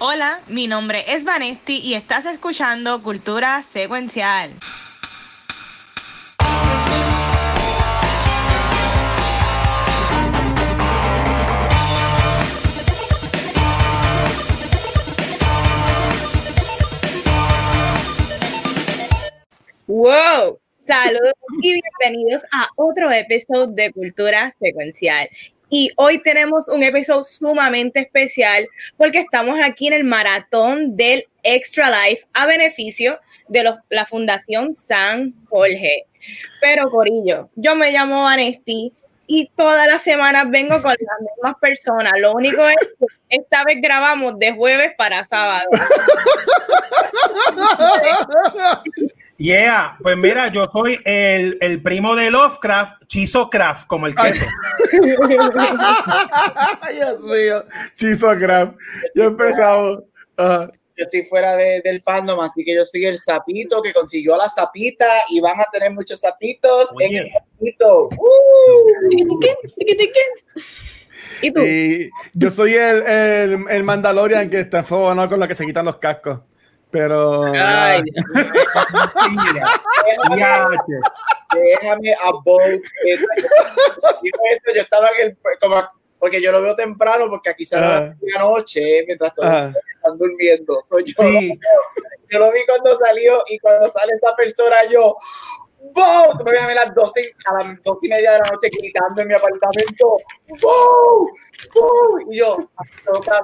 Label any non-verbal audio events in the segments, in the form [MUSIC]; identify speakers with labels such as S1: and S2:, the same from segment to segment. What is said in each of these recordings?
S1: Hola, mi nombre es Vanesti y estás escuchando Cultura Secuencial. Wow, saludos y bienvenidos a otro episodio de Cultura Secuencial. Y hoy tenemos un episodio sumamente especial porque estamos aquí en el maratón del Extra Life a beneficio de la Fundación San Jorge. Pero Corillo, yo me llamo Vanesti y todas las semanas vengo con las mismas personas. Lo único es que esta vez grabamos de jueves para sábado. [LAUGHS]
S2: Yeah, pues mira, yo soy el, el primo de Lovecraft, Chisocraft, como el queso. [LAUGHS]
S3: Dios mío, Chisocraft. Ya empezamos.
S4: Yo estoy fuera de, del fandom, así que yo soy el sapito que consiguió la sapita y van a tener muchos sapitos en el sapito.
S3: ¿Y tú? Y yo soy el, el, el Mandalorian que está enfocado con la que se quitan los cascos. Pero. Ay,
S4: déjame a Bob. Yo estaba en el. Como, porque yo lo veo temprano, porque aquí se la noche mientras todos están durmiendo. Soy yo, sí. yo lo vi cuando salió y cuando sale esa persona, yo. ¡Wow! Me voy a ver a las 12, a las 12 y media de la noche gritando en mi apartamento. ¡Wow! ¡Wow! Y yo,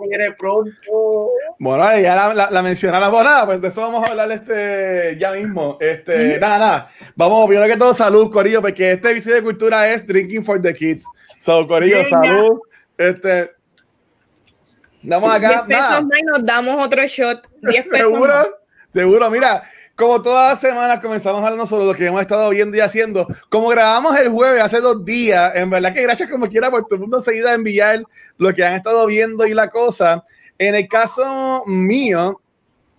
S4: viene pronto.
S3: Bueno, ya la, la, la mencionamos, pues nada, pues de eso vamos a hablar este, ya mismo. Este, nada, nada. Vamos, primero que todo, salud, Corillo, porque este episodio de cultura es Drinking for the Kids. So, Corillo, salud. Este.
S1: Damos acá. 10 pesos más y nos damos otro shot. 10 [LAUGHS] pesos.
S3: ¿Seguro? Seguro, mira, como todas las semanas comenzamos hablando sobre lo que hemos estado viendo y haciendo. Como grabamos el jueves hace dos días, en verdad que gracias como quiera por todo el mundo seguida a enviar lo que han estado viendo y la cosa. En el caso mío,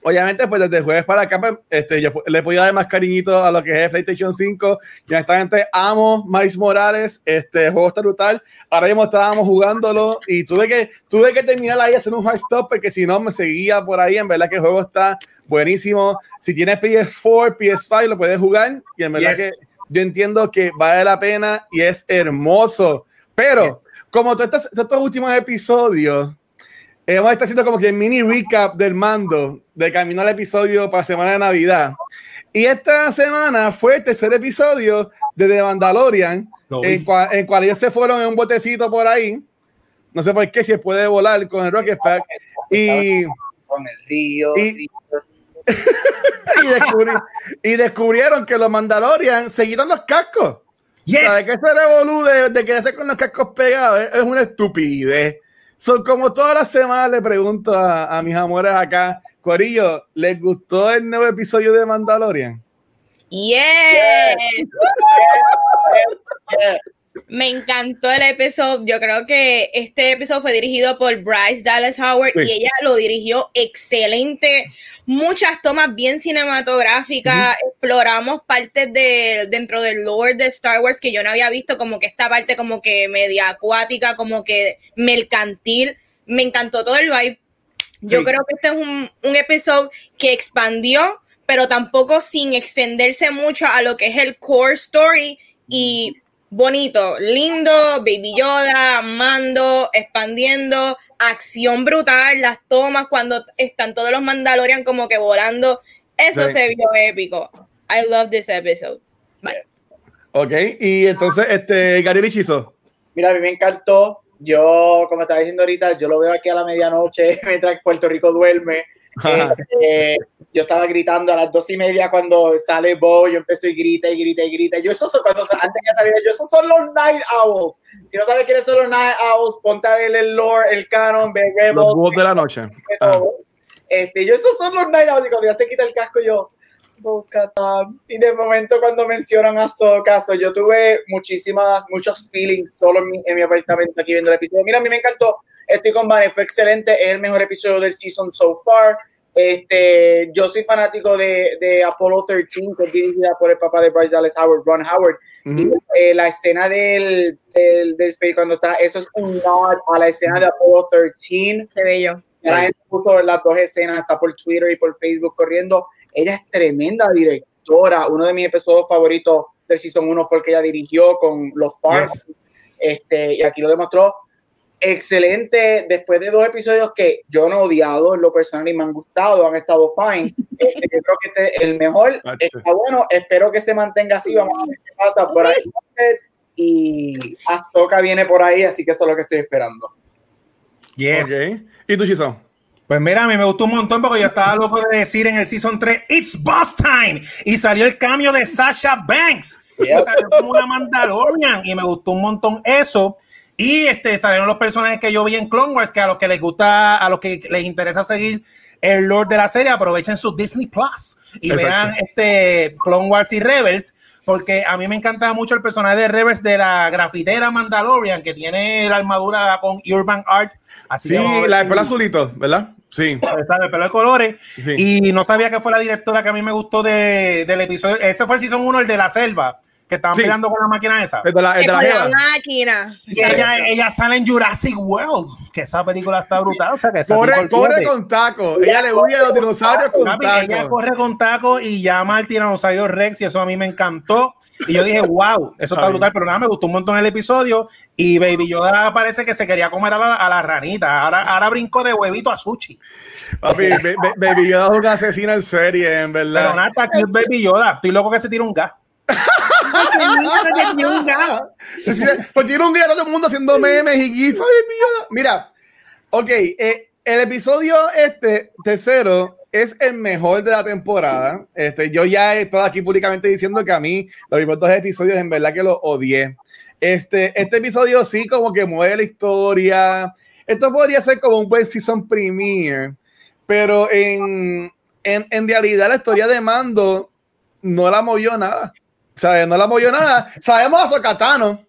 S3: obviamente, pues desde el jueves para acá, pues, este, yo le podido dar más cariñito a lo que es PlayStation 5. Y honestamente amo Miles Morales, este juego está brutal. Ahora mismo estábamos jugándolo y tuve que, tuve que terminar ahí, hacer un high stop, porque si no me seguía por ahí. En verdad que el juego está buenísimo. Si tienes PS4, PS5, lo puedes jugar. Y en verdad que yo entiendo que vale la pena y es hermoso. Pero, como todos estos, últimos episodios, hemos estado haciendo como que mini recap del mando de camino al episodio para semana de Navidad. Y esta semana fue el tercer episodio de The Mandalorian, en, cual, en cual ellos se fueron en un botecito por ahí. No sé por qué, si puede volar con el Rocket Pack. Y,
S4: con el río.
S3: Y, [LAUGHS] y, descubrieron que los Mandalorian se quitan los cascos. Yes. ¿Sabes que ese revolú de, de quedarse con los cascos pegados es, una estupidez? Son como todas las semanas le pregunto a, a, mis amores acá, Corillo, ¿les gustó el nuevo episodio de Mandalorian?
S1: Yes. Me encantó el episodio. Yo creo que este episodio fue dirigido por Bryce Dallas Howard y ella lo dirigió excelente. Muchas tomas bien cinematográficas, exploramos partes de dentro del lore de Star Wars que yo no había visto, como que esta parte como que media acuática, como que mercantil, me encantó todo el vibe. Yo creo que este es un, un episodio que expandió, pero tampoco sin extenderse mucho a lo que es el core story y bonito, lindo, Baby Yoda, Mando, expandiendo, acción brutal, las tomas cuando están todos los Mandalorian como que volando, eso se vio épico. I love this episode.
S3: Ok, y entonces, este, Gary Lichizo.
S4: Mira, a mí me encantó. Yo, como estaba diciendo ahorita, yo lo veo aquí a la medianoche [LAUGHS] mientras Puerto Rico duerme. Este, yo estaba gritando a las dos y media cuando sale Bo, yo empecé y grita y grita y grita. Yo, eso son, cuando antes de salir, yo, esos son los Night Owls. Si no sabes quiénes son los Night Owls, ponte ver el lore, el canon, ve
S3: Los búhos de la noche.
S4: Ah. Este, yo, esos son los Night Owls. Y cuando ya se quita el casco, yo, y de momento cuando mencionan a Soka, yo tuve muchísimas, muchos feelings solo en mi, en mi, apartamento aquí viendo el episodio. Mira, a mí me encantó. Estoy con Vane, fue excelente. Es el mejor episodio del season so far. Este, yo soy fanático de, de, Apollo 13, que es dirigida por el papá de Bryce Dallas Howard, Ron Howard. Y eh, la escena del, del, del, Space, cuando está, eso es un nod a la escena de Apollo 13.
S1: Qué bello.
S4: La gente puso las dos escenas, está por Twitter y por Facebook corriendo. Ella es tremenda directora. Uno de mis episodios favoritos del Season 1 fue el que ella dirigió con los Farms. Este, y aquí lo demostró excelente después de dos episodios que yo no he odiado en lo personal y me han gustado, han estado fine. [LAUGHS] Este, yo creo que este, el mejor está bueno. Espero que se mantenga así. Vamos a ver qué pasa por ahí. Y Astoka viene por ahí, así que eso es lo que estoy esperando.
S3: Yes. ¿Y tú, Chizón?
S2: Pues mira, a mí me gustó un montón porque yo estaba loco de decir en el Season 3, It's Boss Time. Y salió el cambio de Sasha Banks. Y salió como una Mandalorian. Y me gustó un montón eso. Y este, salieron los personajes que yo vi en Clone Wars, que a los que les gusta, a los que les interesa seguir el Lord de la serie, aprovechen su Disney Plus y vean este Clone Wars y Rebels, porque a mí me encanta mucho el personaje de Rebels de la grafitera Mandalorian, que tiene la armadura con Urban Art.
S3: Así sí, la de pelo azulito, ¿verdad? Sí.
S2: Está de pelo de colores. Y no sabía que fue la directora que a mí me gustó de, del episodio. Ese fue el season 1, el de la selva que estaban peleando con la máquina esa.
S1: Es de la, es de la, máquina.
S2: Y ella, ella, sale en Jurassic World, que esa película está brutal. O sea, que
S3: corre, corre con taco. Ella le huye a los dinosaurios con taco.
S2: Ella corre con taco y llama al tiranosaurio Rex y eso a mí me encantó. Y yo dije, wow, eso está brutal, pero nada, me gustó un montón el episodio. Y Baby Yoda parece que se quería comer a la, a la ranita. Ahora, ahora brincó de huevito a sushi.
S3: Papi, [LAUGHS] Baby Yoda es una asesina en serie, en verdad.
S2: Pero nada, aquí es Baby Yoda. Estoy loco que se tire un gas. [LAUGHS]
S3: pues tiene un día todo el mundo haciendo memes y gifs. Mira, ok, eh, el episodio este, tercero, es el mejor de la temporada. Este, yo ya he estado aquí públicamente diciendo que a mí los primeros dos episodios en verdad que los odié. Este, este episodio sí como que mueve la historia. Esto podría ser como un buen season premiere, pero en, en, en realidad la historia de Mando no la movió nada. ¿Sabes? No la apoyó nada. Sabemos a Sokatano,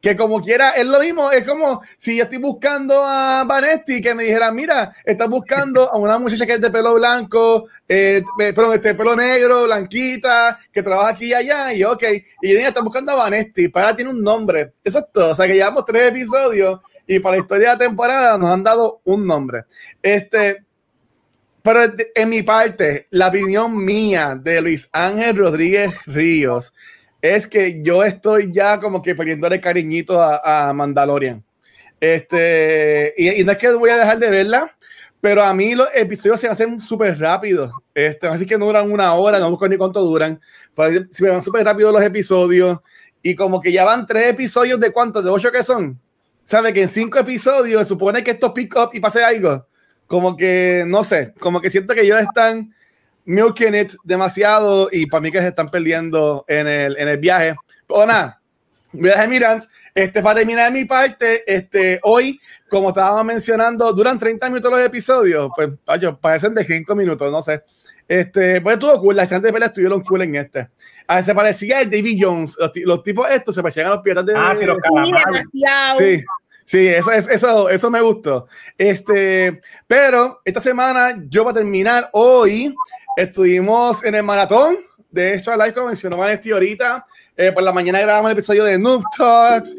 S3: que como quiera, es lo mismo, es como si yo estoy buscando a Vanetti, que me dijera, mira, estás buscando a una muchacha que es de pelo blanco, eh, pero este pelo negro, blanquita, que trabaja aquí y allá, y ok, y ella está buscando a Vanetti, para tiene un nombre, eso es todo, o sea que llevamos tres episodios y para la historia de la temporada nos han dado un nombre. Este, pero en mi parte, la opinión mía de Luis Ángel Rodríguez Ríos es que yo estoy ya como que perdiéndole cariñito a, Mandalorian. Este, y, no es que voy a dejar de verla, pero a mí los episodios se hacen súper rápidos. Este, así que no duran una hora, no busco ni cuánto duran. Pero si me van súper rápido los episodios. Y como que ya van tres episodios de cuántos, de ocho que son. ¿Sabe que en cinco episodios se supone que esto pick up y pase algo? Como que, no sé, como que siento que ellos están milking it demasiado y para mí que se están perdiendo en el, en el viaje. O nada, viaje Mirant, este, para terminar mi parte, este, hoy, como estábamos mencionando, duran 30 minutos los episodios, pues, vaya, parecen de 5 minutos, no sé. Este, pues estuvo cool, la escena de pelea estuvieron cool en este. A ver, se parecía el Davy Jones, los, tipos estos se parecían a los piratas de...
S2: Ah, sí, los calamares.
S3: Sí, Sí, eso, eso, eso me gustó. Este, pero esta semana, yo para terminar, hoy estuvimos en el maratón. De hecho, Live como mencionó Vanesti ahorita. Eh, por la mañana grabamos el episodio de Noob Talks.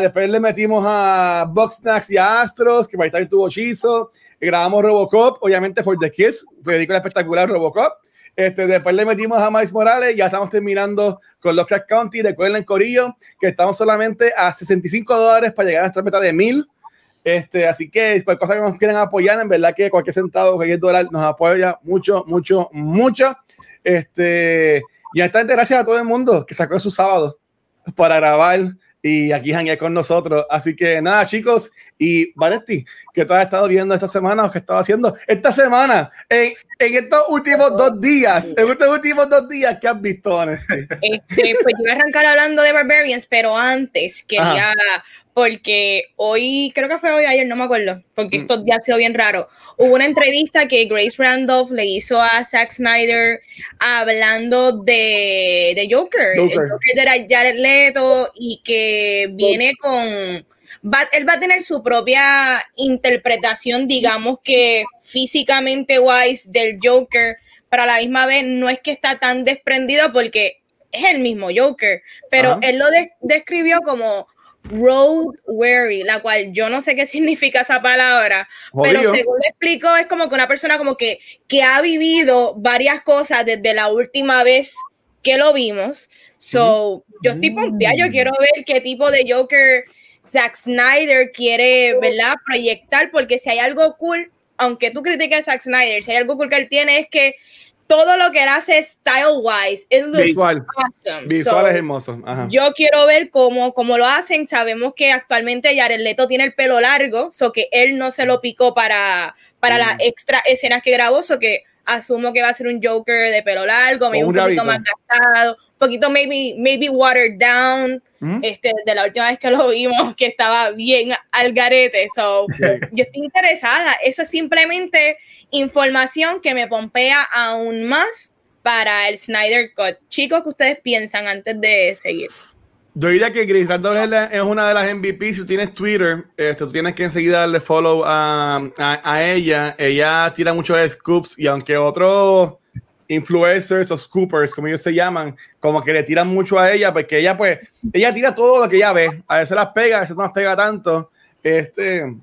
S3: Después le metimos a Box Snacks y a Astros, que para estar tuvo hechizo. Grabamos Robocop, obviamente, for the Kids. Película espectacular, Robocop. Este, después le metimos a Miles Morales, ya estamos terminando con los Crack County. Recuerden, Corillo, que estamos solamente a 65 dólares para llegar a nuestra meta de 1000. Este, así que cualquier cosa que nos quieran apoyar, en verdad que cualquier centavo, cualquier dólar nos apoya mucho, mucho, mucho. Este, y esta gracias a todo el mundo que sacó su sábado para grabar y aquí janguear con nosotros. Así que nada, chicos, y Vanetti, ¿qué te has estado viendo esta semana o qué estado haciendo esta semana? En, en, estos últimos dos días, en estos últimos dos días, ¿qué has visto, Vanetti?
S1: Este, pues yo voy a arrancar hablando de Barbarians, pero antes quería porque hoy, creo que fue hoy, ayer, no me acuerdo, porque mm. estos días ha sido bien raro. Hubo una entrevista que Grace Randolph le hizo a Zack Snyder hablando de, de Joker, Joker. el Joker de Jared Leto y que viene con... Va, él va a tener su propia interpretación, digamos que físicamente wise del Joker, pero a la misma vez no es que está tan desprendido porque es el mismo Joker, pero él lo describió como road weary, la cual yo no sé qué [LAUGHS] significa esa palabra, pero según explico es como que una persona como que, que ha vivido varias cosas desde la última vez que lo vimos. So, yo estoy pompeada, yo quiero ver qué tipo de Joker Zack Snyder quiere, ¿verdad? Proyectar, porque si hay algo cool, aunque tú critiques a Zack Snyder, si hay algo cool que él tiene es que todo lo que él hace style wise, es
S3: visual, awesome. visual es hermoso.
S1: Yo quiero ver cómo, cómo lo hacen. Sabemos que actualmente Jared Leto tiene el pelo largo, so que él no se lo picó para, para las mm. extra escenas que grabó, so que asumo que va a ser un Joker de pelo largo, un, poquito más gastado, un poquito maybe, maybe watered down, ¿Mm? este, de la última vez que lo vimos, que estaba bien al garete. So, yo estoy interesada. Eso es simplemente información que me pompea aún más para el Snyder Cut. Chicos, ¿qué ustedes piensan antes de seguir?
S3: Yo diría que Gris Randall es una de las MVP. Si tú tienes Twitter, este, tú tienes que enseguida darle follow a, a, ella. Ella tira muchos scoops y aunque otros influencers o scoopers, como ellos se llaman, como que le tiran mucho a ella, porque ella pues, ella tira todo lo que ella ve. A veces las pega, a veces no las pega tanto. Este,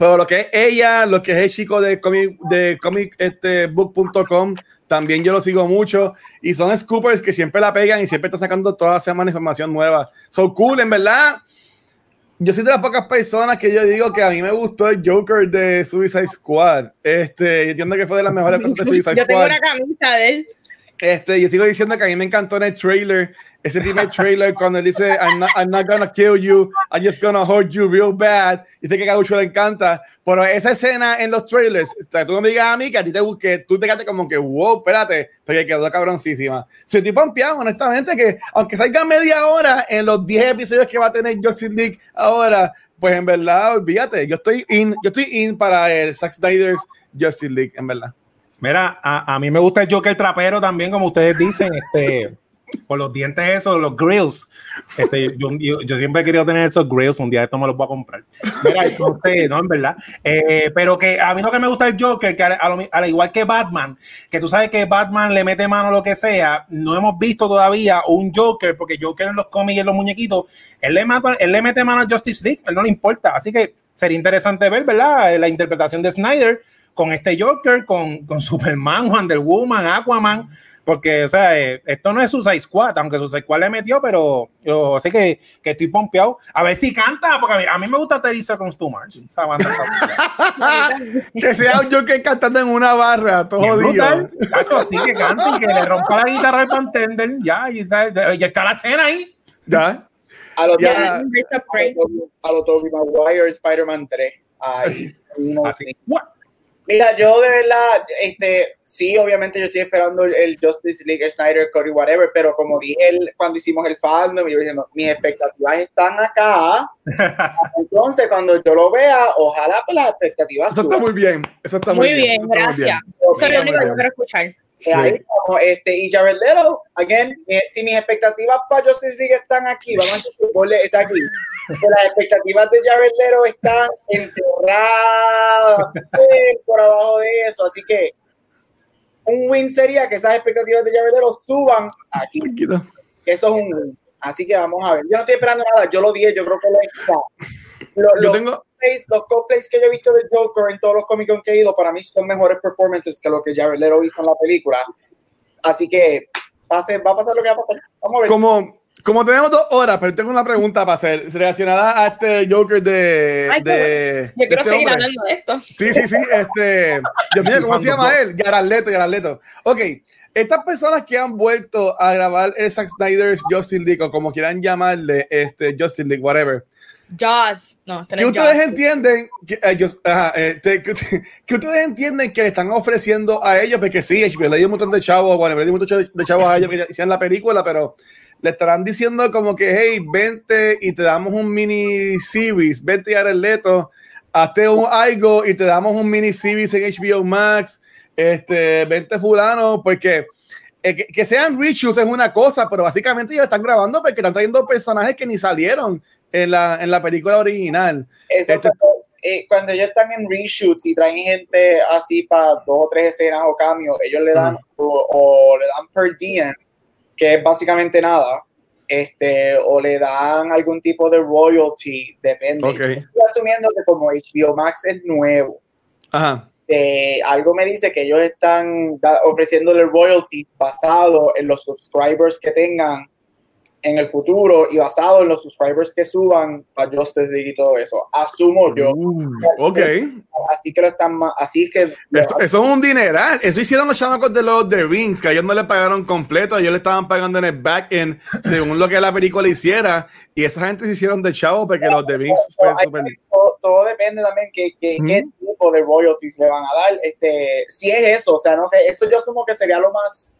S3: pero lo que es ella, lo que es el chico de comic, de comic este, book.com, también yo lo sigo mucho. Y son scoopers que siempre la pegan y siempre están sacando toda la semana información nueva. Son cool, en verdad. Yo soy de las pocas personas que yo digo que a mí me gustó el Joker de Suicide Squad. Este, yo entiendo que fue de las mejores cosas de Suicide [LAUGHS] Squad. Yo tengo
S1: una camisa de él.
S3: Este, yo sigo diciendo que a mí me encantó en el trailer, ese primer trailer cuando él dice I'm not, I'm not gonna kill you, I'm just gonna hurt you real bad. Y dice que a Gaucho le encanta. Pero esa escena en los trailers, tú no me digas a mí que a ti te que tú te quedaste como que wow, espérate, porque quedó cabroncísima. Si estoy pompeado, honestamente, que aunque salga media hora en los 10 episodios que va a tener Justin League ahora, pues en verdad, olvídate, yo estoy in, yo estoy in para el Zack Snyder's Justice League, en verdad.
S2: Mira, a, a, mí me gusta el Joker trapero también, como ustedes dicen, este, por los dientes esos, los grills. Este, yo, yo, siempre he querido tener esos grills, un día esto me los voy a comprar. Mira, entonces, no, en verdad. Eh, pero que a mí lo que me gusta el Joker, que al igual que Batman, que tú sabes que Batman le mete mano a lo que sea, no hemos visto todavía un Joker, porque Joker en los cómics y en los muñequitos, él le, mata, él le mete mano a Justice League, él no le importa. Así que sería interesante ver, ¿verdad? La interpretación de Snyder con este Joker, con, con [LAUGHS] Superman, Wonder Woman, Aquaman, porque, o sea, eh, esto no es Suicide Squad, aunque Suicide Squad le metió, pero yo sé que, que estoy pompeado. A ver si canta, porque a mí, me gusta Teddy con Stu Mars. [LAUGHS]
S3: que sea un Joker cantando en una barra, todo jodido.
S2: Sí, que cante y que le rompa la guitarra al pantender, ya, y está, ya está la escena ahí.
S3: Ya.
S4: A lo, yeah. a lo Tobey Maguire, Spider-Man 3. Ay, Así. Mira, yo de verdad, este, sí, obviamente yo estoy esperando el, Justice League, Snyder, Cody, whatever, pero como dije el, cuando hicimos el fandom, yo dije, mis expectativas están acá. [LAUGHS] Entonces, cuando yo lo vea, ojalá pues, las expectativas
S3: Eso está muy bien, eso está muy,
S1: muy bien. gracias. Eso es lo único que quiero escuchar.
S4: Ahí este, y Jared Leto, again, si mis expectativas para Justice League están aquí, vamos a decir, está aquí. las expectativas de Jared Leto están enterradas por abajo de eso, así que un win sería que esas expectativas de Jared Leto suban aquí. Eso es un win. Así que vamos a ver. Yo no estoy esperando nada, yo lo dije, yo creo que lo he lo, yo tengo los cosplays que yo he visto de Joker en todos los cómics que he ido, para mí son mejores performances que lo que Jared Leto hizo en la película. Así que pase, va a pasar lo que va a pasar. Vamos a ver.
S3: Como, como tenemos dos horas, pero tengo una pregunta para hacer relacionada a este Joker de.
S1: de yo quiero este seguir hablando de esto.
S3: Sí, sí, sí. Este, Dios mío, ¿cómo se llama él? Yaraleto, Yaraleto. Ok. Estas personas que han vuelto a grabar el Zack Snyder's Justin League, o como quieran llamarle, este, Justin League, whatever
S1: Joss, no,
S3: que ustedes entienden que, ellos, eh, [LAUGHS] que, ustedes entienden que le están ofreciendo a ellos, porque sí, HBO le dio un montón de chavos, bueno, le dio un montón de chavos a ellos que hicieron la película, pero le estarán diciendo como que, hey, vente y te damos un mini series, vente a Leto, hazte un algo y te damos un mini series en HBO Max, este, vente fulano, porque eh, que, sean rituals es una cosa, pero básicamente ellos están grabando porque están trayendo personajes que ni salieron en la, en la película original.
S4: Eso este, eh, cuando, ellos están en reshoots y traen gente así para dos o tres escenas o cambios, ellos le dan o, le dan per diem, que es básicamente nada. este, o le dan algún tipo de royalty, depende. Estoy asumiendo que como HBO Max es nuevo, eh, algo me dice que ellos están ofreciéndole royalties basado en los subscribers que tengan en el futuro y basado en los subscribers que suban a Justice League y todo eso. Asumo yo.
S3: Mm, ok.
S4: Así que lo están así que
S3: eso, es un dineral. Eso hicieron los chamacos de los The Rings, que a ellos no le pagaron completo, ellos le estaban pagando en el back end según lo que la película hiciera. Y esa gente se hicieron de chavo porque los The Rings fue
S4: super... todo, depende también que, que qué tipo de royalties le van a dar. Este, si es eso, o sea, no sé, eso yo asumo que sería lo más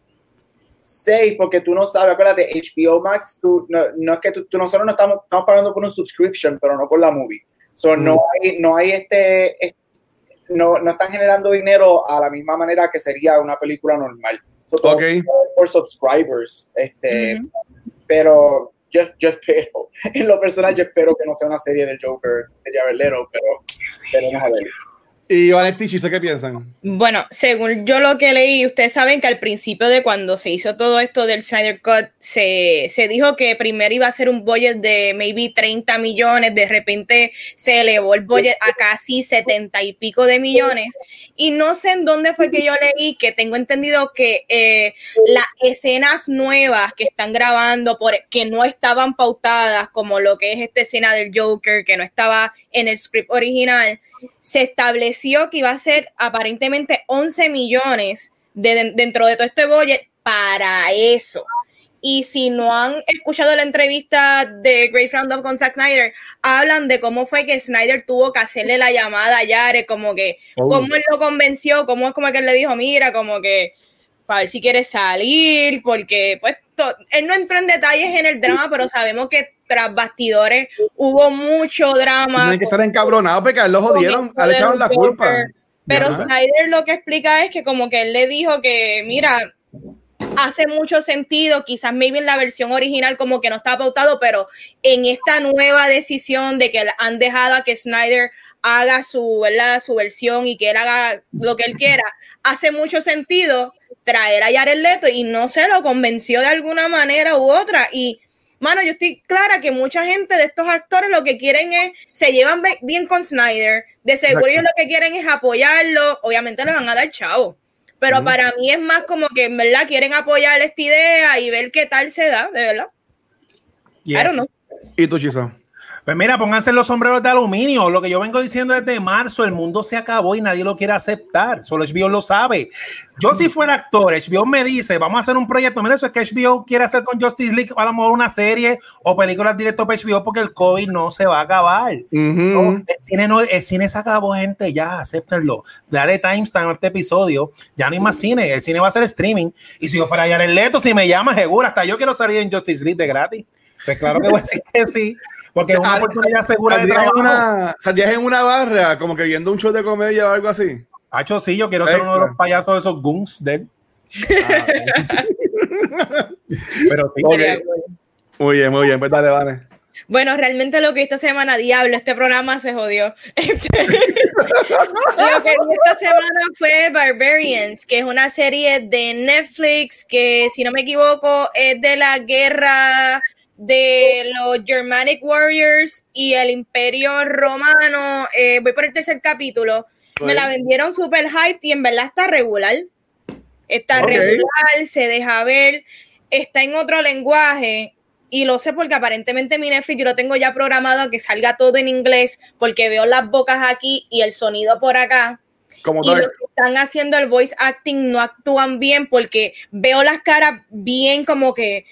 S4: safe porque tú no sabes, acuérdate, HBO Max, tú, no, no es que tú, nosotros no estamos, estamos pagando por un subscription, pero no por la movie. So, no mm. hay, no hay este, no, no están generando dinero a la misma manera que sería una película normal. So,
S3: okay.
S4: Por subscribers, este, pero yo, yo espero, [LAUGHS] en lo personal yo espero que no sea una serie del Joker de Jared Leto, pero, pero vamos a ver.
S3: Y Vanetti, ¿qué piensan?
S1: Bueno, según yo lo que leí, ustedes saben que al principio de cuando se hizo todo esto del Snyder Cut, se, se dijo que primero iba a ser un budget de maybe 30 millones, de repente se elevó el budget a casi 70 y pico de millones. Y no sé en dónde fue que yo leí que tengo entendido que eh, las escenas nuevas que están grabando, por, que no estaban pautadas, como lo que es esta escena del Joker, que no estaba en el script original, se estableció que iba a ser aparentemente 11 millones de, dentro de todo este budget para eso. Y si no han escuchado la entrevista de Great Roundup con Zack Snyder, hablan de cómo fue que Snyder tuvo que hacerle la llamada a Yare, como que, oh. cómo él lo convenció, cómo es como que él le dijo, mira, como que, para ver si quiere salir, porque pues él no entró en detalles en el drama, pero sabemos que tras bastidores hubo mucho drama.
S3: Tienen que estar encabronados porque a él lo jodieron, le echaron la culpa.
S1: Pero Snyder lo que explica es que como que él le dijo que, mira, hace mucho sentido, quizás maybe en la versión original como que no está pautado, pero en esta nueva decisión de que han dejado a que Snyder haga su, ¿verdad? su versión y que él haga lo que él quiera, hace mucho sentido traer a Jared Leto y no se lo convenció de alguna manera u otra. Y, mano, yo estoy clara que mucha gente de estos actores lo que quieren es, se llevan bien con Snyder, de seguro ellos lo que quieren es apoyarlo, obviamente le van a dar chavo. Pero para mí es más como que en verdad quieren apoyar esta idea y ver qué tal se da, de verdad.
S3: ¿Y tú, Chisa?
S2: Pues mira, pónganse los sombreros de aluminio. Lo que yo vengo diciendo desde marzo, el mundo se acabó y nadie lo quiere aceptar. Solo HBO lo sabe. Yo si fuera actor, HBO me dice, vamos a hacer un proyecto. Mira, eso es que HBO quiere hacer con Justice League a lo mejor una serie o películas directo para HBO porque el COVID no se va a acabar. el, cine no, el cine se acabó, gente, ya, acéptenlo. Dale timestamp a este episodio. Ya no hay más cine. El cine va a ser streaming. Y si yo fuera el Leto, si me llama, seguro, hasta yo quiero salir en Justice League de gratis. Pues claro que voy a decir que sí. Porque es una oportunidad segura de trabajo.
S3: Una, salías en una barra, como que viendo un show de comedia o algo así.
S2: Hacho, sí, yo quiero ser uno de los payasos de esos goons de él. Ah,
S3: Pero sí. Muy bien, muy bien. Pues dale, vale.
S1: Bueno, realmente lo que esta semana, diablo, este programa se jodió. Este, [LAUGHS] lo que esta semana fue Barbarians, que es una serie de Netflix que, si no me equivoco, es de la guerra de los Germanic Warriors y el Imperio Romano. Eh, voy por el tercer capítulo. Me la vendieron super hype y en verdad está regular. Está regular, se deja ver, está en otro lenguaje. Y lo sé porque aparentemente mi Netflix yo lo tengo ya programado a que salga todo en inglés porque veo las bocas aquí y el sonido por acá.
S3: Como
S1: y los que están haciendo el voice acting no actúan bien porque veo las caras bien como que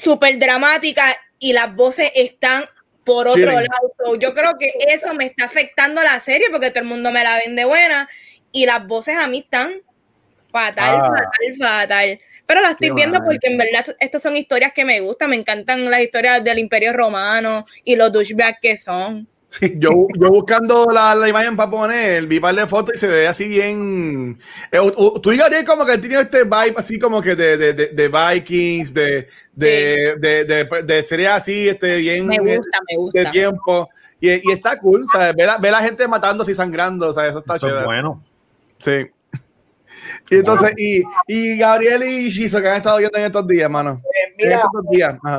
S1: súper dramática y las voces están por otro lado. yo creo que eso me está afectando la serie porque todo el mundo me la vende buena y las voces a mí están fatal, ah. fatal, fatal. Pero la estoy viendo porque en verdad estas son historias que me gustan, me encantan las historias del Imperio Romano y los douchebags que son.
S3: Yo, yo buscando la, la, imagen para poner, vi un par de fotos y se ve así bien. Eh, tú digas como que tiene este vibe así como que de, de, de, Vikings, de, de, de, de, serie así, este, bien
S1: me gusta, me gusta.
S3: de tiempo. Y, y está cool, ¿sabes? Ve la, ve la gente matándose y sangrando, ¿sabes? Eso está
S2: eso
S3: chévere.
S2: bueno.
S3: Sí. Y entonces, y, y Gabriel y Shizo que han estado viendo en estos días, hermano.
S4: Eh, mira,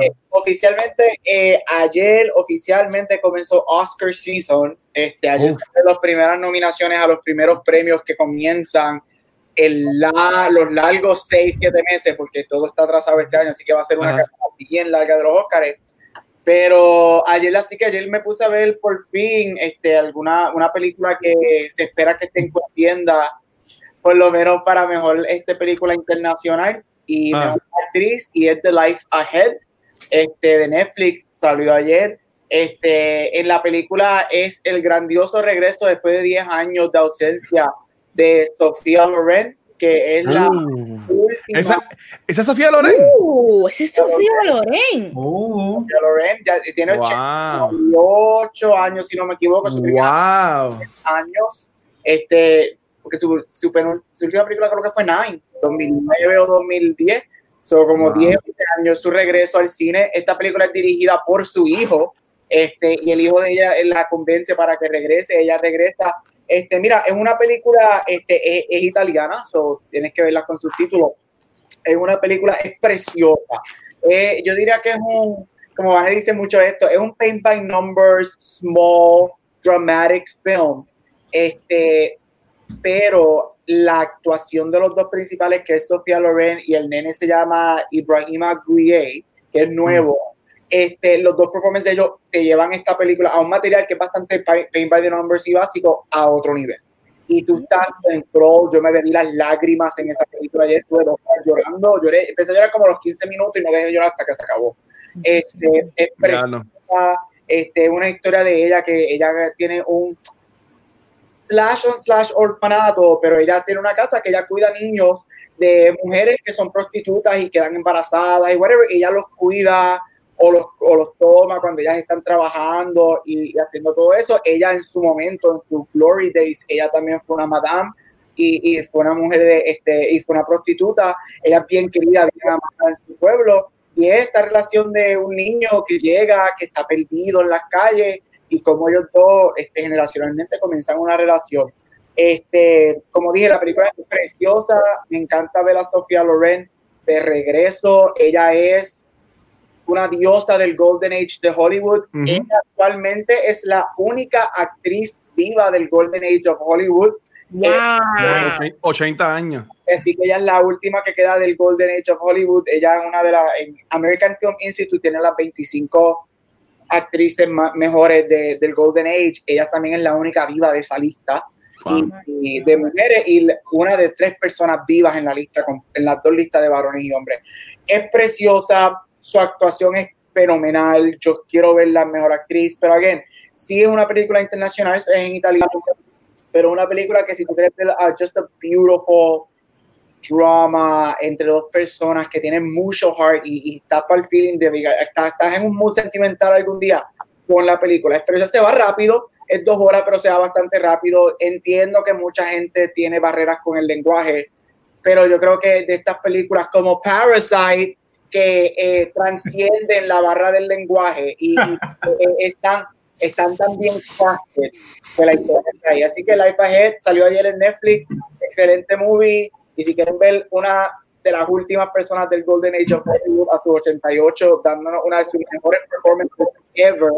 S4: eh, oficialmente, eh, ayer oficialmente comenzó Oscar Season. Este, ayer fueron las primeras nominaciones a los primeros premios que comienzan el la, los largos 6, 7 meses, porque todo está atrasado este año, así que va a ser una carrera bien larga de los Oscars. Pero ayer, así que ayer me puse a ver por fin este, alguna una película que se espera que esté en tienda, por lo menos para mejor este, película internacional y ah. mejor actriz, y es The Life Ahead este, de Netflix, salió ayer. Este, en la película es el grandioso regreso después de 10 años de ausencia de Sofía Loren, que es la uh. última.
S3: ¿Esa, ¿Esa es Sofía Loren?
S1: Uh, esa es Sofía Loren.
S4: Uh. Sofía Loren ya tiene wow. 88 años, si no me equivoco.
S3: Wow.
S4: años. Este, porque su, su, su, última película creo que fue Nine, 2009 o 2010. Son como 10 años su regreso al cine. Esta película es dirigida por su hijo. Este, y el hijo de ella la convence para que regrese. Ella regresa este, mira, es una película, este, es, italiana, so tienes que verla con subtítulos. Es una película, es preciosa. Eh, yo diría que es un, como Van dice mucho esto, es un paint by numbers, small, dramatic film. Este, pero la actuación de los dos principales, que es Sofía Loren y el nene se llama Ibrahima Guye, que es nuevo, este, los dos performances de ellos te llevan esta película a un material que es bastante paint by the numbers y básico a otro nivel. Y tú estás en pro, yo me bebí las lágrimas en esa película ayer, estuve llorando, lloré, empecé a llorar como los 15 minutos y no dejé de llorar hasta que se acabó. Este, es preciosa, este, una historia de ella que ella tiene un slash on slash orfanato, pero ella tiene una casa que ella cuida niños de mujeres que son prostitutas y quedan embarazadas y whatever, y ella los cuida, o los, o los toma cuando ellas están trabajando y, haciendo todo eso. Ella en su momento, en su glory days, ella también fue una madame y, y, fue una mujer de este y fue una prostituta. Ella es bien querida, bien amada en su pueblo. Y esta relación de un niño que llega, que está perdido en las calles y como ellos dos este, generacionalmente comienzan una relación. Este, como dije, la película es preciosa, me encanta ver a Sofía Loren de regreso, ella es una diosa del Golden Age de Hollywood. Ella actualmente es la única actriz viva del Golden Age of Hollywood.
S3: Wow. 80 años.
S4: Así que ella es la última que queda del Golden Age of Hollywood. Ella es una de las. American Film Institute tiene las 25 actrices mejores del Golden Age. Ella también es la única viva de esa lista. Y, de mujeres y una de tres personas vivas en la lista, en las dos listas de varones y hombres. Es preciosa, su actuación es fenomenal, yo quiero ver la mejor actriz, pero again, sí es una película internacional, es en italiano, pero una película que si tú quieres ver uh, just a beautiful drama entre dos personas que tienen mucho heart y, y está para el feeling de estás, estás en un mood sentimental algún día con la película, pero ya se va rápido, es dos horas, pero se va bastante rápido. Entiendo que mucha gente tiene barreras con el lenguaje, pero yo creo que de estas películas como Parasite, que eh, transcienden la barra del lenguaje y, eh, están, están también de la historia Así que Life Ahead salió ayer en Netflix, excelente movie. Y si quieren ver una de las últimas personas del Golden Age of Hollywood a sus 88, dándonos una de sus mejores performances ever,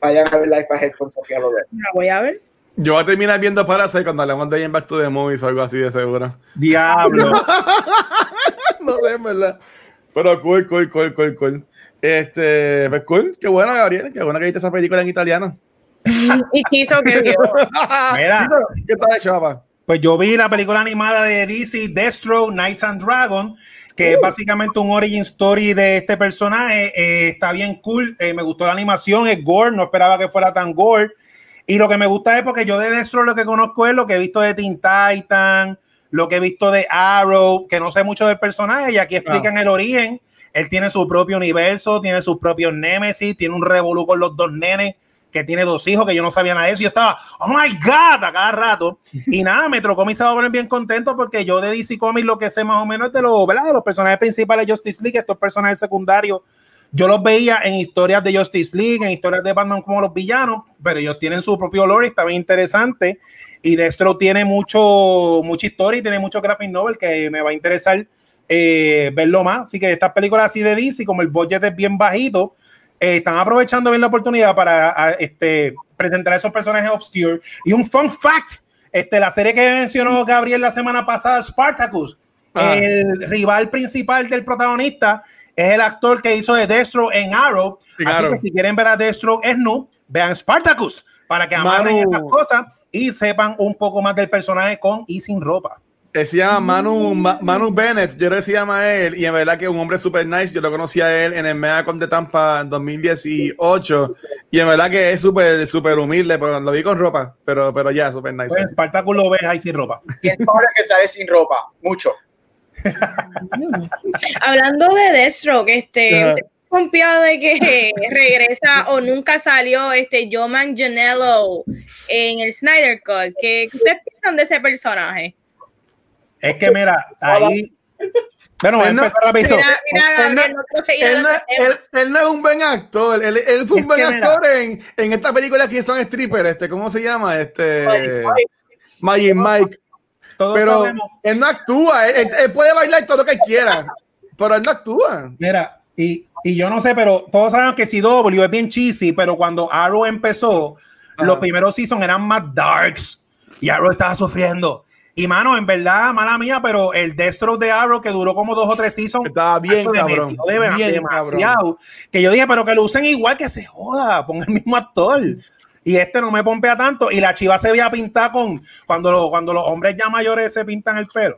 S4: vayan a ver Life Ahead con Sofía Loren.
S1: La voy a ver.
S3: Yo voy a terminar viendo Parasite cuando hablemos de Back to the Movies o algo así de seguro.
S2: Diablo. [LAUGHS]
S3: no sé, en verdad. Pero cool, cool, cool, cool, cool. Este, pues cool, qué bueno, Gabriel, qué bueno que viste esa película en italiano. [LAUGHS]
S1: y quiso que vio.
S2: Mira, [LAUGHS]
S3: ¿qué tal, chava?
S2: Pues yo vi la película animada de DC, Destro, Knights and Dragons, que es uh. básicamente un origin story de este personaje. Eh, está bien cool, eh, me gustó la animación, es gore, no esperaba que fuera tan gore. Y lo que me gusta es porque yo de Destro lo que conozco es lo que he visto de Teen Titan, lo que he visto de Arrow, que no sé mucho del personaje, y aquí explican el origen. Él tiene su propio universo, tiene sus propios Nemesis, tiene un revolú con los dos nenes, que tiene dos hijos, que yo no sabía nada de eso. Yo estaba, oh my God, a cada rato. Y nada, se va a poner bien contento porque yo de DC Comics lo que sé más o menos es de, los, ¿verdad? de los personajes principales de Justice League, estos personajes secundarios. Yo los veía en historias de Justice League, en historias de Batman como los villanos, pero ellos tienen su propio lore, está bien interesante. Y Destro tiene mucho, mucha historia y tiene mucho graphic novel que me va a interesar eh, verlo más. Así que estas películas así de DC, como el budget es bien bajito, eh, están aprovechando bien la oportunidad para este, presentar a esos personajes obscure. Y un fun fact, este, la serie que mencionó Gabriel la semana pasada, Spartacus, ah. el rival principal del protagonista es el actor que hizo de Destro en Arrow. Así que si quieren ver a Destro es no, vean Spartacus para que amarren estas cosas y sepan un poco más del personaje con y sin ropa.
S3: Se llama Manu, Manu Bennett, yo creo que se llama él, y en verdad que es un hombre super nice. Yo lo conocí a él en el Megacon de Tampa en 2018, y en verdad que es súper super humilde, pero lo vi con ropa, pero, pero ya, super nice.
S2: Pues Spartacus lo ves ahí sin ropa.
S4: Y es ahora que sale sin ropa, mucho. [LAUGHS]
S1: Hablando de Deathstroke, este, confiado de que regresa o nunca salió este Joe Manganiello en el Snyder Cut. ¿Qué ustedes piensan de ese personaje?
S2: Es que mira, ahí. Bueno, él no, mira,
S3: mira, él, no, es un buen actor. Él, él fue un buen actor en, en, esta película que son strippers. Este, ¿Cómo se llama? Este. Magic Mike. pero él no actúa. Él, puede bailar todo lo que quiera. Pero él no actúa.
S2: Mira, y, y yo no sé, pero todos saben que CW es bien cheesy. Pero cuando Arrow empezó, los primeros seasons eran más darks. Y Arrow estaba sufriendo. Y mano, en verdad, mala mía, pero el Destro de Arrow que duró como dos o tres seasons.
S3: Estaba bien, cabrón.
S2: bien, demasiado. Que yo dije, pero que lo usen igual que se joda, pon el mismo actor. Y este no me pompea tanto. Y la chiva se veía pintada con. Cuando, cuando los hombres ya mayores se pintan el pelo.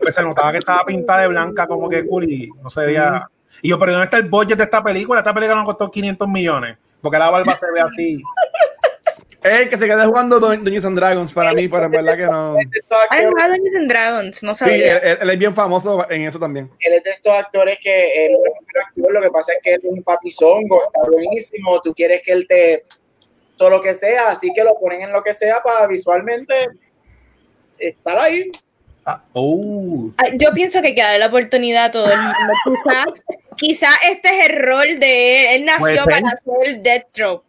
S2: Pues se notaba que estaba pintada de blanca, como que cool, y no se veía. Y yo, pero ¿dónde está el budget de esta película? Esta película no costó 500 millones. Porque la barba se ve así.
S3: Eh, que se quede jugando Dungeons and Dragons para mí, pero en verdad que no.
S1: Hay jugado Dungeons and Dragons, no sabía.
S3: Sí, él, es bien famoso en eso también.
S4: Él es de estos actores que él, lo que pasa es que él es un papizongo, está buenísimo, tú quieres que él te todo lo que sea, así que lo ponen en lo que sea para visualmente estar ahí.
S2: Ah, oh.
S1: Yo pienso que hay que darle la oportunidad a todo el mundo. [LAUGHS] Quizás este es el rol de él. nació para ser Deathstroke.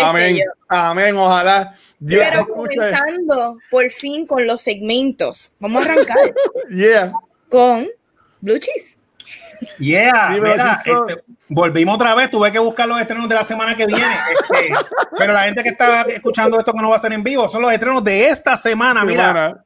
S3: Amén. Amén, ojalá.
S1: Dios Pero comenzando por fin con los segmentos. Vamos a arrancar. [LAUGHS]
S3: yeah.
S1: Con Blue Cheese.
S2: Yeah, mira, este, volvimos otra vez, tuve que buscar los estrenos de la semana que viene. Este, [LAUGHS] pero la gente que está escuchando esto que no va a ser en vivo son los estrenos de esta semana. Mira,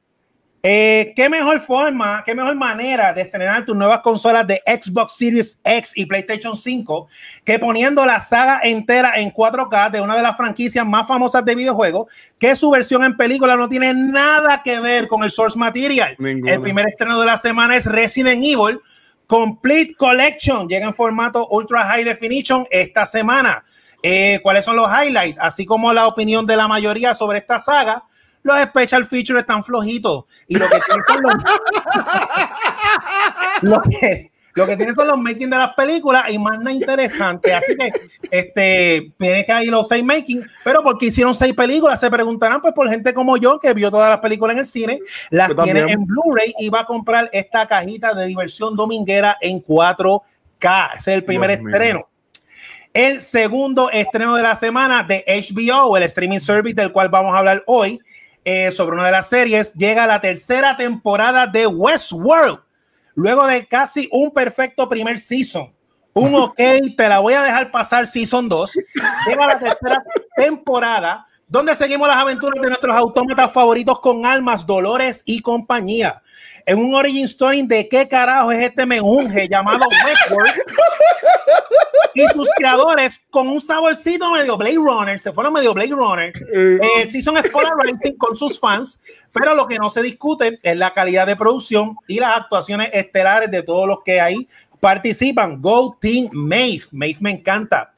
S2: eh, ¿Qué mejor forma, qué mejor manera de estrenar tus nuevas consolas de Xbox Series X y PlayStation 5 que poniendo la saga entera en 4K de una de las franquicias más famosas de videojuegos, que su versión en película no tiene nada que ver con el source material? El primer estreno de la semana es Resident Evil Complete Collection. Llega en formato Ultra High Definition esta semana. Eh, ¿Cuáles son los highlights? Así como la opinión de la mayoría sobre esta saga los special features están flojitos y lo que tienen son los, [LAUGHS] lo que, lo que tienen son los making de las películas y más nada interesante. Así que este tiene que ir los seis making, pero porque hicieron seis películas, se preguntarán pues por gente como yo que vio todas las películas en el cine, las tiene en Blu-ray y va a comprar esta cajita de diversión dominguera en 4K. Ese es el primer estreno. El segundo estreno de la semana de HBO, el streaming service del cual vamos a hablar hoy, eh, sobre una de las series, llega la tercera temporada de Westworld. Luego de casi un perfecto primer season. Un [LAUGHS] ok, te la voy a dejar pasar season 2. Llega la tercera temporada donde seguimos las aventuras de nuestros autómatas favoritos con almas, dolores y compañía en un origin story de qué carajo es este menunje llamado Westworld [LAUGHS] y sus creadores con un saborcito medio Blade Runner, se fueron medio Blade Runner, eh, sí son polarizing con sus fans, pero lo que no se discute es la calidad de producción y las actuaciones estelares de todos los que ahí participan. Go Team Maeve, Maeve me encanta.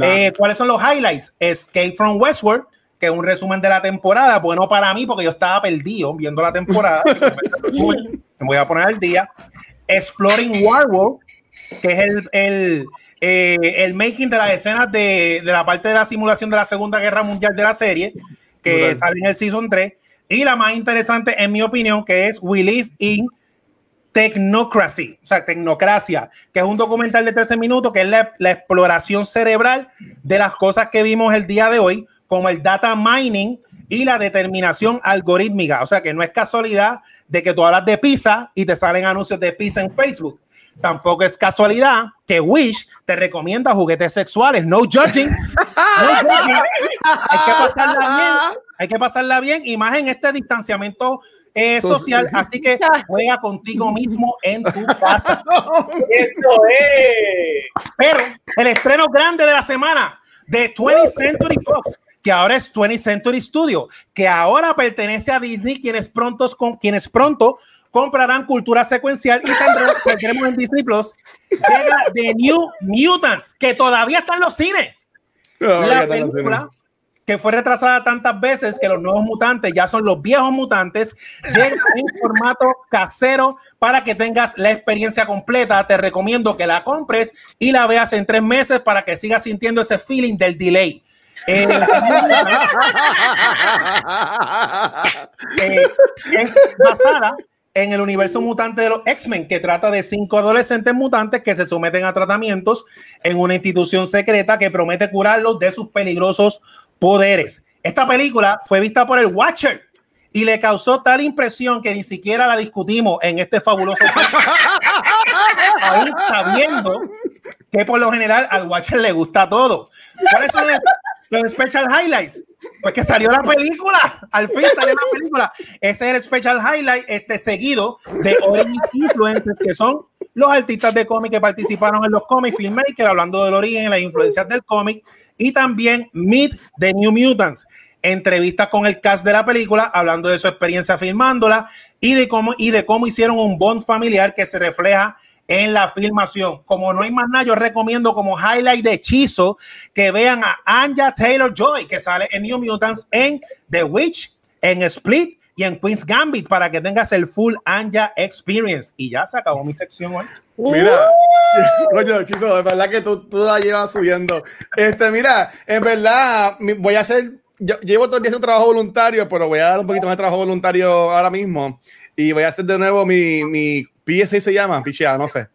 S2: Eh, ¿Cuáles son los highlights? Escape from Westworld, que es un resumen de la temporada. Bueno, para mí, porque yo estaba perdido viendo la temporada. [LAUGHS] me voy a poner al día. Exploring Warworld, que es el, el, eh, el making de las escenas de, de, la parte de la simulación de la Segunda Guerra Mundial de la serie, que sale en el Season 3. Y la más interesante, en mi opinión, que es We Live in Technocracy, o sea, Tecnocracia, que es un documental de 13 minutos, que es la, la exploración cerebral de las cosas que vimos el día de hoy, como el data mining y la determinación algorítmica. O sea que no es casualidad de que tú hablas de pizza y te salen anuncios de pizza en Facebook. Tampoco es casualidad que Wish te recomienda juguetes sexuales. [LAUGHS] No judging. Hay que pasarla bien. Hay que pasarla bien. Y más en este distanciamiento eh, social. Así que juega contigo mismo en tu casa. [LAUGHS]
S4: Eso es.
S2: Pero el estreno grande de la semana de 20th Century Fox que ahora es 20th Century Studio, que ahora pertenece a Disney, quienes pronto, quienes pronto comprarán cultura secuencial y [LAUGHS] tendremos, en Disney Plus, llega The New Mutants, que todavía está en los cines. la película que fue retrasada tantas veces que los nuevos mutantes ya son los viejos mutantes, llega en formato casero para que tengas la experiencia completa. Te recomiendo que la compres y la veas en tres meses para que sigas sintiendo ese feeling del delay. Eh, [LAUGHS] eh, es basada en el universo mutante de los X-Men, que trata de cinco adolescentes mutantes que se someten a tratamientos en una institución secreta que promete curarlos de sus peligrosos poderes. Esta película fue vista por el Watcher y le causó tal impresión que ni siquiera la discutimos en este fabuloso [LAUGHS] aún sabiendo que por lo general al Watcher le gusta todo. ¿Cuáles son los special highlights? Pues que salió la película, al fin salió la película. Ese es el special highlight, este seguido de Origins Influencers, que son los artistas de cómic que participaron en los cómics filmmakers, hablando del origen, las influencias del cómic, y también Meet the New Mutants, entrevistas con el cast de la película, hablando de su experiencia filmándola y de cómo, y de cómo hicieron un bond familiar que se refleja en la filmación. Como no hay más nada, yo recomiendo como highlight de hechizo que vean a Anja Taylor Joy, que sale en New Mutants, en The Witch, en Split y en Queen's Gambit para que tengas el full Anja Experience. Y ya se acabó mi sección hoy.
S3: Mira, [LAUGHS] coño, Hechizo, es verdad que tú, tú la llevas subiendo. Este, mira, en verdad, voy a hacer, yo, llevo todo el día un trabajo voluntario, pero voy a dar un poquito más de trabajo voluntario ahora mismo. Y voy a hacer de nuevo mi, mi PSA se llama, pichea, no sé.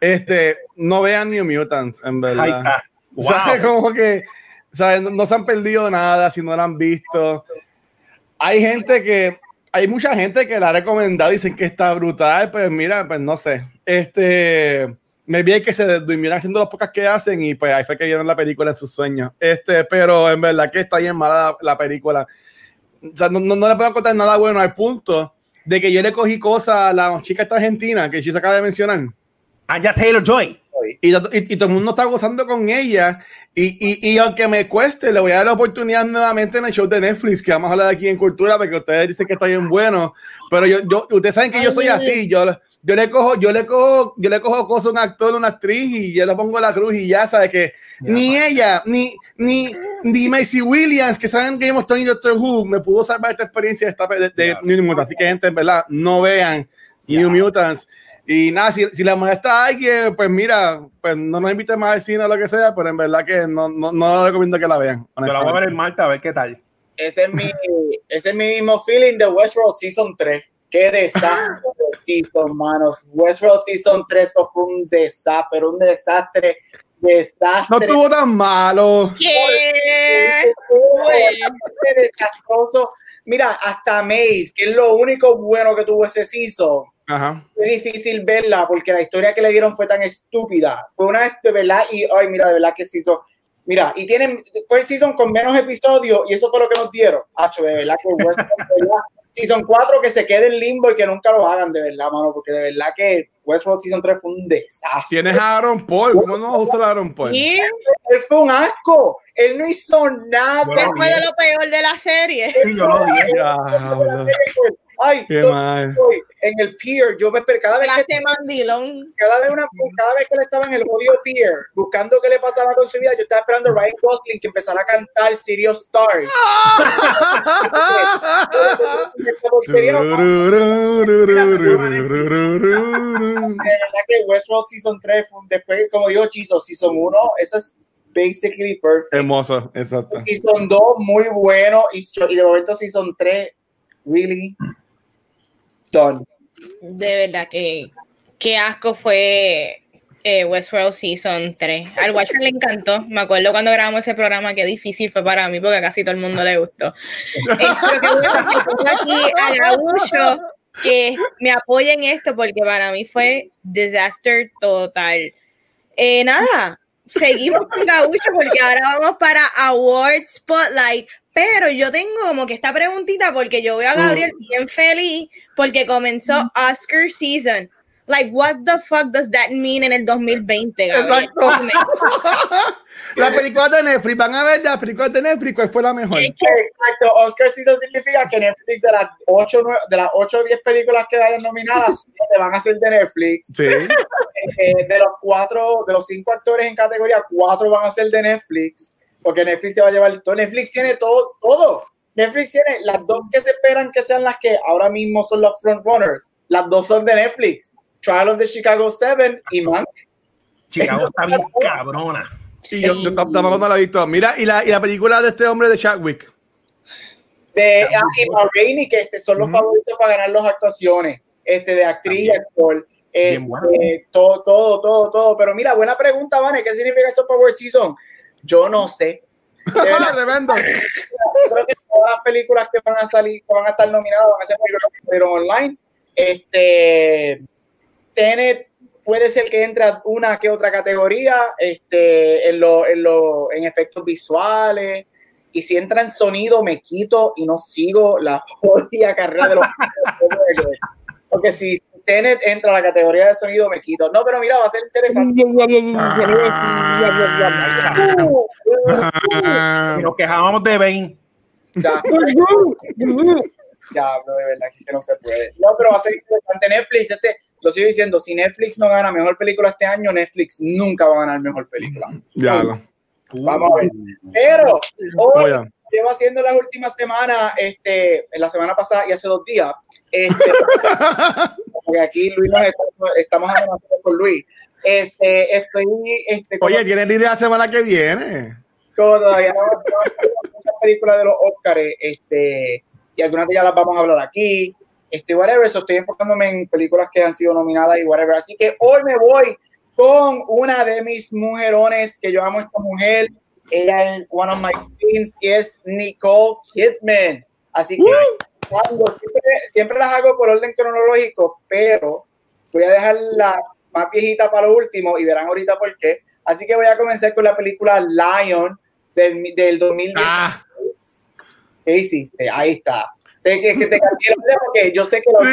S3: Este, no vean New Mutants, en verdad. [LAUGHS] Wow. Como que, ¿sabes? No, no, se han perdido nada si no la han visto. Hay gente que, hay mucha gente que la ha recomendado, dicen que está brutal, pues mira, pues no sé. Este, me vi que se durmieran haciendo las pocas que hacen y pues ahí fue que vieron la película en sus sueños. Este, pero en verdad que está bien mala la, la película. O sea, no, no, no le puedo contar nada bueno al punto de que yo le cogí cosas a la chica esta argentina que se acaba de mencionar.
S2: Anja Taylor Joy.
S3: Y, y, y, todo el mundo está gozando con ella. Y, y, aunque me cueste, le voy a dar la oportunidad nuevamente en el show de Netflix, que vamos a hablar aquí en Cultura, porque ustedes dicen que está bien bueno. Pero yo, yo ustedes saben que yo soy así. Yo, yo le cojo, yo le cojo, yo le cojo cosas a un actor, una actriz, y yo le pongo la cruz y ya sabe que ya, ni man. ella, ni, ni, ni Macy Williams, que saben que hemos tenido Doctor Who, me pudo salvar esta experiencia de, esta, de, de New Mutants. Así que, gente, en verdad, no vean New Mutants. Y nada, si, si le molesta a alguien, pues mira, pues no nos invite más al cine o lo que sea, pero en verdad que no, no, no recomiendo que la vean.
S2: Yo la voy a ver en Malta a ver qué tal.
S4: Ese es mi, ese es mi mismo feeling de Westworld Season 3. Qué desastre de Season, manos. Westworld Season 3 fue un desastre, un desastre, desastre.
S3: No estuvo tan malo.
S1: ¿Qué?
S4: Fue desastroso. Mira, hasta Maeve, que es lo único bueno que tuvo ese season.
S3: Ajá.
S4: Fue difícil verla porque la historia que le dieron fue tan estúpida. Fue una de verdad y ay, mira, de verdad que season. Mira, y tienen fue el season con menos episodios y eso fue lo que nos dieron. Hacho, de verdad que Westworld, de verdad, Season 4 que se quede en limbo y que nunca lo hagan, de verdad, mano, porque de verdad que Westworld Season 3 fue un desastre.
S3: Tienes a Aaron Paul, ¿cómo no vas a usar a Aaron Paul?
S4: Él fue un asco, él no hizo nada.
S1: ¿Qué fue de lo peor de la serie?
S2: Sí, yo lo vi.
S4: Ay,
S3: Qué mal.
S4: en el pier, yo me esperé cada vez
S1: Clase
S4: que
S1: mandilón.
S4: cada vez, una, cada vez que él estaba en el jodido pier buscando qué le pasaba con su vida, yo estaba esperando a Ryan Gosling que empezara a cantar Serious Stars. De verdad que Westworld Season 3 fue un- después, como digo, Chizo, Season 1, eso es basically perfect.
S3: Hermoso, exacto.
S4: Season 2, muy bueno. Y, y de momento Season 3, really done.
S1: De verdad que qué asco fue eh, Westworld Season 3. Al Watcher le encantó. Me acuerdo cuando grabamos ese programa, qué difícil fue para mí porque casi todo el mundo le gustó. Eh, pero que aquí a me apoye en esto porque para mí fue disaster total. Eh, nada, seguimos con Gaucho porque ahora vamos para Award Spotlight. Pero yo tengo como que esta preguntita porque yo veo a Gabriel mm. bien feliz porque comenzó Oscar season. Like, what the fuck does that mean en el 2020, Gabriel? Exacto. [LAUGHS]
S3: la película de Netflix, van a ver la película de Netflix, ¿cuál fue la mejor?
S4: Exacto, Oscar season significa que Netflix de las 8, de las 8 o 10 películas que vayan nominadas, [LAUGHS] te van a ser de Netflix. Sí. [LAUGHS] Eh, de los cuatro, de los cinco actores en categoría, cuatro van a ser de Netflix, porque Netflix se va a llevar todo. Netflix tiene todo, todo. Netflix tiene las dos que se esperan que sean las que ahora mismo son los frontrunners. Las dos son de Netflix. Trial of the Chicago Seven y Mank.
S2: Chicago está bien cabrona.
S3: Sí. yo, yo tampoco no la he visto. Mira, y la, y la película de este hombre de Chadwick.
S4: De ah, y que este, son los favoritos para ganar las actuaciones este, de actriz y actor. Este, todo, todo, todo, todo. Pero mira, buena pregunta, Vane. ¿Qué significa eso Power Season? Yo no sé. [LAUGHS]
S3: Tremendo. [LAUGHS]
S4: creo que todas las películas que van a salir, que van a estar nominadas, van a ser películas online. Este, Tenet puede ser que entre una que otra categoría, este, en, lo, en, lo, en efectos visuales. Y si entra en sonido, me quito y no sigo la [LAUGHS] jodida carrera de los. Porque si Tenet entra a la categoría de sonido, me quito. No, pero mira, va a ser interesante.
S2: Nos quejábamos de Bane.
S4: Ya. ya, de verdad que no se puede. No, pero va a ser interesante. Netflix, este, lo sigo diciendo, si Netflix no gana mejor película este año, Netflix nunca va a ganar mejor película.
S3: Ya.
S4: Vamos a ver. Pero hoy llevo haciendo las últimas semanas, este, en la semana pasada y hace dos días, este, porque aquí Luis nos está, estamos hablando con Luis. Este, estoy, este,
S3: Oye, ¿tienes idea la semana que viene?
S4: Todavía no, muchas películas de los Oscars, este, y algunas de ellas las vamos a hablar aquí. Este, whatever, so estoy enfocándome en películas que han sido nominadas y whatever. Así que hoy me voy con una de mis mujerones que yo amo a esta mujer. Ella es one of my queens y es Nicole Kidman. Así que siempre, las hago por orden cronológico, pero voy a dejar la más viejita para lo último y verán ahorita por qué. Así que voy a comenzar con la película Lion del, del 2010. Ah. ¿Qué hiciste? Ahí está. Que, que te porque yo sé que lo [LAUGHS]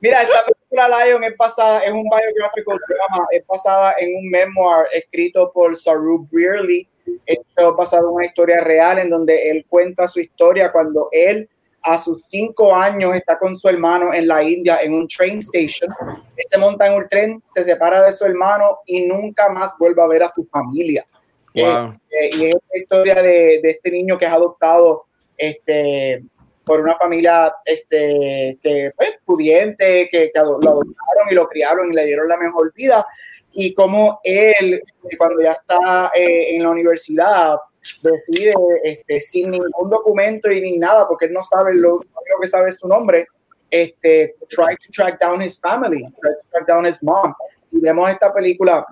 S4: Mira, esta película Lion es basada, es un biográfico drama, es basada en un memoir escrito por Saru Brearley, esto es basado en una historia real en donde él cuenta su historia cuando él a sus cinco años está con su hermano en la India en un train station. Él se monta en un tren, se separa de su hermano y nunca más vuelve a ver a su familia. Eh, eh, y es la historia de, de, este niño que es adoptado este, por una familia este, que, pues, pudiente, que, que, lo adoptaron y lo criaron y le dieron la mejor vida y cómo él, cuando ya está eh, en la universidad, decide este, sin ningún documento y ni nada, porque él no sabe lo, lo que sabe es su nombre, este, try to track down his family, try to track down his mom. Y vemos esta película,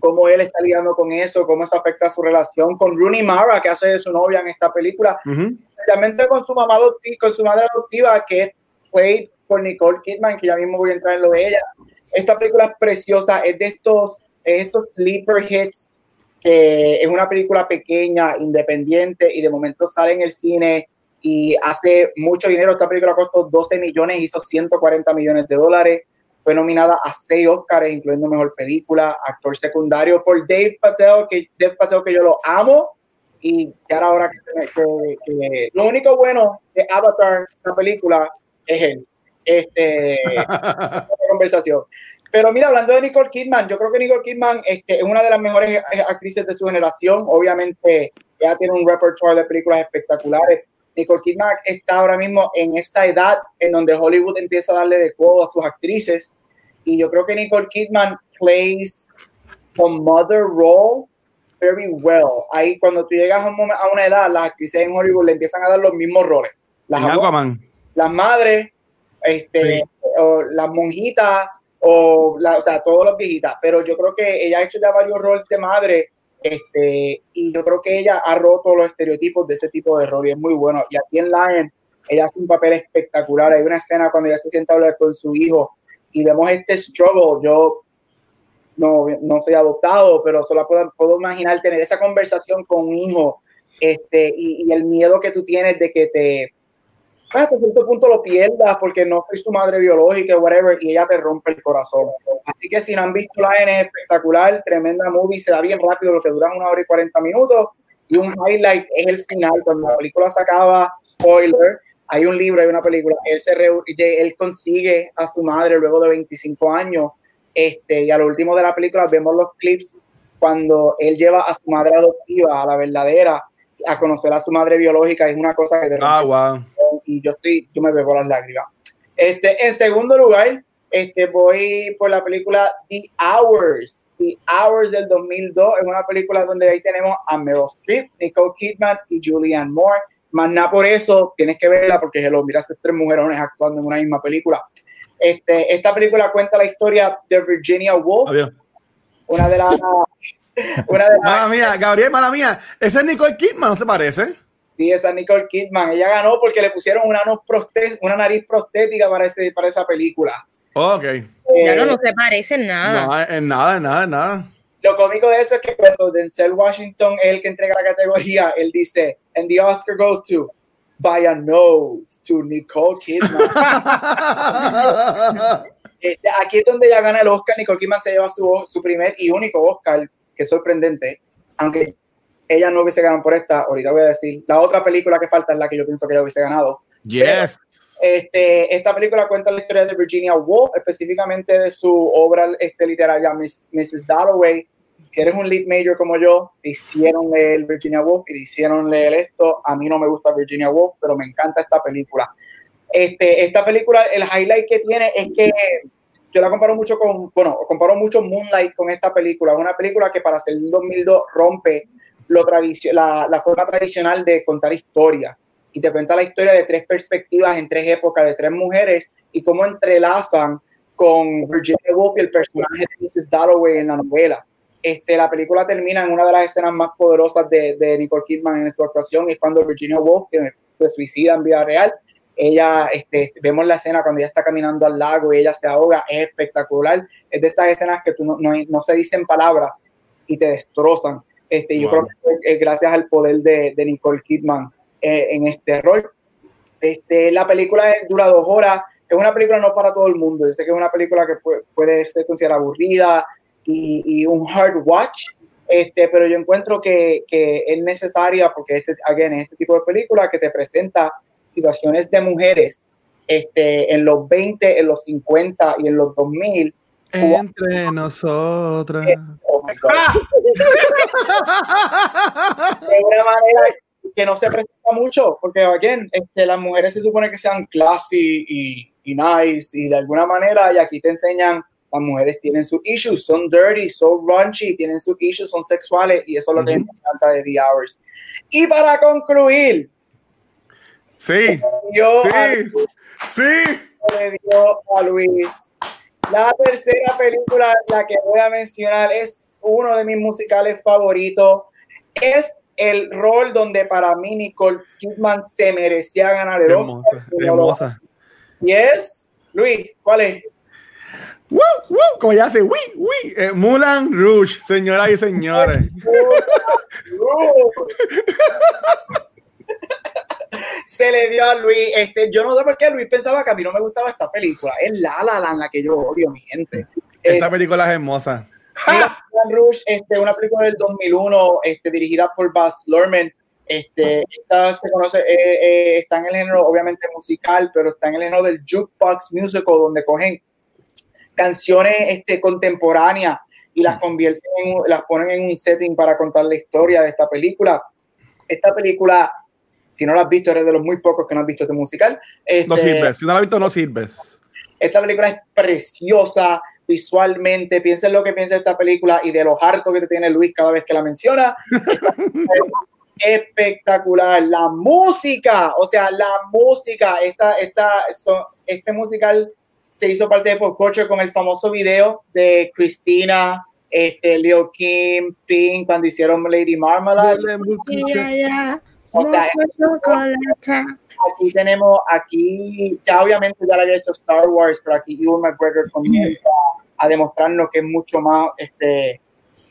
S4: cómo él está lidiando con eso, cómo eso afecta su relación con Rooney Mara, que hace de su novia en esta película, especialmente con su mamá adoptiva, con su madre adoptiva, que played por Nicole Kidman, que ya mismo voy a entrar en lo de ella. Esta película es preciosa, es de estos, estos sleeper hits, que es una película pequeña, independiente, y de momento sale en el cine y hace mucho dinero. Esta película costó 12 millones, hizo 140 millones de dólares. Fue nominada a 6 Oscars, incluyendo Mejor Película, Actor Secundario por Dave Patel, que Dave Patel que yo lo amo. Y que, que, que, lo único bueno de Avatar, la película, es él este, [LAUGHS] conversación. Pero mira, hablando de Nicole Kidman, yo creo que Nicole Kidman este, es una de las mejores actrices de su generación. Obviamente, ella tiene un repertoire de películas espectaculares. Nicole Kidman está ahora mismo en esta edad en donde Hollywood empieza a darle de codo a sus actrices. Y yo creo que Nicole Kidman plays a mother role very well. Ahí cuando tú llegas a, una edad, las actrices en Hollywood le empiezan a dar los mismos roles. Las, las madres, este, o las monjitas, o, la, o sea, todos los viejitas, pero yo creo que ella ha hecho ya varios roles de madre, este, y yo creo que ella ha roto los estereotipos de ese tipo de rol y es muy bueno. Y aquí en Lion, ella hace un papel espectacular. Hay una escena cuando ella se sienta a hablar con su hijo y vemos este struggle. Yo no, no soy adoptado, pero solo puedo, puedo imaginar tener esa conversación con un hijo este, y, y el miedo que tú tienes de que te hasta cierto punto lo pierdas porque no fui su madre biológica, whatever, y ella te rompe el corazón. Así que si no han visto la N es espectacular, tremenda movie, se da bien rápido, lo que dura una hora y 40 minutos, y un highlight es el final, cuando la película se acaba, spoiler, hay un libro, hay una película, él, se él consigue a su madre luego de 25 años, este, y al último de la película vemos los clips cuando él lleva a su madre adoptiva, a la verdadera, a conocer a su madre biológica, es una cosa que de
S3: ah, wow
S4: y yo estoy, yo me bebo las lágrimas. Este, en segundo lugar, este, voy por la película The Hours. The Hours del 2002 es una película donde ahí tenemos a Meryl Streep, Nicole Kidman y Julianne Moore. Más nada por eso, tienes que verla porque se lo miras tres mujeres actuando en una misma película. Este, esta película cuenta la historia de Virginia Woolf, una de las... [LAUGHS]
S3: Una de las mala mía, Gabriel, mala mía. Esa es Nicole Kidman, ¿no se parece?
S4: Sí, esa Nicole Kidman. Ella ganó porque le pusieron una, una nariz prostética para, ese, para esa película.
S3: ok.
S1: Eh, ya no, no se parece en nada.
S3: No, en nada, en nada, en nada.
S4: Lo cómico de eso es que cuando Denzel Washington es el que entrega la categoría, él dice, and the Oscar goes to by a nose to Nicole Kidman. [LAUGHS] este, aquí es donde ella gana el Oscar. Nicole Kidman se lleva su, su primer y único Oscar, que es sorprendente, aunque ella no hubiese ganado por esta, ahorita voy a decir, la otra película que falta es la que yo pienso que ella hubiese ganado.
S3: Yes.
S4: este, esta película cuenta la historia de Virginia Woolf, específicamente de su obra este, literaria Mrs. Dalloway. Si eres un lead major como yo, te hicieron leer Virginia Woolf y te hicieron leer esto. A mí no me gusta Virginia Woolf, pero me encanta esta película. Este, esta película, el highlight que tiene es que yo la comparo mucho con, bueno, comparo mucho Moonlight con esta película. Es una película que para ser 2002 rompe lo la, la forma tradicional de contar historias y te cuenta la historia de tres perspectivas en tres épocas de tres mujeres y cómo entrelazan con Virginia Woolf y el personaje de Mrs. Dalloway en la novela. Este, la película termina en una de las escenas más poderosas de, de Nicole Kidman en su actuación, es cuando Virginia Woolf que se suicida en vida real. Ella, este, vemos la escena cuando ella está caminando al lago y ella se ahoga, es espectacular. Es de estas escenas que tú no, no, no se dicen palabras y te destrozan. Este, Yo creo que es gracias al poder de, de Nicole Kidman eh, en este rol. Este, la película dura dos horas. Es una película no para todo el mundo. Yo sé que es una película que puede, puede ser considerada aburrida y, y, un hard watch. Este, pero yo encuentro que, que es necesaria porque este, again, este tipo de película que te presenta situaciones de mujeres este, en los 20, en los 50 y en los 2000
S3: entre nosotras. Oh
S4: de una manera que no se presenta mucho, porque again, este, las mujeres se supone que sean classy y, y nice, y de alguna manera, y aquí te enseñan, las mujeres tienen sus issues, son dirty, son raunchy, tienen sus issues, son sexuales, y eso es lo que me encanta de The Hours. Y para concluir,
S3: sí, sí, sí,
S4: le dio a Luis la tercera película, la que voy a mencionar, es uno de mis musicales favoritos. Es el rol donde para mí Nicole Kidman se merecía ganar el
S3: Oscar. Hermosa.
S4: Y es, Luis, ¿cuál es?
S3: ¡Woo! ¡Woo! Como ya hace, ¡Wii! ¡Wii! Eh, Mulan Rouge, señoras y señores. [LAUGHS]
S4: se le dio a Luis. Este, yo no sé por qué Luis pensaba que a mí no me gustaba esta película. Es La La Land la que yo odio, mi gente.
S3: Esta película es hermosa. [LAUGHS]
S4: Rouge, este, una película del 2001, este, dirigida por Baz Luhrmann. Este, esta se conoce, eh, eh, está en el género obviamente musical, pero está en el género del jukebox musical, donde cogen canciones este, contemporáneas y las convierten, en, las ponen en un setting para contar la historia de esta película. Esta película si no la has visto, eres de los muy pocos que no has visto este musical. Este,
S3: no sirves. Si no la has visto, no sirves.
S4: Esta película es preciosa visualmente. Piensa en lo que piensa esta película y de lo harto que te tiene Luis cada vez que la menciona. [LAUGHS] espectacular. La música, o sea, la música, esta, esta, este musical se hizo parte de Pop Culture con el famoso video de Cristina, este, Leo Kim, Pink, cuando hicieron Lady Marmalade. O sea, [LAUGHS] aquí tenemos, aquí ya obviamente ya le había hecho Star Wars, pero aquí Ewan McGregor comienza a demostrarnos que es mucho más este,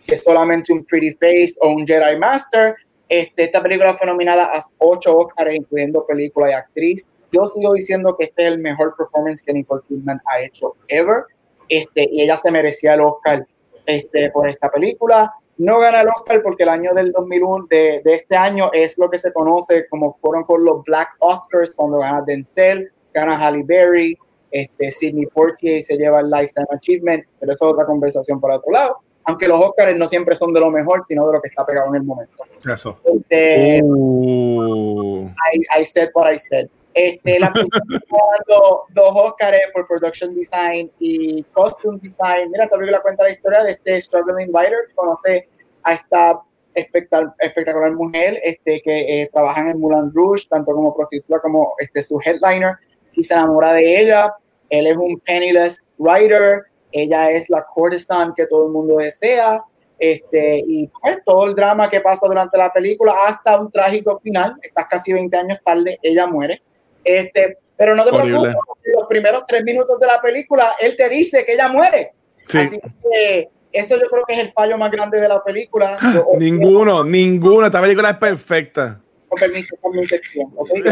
S4: que solamente un Pretty Face o un Jedi Master. Este, esta película fue nominada a ocho Oscars, incluyendo película y actriz. Yo sigo diciendo que este es el mejor performance que Nicole Kidman ha hecho ever. Este, y ella se merecía el Oscar este, por esta película. No gana el Oscar porque el año del 2001, de, de este año, es lo que se conoce como fueron con los Black Oscars, cuando gana Denzel, gana Halle Berry, este, Sidney Portier se lleva el Lifetime Achievement, pero eso es otra conversación por otro lado. Aunque los Oscars no siempre son de lo mejor, sino de lo que está pegado en el momento.
S2: Eso.
S4: Este, uh. I, I, said what I said. Este, la [LAUGHS] dando dos Oscars por Production Design y Costume Design. Mira, esta película cuenta la historia de este struggling writer que conoce a esta espectacular mujer este, que eh, trabaja en Moulin Rouge, tanto como prostituta como este, su headliner, y se enamora de ella. Él es un penniless writer, ella es la courtesan que todo el mundo desea. Este, y pues, todo el drama que pasa durante la película hasta un trágico final, estás casi 20 años tarde, ella muere. Este, pero no te preocupes, los primeros tres minutos de la película, él te dice que ella muere. Así que eso yo creo que es el fallo más grande de la película.
S3: ninguno, ninguno. Esta película es perfecta.
S4: Con permiso, con mi sección. Okay, [LAUGHS]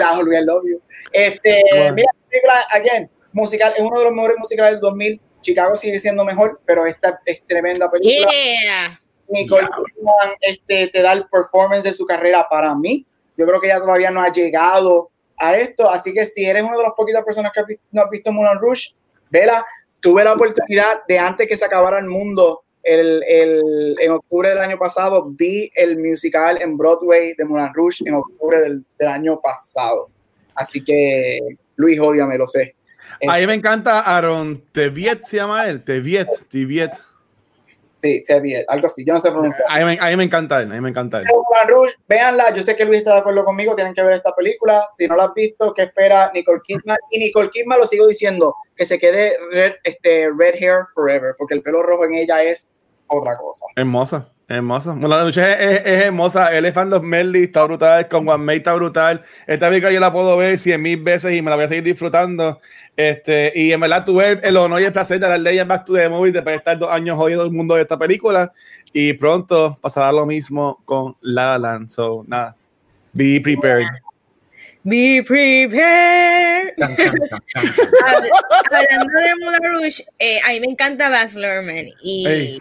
S4: la el obvio. Este, mira, película, again, musical, es uno de los mejores musicales del 2000. Chicago sigue siendo mejor, pero esta es tremenda película. Yeah. Nicole Kidman este, te da el performance de su carrera para mí. Yo creo que ella todavía no ha llegado a esto, así que si eres una de las poquitas personas que no has visto Moulin Rouge, vela. Tuve la oportunidad de antes que se acabara el mundo, el, el, en octubre del año pasado, vi el musical en Broadway de Moulin Rouge en octubre del, del año pasado. Así que, Luis, me lo sé.
S3: A mí me encanta Aaron Teviet, se llama él, Teviet, Teviet.
S4: Sí, Sevier, algo así. Yo no sé pronunciar.
S3: A mí, a mí me encanta él, a mí me encanta él.
S4: Rouge, véanla. Yo sé que Luis está de acuerdo conmigo. Tienen que ver esta película. Si no la has visto, ¿qué espera Nicole Kidman? Y Nicole Kidman, lo sigo diciendo, que se quede red, este, red hair forever, porque el pelo rojo en ella es otra cosa.
S3: Hermosa. Hermosa. La noche es, es, hermosa. Él es fan de Melly, está brutal. Con One May está brutal. Esta película yo la puedo ver cien mil veces y me la voy a seguir disfrutando. Este, y en verdad tuve el honor y el placer de darle ella Back to the Movie después de estar dos años jodiendo el mundo de esta película. Y pronto pasará lo mismo con La La Land. So, nada. Be prepared.
S1: Be prepared. [LAUGHS] Hablando de Moulin Rouge, eh, a mí me encanta Baz Luhrmann y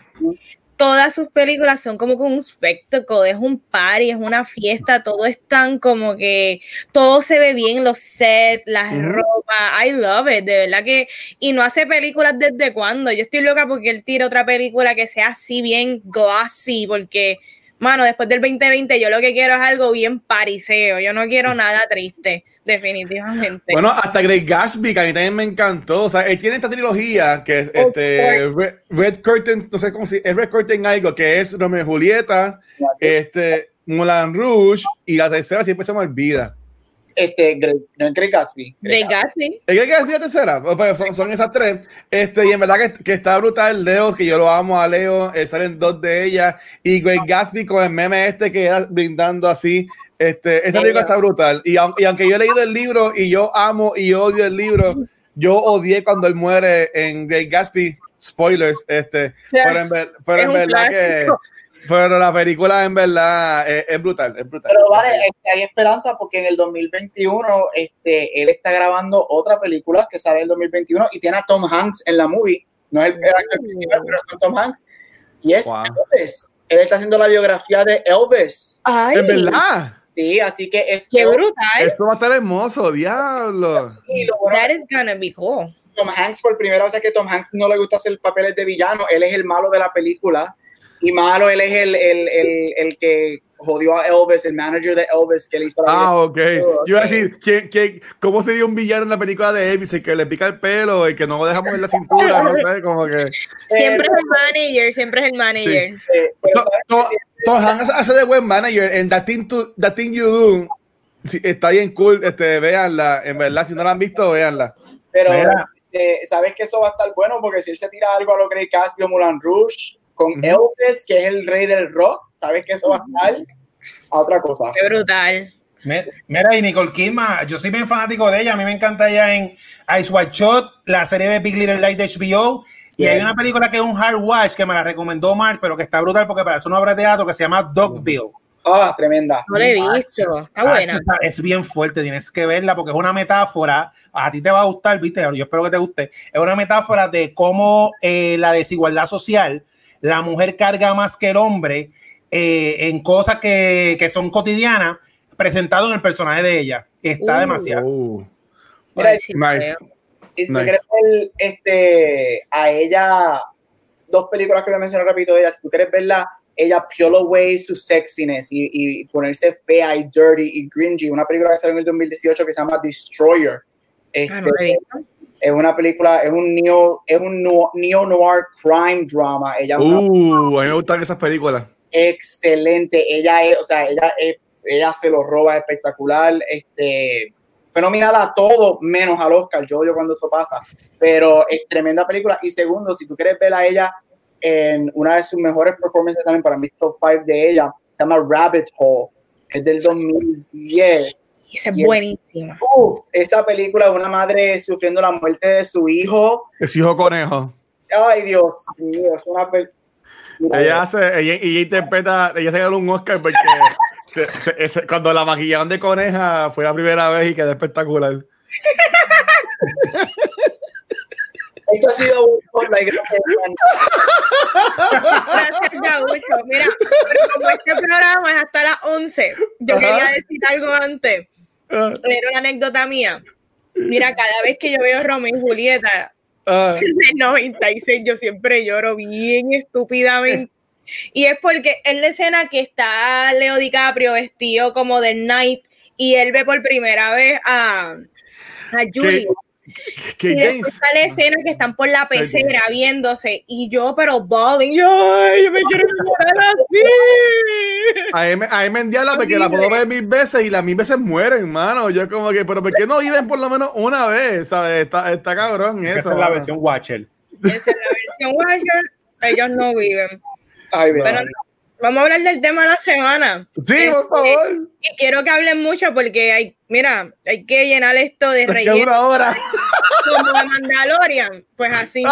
S1: todas sus películas son como un espectáculo, es un party, es una fiesta, todo es tan como que todo se ve bien, los sets, las ropas, I love it, de verdad que, y no hace películas desde cuando, yo estoy loca porque él tira otra película que sea así bien glossy, porque, mano, después del 2020 yo lo que quiero es algo bien pariseo, yo no quiero nada triste definitivamente.
S3: Bueno, hasta Greg Gatsby, que a mí también me encantó. O sea, él tiene esta trilogía que es este, Red, Curtain, no sé cómo se es Red Curtain algo, que es Romeo y Julieta, este, Moulin Rouge, y la tercera siempre se me olvida.
S4: Este, Greg, no es Greg Gatsby.
S1: Greg Gatsby.
S3: ¿Es Greg Gatsby la tercera? Pues son, son, esas tres. Este, y en verdad que, que, está brutal Leo, que yo lo amo a Leo, eh, salen dos de ellas. Y Greg Gatsby con el meme este que era brindando así este, esa película está brutal. Y, y, aunque yo he leído el libro y yo amo y odio el libro, yo odié cuando él muere en Great Gatsby. Spoilers, este. Pero en, pero en verdad que. Pero la película en verdad es, brutal, es brutal.
S4: Pero vale, este, hay esperanza porque en el 2021 este, él está grabando otra película que sale en el 2021 y tiene a Tom Hanks en la movie. No es el, actor principal, pero es Tom Hanks. Y es Elvis. Él está haciendo la biografía de Elvis.
S3: Ay. Es verdad.
S4: Sí, así que es
S1: Qué brutal.
S3: Esto va a estar hermoso, diablo.
S1: Y lo bueno, That is gonna be cool.
S4: Tom Hanks por primera vez que Tom Hanks no le gusta hacer papeles de villano, él es el malo de la película y malo él es el, el, el, el que jodió a Elvis, el manager de Elvis que le hizo
S3: la Ah, ok. Yo iba a decir, ¿qué, qué, ¿cómo sería un villano en la película de Elvis? El que le pica el pelo y que no lo deja mover la cintura, no sé, como que...
S1: Siempre es el manager, siempre es el manager.
S3: Sí. Tom Hanks hace de buen manager en That Thing, to, that thing You Do Sí, está bien cool, este, véanla, en verdad, si no la han visto, véanla.
S4: Pero, eh, ¿sabes que eso va a estar bueno? Porque si él se tira algo a lo que Caspio Mulan Rouge, con Elvis, que es el rey del rock, ¿sabes que eso va a estar a otra cosa?
S1: Qué brutal.
S2: Mira, y Nicole Kidman, yo soy bien fanático de ella. A mí me encanta ella en Ice White Shot, la serie de Big Little Light de HBO. Y hay una película que es un hard watch que me la recomendó Mark, pero que está brutal porque parece una obra de teatro que se llama Dogville.
S4: Ah, tremenda.
S1: No la he visto. Está buena.
S2: Es bien fuerte, tienes que verla porque es una metáfora. A ti te va a gustar, viste. Yo espero que te guste. Es una metáfora de cómo eh, la desigualdad social, la mujer carga más que el hombre eh, en cosas que, que son cotidianas presentado en el personaje de ella. Está uh. demasiado. Uh.
S4: Mira, si, nice. quieres ver este, a ella, dos películas que voy a mencionar rápido de ella, si tú quieres verla, ella peel away su sexiness y, y, ponerse fea y dirty y gringy, una película que salió en el 2018 que se llama Destroyer. Este, ah, no es una película, es un neo, es un neo noir crime drama. Ella
S3: uh, a mí me gustan esas películas.
S4: Excelente. Ella es, o sea, ella es ella se lo roba espectacular. Este, fue nominada a todo menos al Oscar. Yo odio cuando eso pasa, pero es tremenda película. Y segundo, si tú quieres ver a ella en una de sus mejores performances también para mí, top 5 de ella, se llama Rabbit Hole, es del 2010.
S1: Esa es buenísima.
S4: esa película de una madre sufriendo la muerte de su hijo.
S3: De su hijo conejo.
S4: Ay, Dios mío, es una película.
S3: Ella hace, ella, ella interpreta, ella se ganó un Oscar porque [LAUGHS] cuando la maquillaron de coneja fue la primera vez y quedó espectacular. [LAUGHS]
S4: Esto ha sido un
S1: Gracias, Mira, como este programa es hasta las 11, yo quería decir algo antes. Ah. Era una anécdota mía. Mira, cada vez que yo veo Romeo y Julieta, uh. el 96, yo siempre lloro bien estúpidamente. Y es porque es la escena que está Leo DiCaprio vestido como de Knight y él ve por primera vez a, a [LAUGHS] Julie. y después está la escena que están por la pecera viéndose y yo pero bawling yo, ay, yo me quiero enamorar así
S3: a mí, a me endiala porque la puedo ver mil veces y las mil veces mueren hermano. Yo como que pero ¿por qué no viven por lo menos una vez? ¿sabes? Está, está cabrón eso
S2: esa es la versión Watcher.
S1: Esa es la versión Watcher. Ellos no viven vamos a hablar del tema de la semana.
S3: Sí, por este, favor.
S1: Y quiero que hablen mucho porque hay, mira, hay que llenar esto de relleno. Como de Mandalorian. Pues así.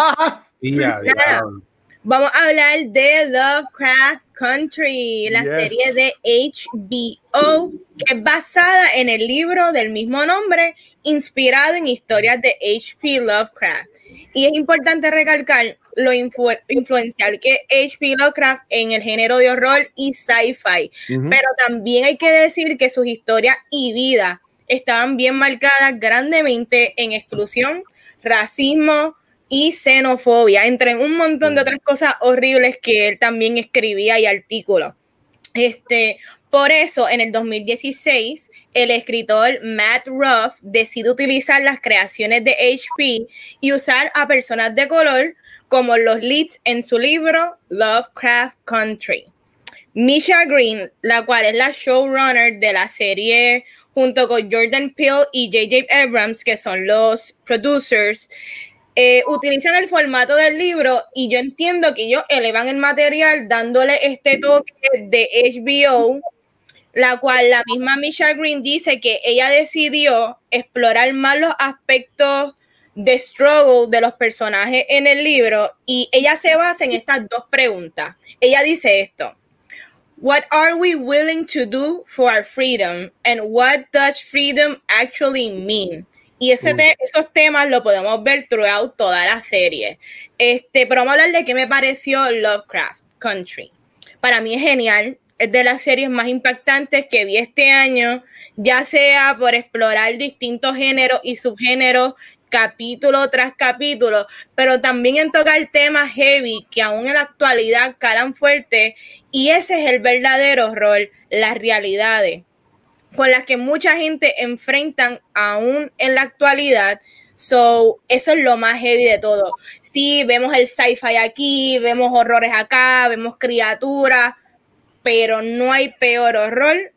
S1: vamos a hablar de Lovecraft Country, la serie de HBO, que es basada en el libro del mismo nombre, inspirado en historias de H.P. Lovecraft. Y es importante recalcar lo influencial que H.P. Lovecraft en el género de horror y sci-fi. Pero también hay que decir que sus historias y vida estaban bien marcadas grandemente en exclusión, racismo y xenofobia, entre un montón de otras cosas horribles que él también escribía y artículos. Este, por eso, en el 2016, el escritor Matt Ruff decide utilizar las creaciones de HP y usar a personas de color como los leads en su libro Lovecraft Country. Misha Green, la cual es la showrunner de la serie junto con Jordan Peele y JJ Abrams, que son los producers, eh, utilizan el formato del libro y yo entiendo que ellos elevan el material dándole este toque de HBO, la cual la misma Misha Green dice que ella decidió explorar más los aspectos de struggle de los personajes en el libro y ella se basa en estas dos preguntas. Ella dice esto. What are we willing to do for our freedom? And what does freedom actually mean? Y ese esos temas lo podemos ver throughout toda la serie. Este, pero vamos a hablar de qué me pareció Lovecraft Country. Para mí es genial. Es de las series más impactantes que vi este año, ya sea por explorar distintos géneros y subgéneros capítulo tras capítulo, pero también en tocar temas heavy que aún en la actualidad calan fuerte y ese es el verdadero horror, las realidades con las que mucha gente enfrentan aún en la actualidad. So, eso es lo más heavy de todo. Sí, vemos el sci-fi aquí, vemos horrores acá, vemos criaturas, pero no hay peor horror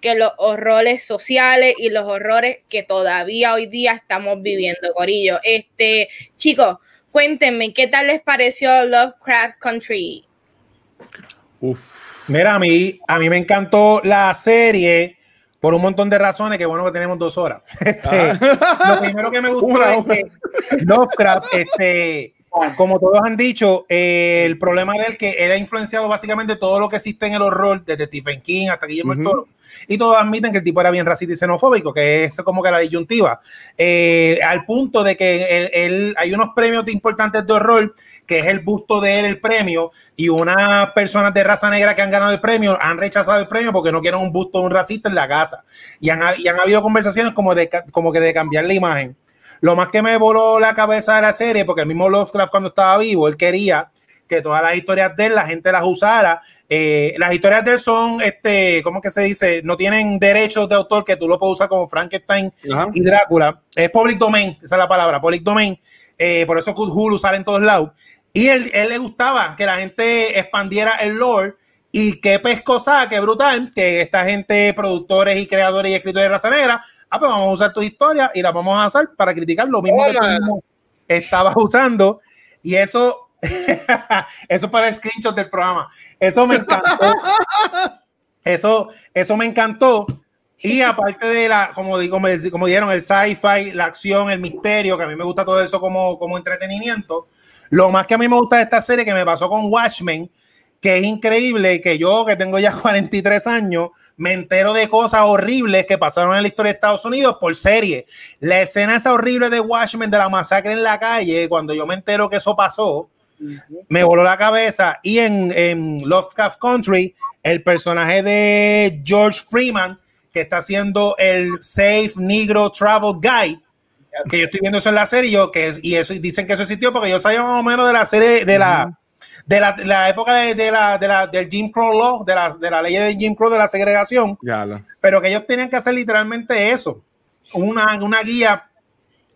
S1: que los horrores sociales y los horrores que todavía hoy día estamos viviendo, Corillo. Este, chicos, cuéntenme, ¿qué tal les pareció Lovecraft Country?
S2: Uf. Mira, a mí, a mí me encantó la serie por un montón de razones, que bueno que tenemos dos horas. [LAUGHS] Este, ah. Lo primero que me gustó [LAUGHS] es que Lovecraft, este, como todos han dicho, eh, el problema de él que él ha influenciado básicamente todo lo que existe en el horror, desde Stephen King hasta Guillermo del Toro, y todos admiten que el tipo era bien racista y xenofóbico, que es como que la disyuntiva, eh, al punto de que él, hay unos premios importantes de horror, que es el busto de él, el premio, y unas personas de raza negra que han ganado el premio han rechazado el premio porque no quieren un busto de un racista en la casa, y han, y han habido conversaciones como, de, como que de cambiar la imagen. Lo más que me voló la cabeza de la serie, porque el mismo Lovecraft cuando estaba vivo, él quería que todas las historias de él la gente las usara. Eh, las historias de él son, este, ¿cómo que se dice? No tienen derechos de autor que tú lo puedes usar como Frankenstein y Drácula. Es public domain, esa es la palabra, public domain. Eh, por eso Hulu sale en todos lados. Y él, él le gustaba que la gente expandiera el lore y qué pescosa, qué brutal que esta gente, productores y creadores y escritores de raza negra, ah, pues vamos a usar tu historia y la vamos a usar para criticar lo mismo que tú estabas usando. Y eso, [LAUGHS] eso para el screenshot del programa. Eso me encantó. Eso, eso me encantó. Y aparte de la, como, como, como dijeron, el sci-fi, la acción, el misterio, que a mí me gusta todo eso como, como entretenimiento. Lo más que a mí me gusta de esta serie que me pasó con Watchmen, que es increíble que yo, que tengo ya [LAUGHS] 43 años, me entero de cosas horribles que pasaron en la historia de Estados Unidos por serie. La escena esa horrible de Watchmen de la masacre en la calle, cuando yo me entero que eso pasó, me voló la cabeza. Y en, en Lovecraft Country, el personaje de George Freeman, que está haciendo el Safe Negro Travel Guide, que yo estoy viendo eso en la serie, y, yo, que y eso dicen que eso existió porque yo sabía más o menos de la serie de la de la, época de, la, de la, del Jim Crow Law, de la, de la ley de Jim Crow de la segregación, pero que ellos tenían que hacer literalmente eso, una, una guía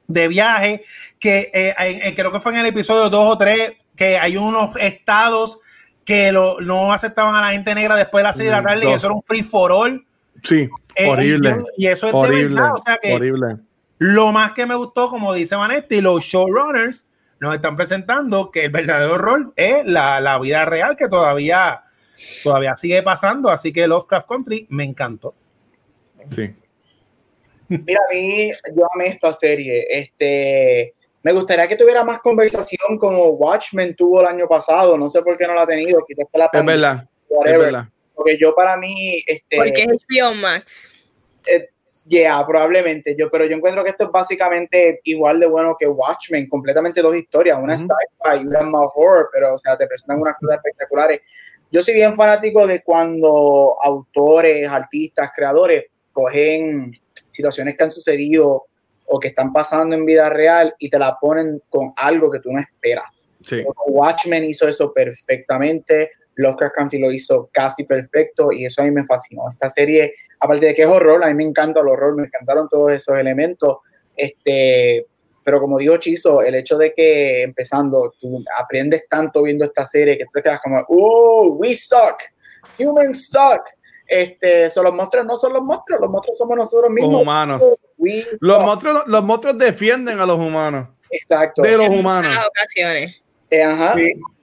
S2: de viaje que eh, creo que fue en el episodio 2 o 3, que hay unos estados que lo, no aceptaban a la gente negra después de las 6 de la tarde y eso era un free for all.
S3: Sí, eh, horrible.
S2: Y, eso es de verdad, o sea que horrible. lo más que me gustó, como dice Vanetti, los showrunners nos están presentando que el verdadero rol es la, la, vida real que todavía, todavía sigue pasando. Así que Lovecraft Country me encantó.
S3: Sí.
S4: Mira, a mí, yo amé esta serie. Este, me gustaría que tuviera más conversación como Watchmen tuvo el año pasado. No sé por qué no la ha tenido.
S3: La es verdad. Es verdad.
S4: Porque yo para mí... Este,
S1: Porque es HBO Max.
S4: Eh, Yeah, probablemente. Yo, pero yo encuentro que esto es básicamente igual de bueno que Watchmen, completamente dos historias, una es sci-fi y una más horror, pero o sea, te presentan unas cosas espectaculares. Yo soy bien fanático de cuando autores, artistas, creadores cogen situaciones que han sucedido o que están pasando en vida real y te la ponen con algo que tú no esperas.
S3: Sí.
S4: Watchmen hizo eso perfectamente, Lovecraft Country lo hizo casi perfecto y eso a mí me fascinó. Esta serie aparte de que es horror, a mí me encanta el horror, me encantaron todos esos elementos. Este, pero como digo Chizo, el hecho de que empezando tú aprendes tanto viendo esta serie que tú te quedas como, ¡Oh, we suck! Humans suck. Este, son los monstruos, no son los monstruos, los monstruos somos nosotros mismos.
S3: Los humanos. los, monstruos, los monstruos defienden a los humanos.
S4: Exacto.
S3: De los humanos.
S1: En ocasiones.
S4: Eh, ajá.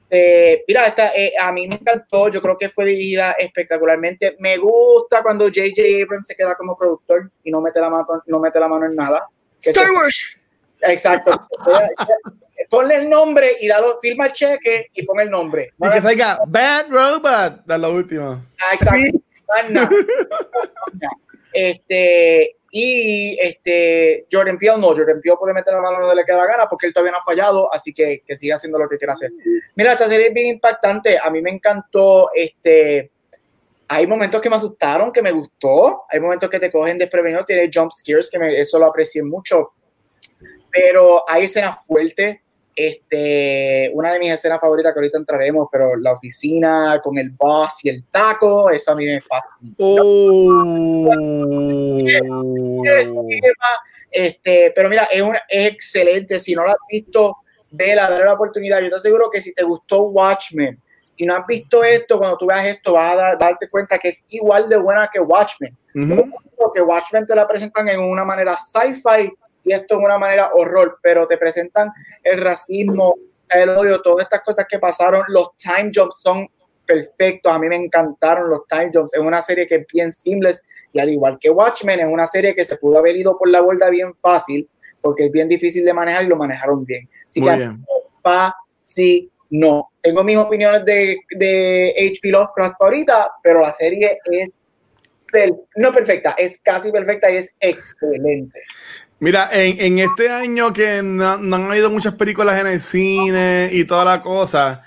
S4: Eh, mira, esta, eh, a mí me encantó, yo creo que fue dirigida espectacularmente. Me gusta cuando J.J. Abrams se queda como productor y no mete la mano, no mete la mano en nada.
S1: Star Wars.
S4: Exacto. [LAUGHS] Ponle el nombre y dalo, firma el cheque y pon el nombre.
S3: Y que salga Bad Robot, da la última.
S4: Ah, exacto. [LAUGHS] este, y este, Jordan Peele no, Jordan Peele puede meter la mano donde le queda la gana porque él todavía no ha fallado, así que, que siga haciendo lo que quiera hacer. Mira, esta serie es bien impactante, a mí me encantó, este, hay momentos que me asustaron, que me gustó, hay momentos que te cogen desprevenido, tiene jump scares, que eso lo aprecié mucho, pero hay escenas fuertes, este, una de mis escenas favoritas que ahorita entraremos, pero la oficina con el boss y el taco, eso a mí me fascina.
S3: Oh.
S4: Este, pero mira, es, es excelente. Si no lo has visto, vela, dale la oportunidad. Yo te aseguro que si te gustó Watchmen, y no has visto esto, cuando tú veas esto vas a darte cuenta que es igual de buena que Watchmen. Porque Watchmen te la presentan en una manera sci-fi y esto en una manera horror, pero te presentan el racismo, el odio, todas estas cosas que pasaron. Los time jumps son perfectos, a mí me encantaron los time jumps. Es una serie que es bien simple y al igual que Watchmen, es una serie que se pudo haber ido por la borda bien fácil porque es bien difícil de manejar y lo manejaron bien. Así Muy que bien. no. Tengo mis opiniones de, de HP Lovecraft ahorita, pero la serie es no perfecta, es casi perfecta y es excelente.
S3: Mira, en, en este año que no, han habido muchas películas en el cine y toda la cosa,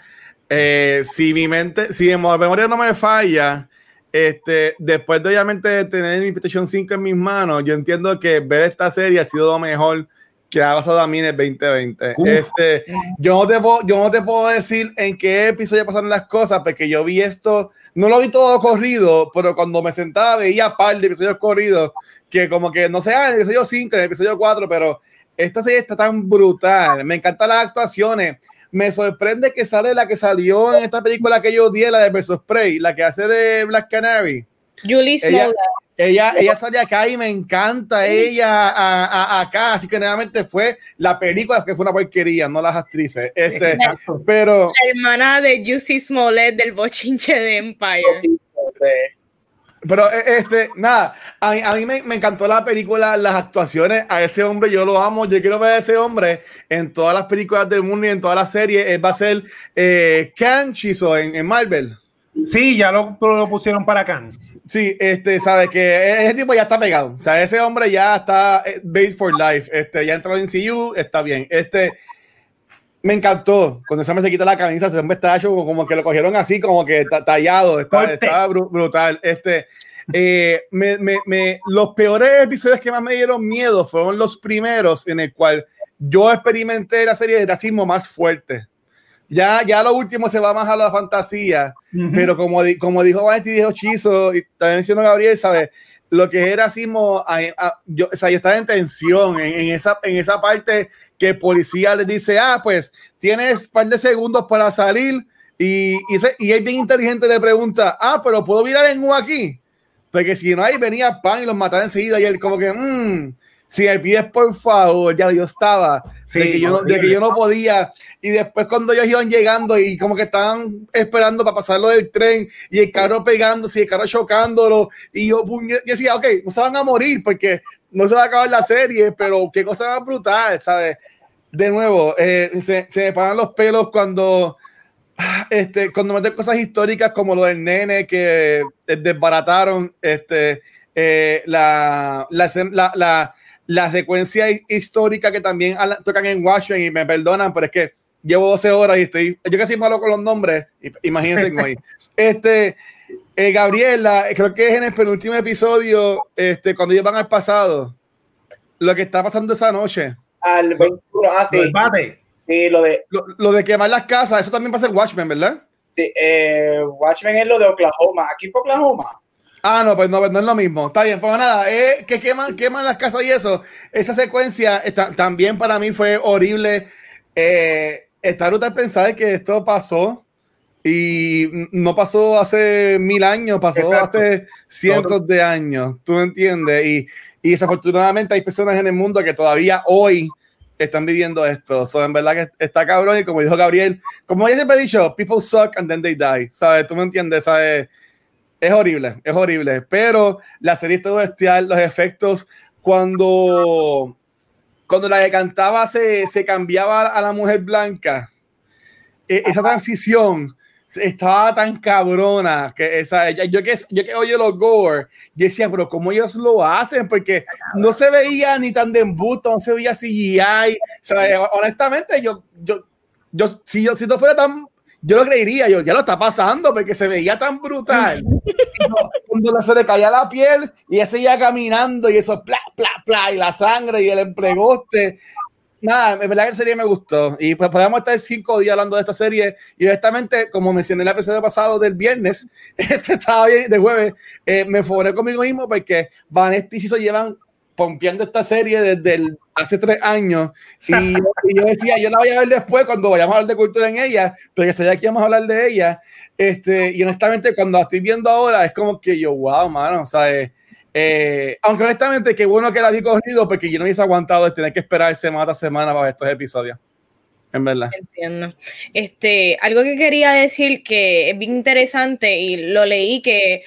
S3: eh, si mi mente, si mi memoria no me falla, este, después de obviamente tener mi PlayStation 5 en mis manos, yo entiendo que ver esta serie ha sido lo mejor que ha pasado a mí en el 2020. Este, yo, no te puedo, yo no te puedo decir en qué episodio pasaron las cosas, porque yo vi esto, no lo vi todo corrido, pero cuando me sentaba veía par de episodios corridos, que como que, no sé, en el episodio 5, en el episodio 4, pero esta serie está tan brutal. Me encantan las actuaciones. Me sorprende que sale la que salió en esta película que yo di, la de Versus Prey, la que hace de Black Canary.
S1: Julie Smollett.
S3: Ella, ella sale acá y me encanta ella acá, así que nuevamente fue la película que fue una porquería, no las actrices. Este, pero
S1: la hermana de Juicy Smollett del bochinche de Empire.
S3: Pero e, este, nada, a mí, a mí me, me, encantó la película, las actuaciones, a ese hombre yo lo amo, yo quiero ver a ese hombre en todas las películas del mundo y en todas las series, él va a ser eh, Chiso en, en Marvel.
S2: Sí, ya lo, lo pusieron para Kang.
S3: Sí, este, sabe que ese tipo ya está pegado. O sea, ese hombre ya está eh, based for life. Este, ya entró en CU, está bien. Este, me encantó. Cuando ese hombre se quita la camisa, ese hombre está hecho como que lo cogieron así, como que tallado. Está, brutal. Este, eh, me, me, me, los peores episodios que más me dieron miedo fueron los primeros en el cual yo experimenté la serie de racismo más fuerte. Ya, ya lo último se va más a la fantasía, pero como, como dijo Vanetti, dijo Chizo, y también mencionó Gabriel, ¿sabes? Lo que es racismo, yo, o sea, yo estaba en tensión en, esa, en esa parte que el policía le dice, ah, pues tienes un par de segundos para salir y, y, y es bien inteligente le pregunta, ah, pero puedo mirar en U aquí, porque si no, ahí venía pan y los mataba enseguida y él como que, mmm, si me pides por favor, ya yo estaba, de, que yo, de, que yo, no podía. Y después cuando ellos iban llegando y como que estaban esperando para pasarlo del tren y el carro pegándose y el carro chocándolo, y yo, decía, ok, no se van a morir porque no se va a acabar la serie, pero qué cosa más brutal, ¿sabes? De nuevo, eh, se, se, me paran los pelos cuando, este, cuando meten cosas históricas como lo del nene que desbarataron este, eh, la, la, la la secuencia histórica que también tocan en Washington y me perdonan, pero es que llevo 12 horas y estoy, yo casi malo con los nombres, imagínense hoy. [LAUGHS] Este, eh, Gabriela, creo que es en el penúltimo episodio, este, cuando ellos van al pasado, lo que está pasando esa noche.
S4: Al 21, ah, sí. Sí, lo de...
S3: Lo, de quemar las casas, eso también pasa en Watchmen, ¿verdad?
S4: Sí, eh, Watchmen es lo de Oklahoma. Aquí fue Oklahoma.
S3: Ah, no, pues no, no es lo mismo. Está bien, pues nada, eh, que queman, queman las casas y eso. Esa secuencia está, también para mí fue horrible. Eh, está brutal pensar que esto pasó y no pasó hace mil años, pasó hace cientos de años. ¿Tú entiendes? Y, y, desafortunadamente hay personas en el mundo que todavía hoy están viviendo esto. So, en verdad que está cabrón y como dijo Gabriel, como ya siempre he dicho, people suck and then they die. ¿Sabes? ¿Tú me entiendes? ¿Sabes? Es horrible, es horrible, pero la serie está bestial, los efectos, cuando, cuando la que cantaba se, se cambiaba a la mujer blanca, e, esa transición estaba tan cabrona que esa, yo que yo que oye los gore, yo decía, pero ¿cómo ellos lo hacen? Porque no se veía ni tan de embusto, no se veía CGI, o sea, honestamente yo, yo, yo, si yo, si no fuera tan yo lo creería, yo ya lo está pasando porque se veía tan brutal. [LAUGHS] cuando se le caía la piel y ese ya caminando y eso, pla, pla, pla, y la sangre y el emplegoste. Nada, en verdad que la serie me gustó. Y pues podemos estar cinco días hablando de esta serie. Y honestamente, como mencioné en el episodio pasado del viernes, [LAUGHS] este estaba bien, de jueves, eh, me enfoqué conmigo mismo porque Vanessa y Chiso llevan pompeando esta serie desde el hace tres años. Y, yo decía, yo la voy a ver después cuando vayamos a hablar de cultura en ella, pero que sabía que íbamos a hablar de ella. Este, y honestamente, cuando la estoy viendo ahora, es como que yo, wow, mano, sea, eh, eh, aunque honestamente, qué bueno que la vi corrido, porque yo no hubiese aguantado de tener que esperar semana a semana para estos episodios. En verdad.
S1: Entiendo. Este, algo que quería decir que es bien interesante y lo leí que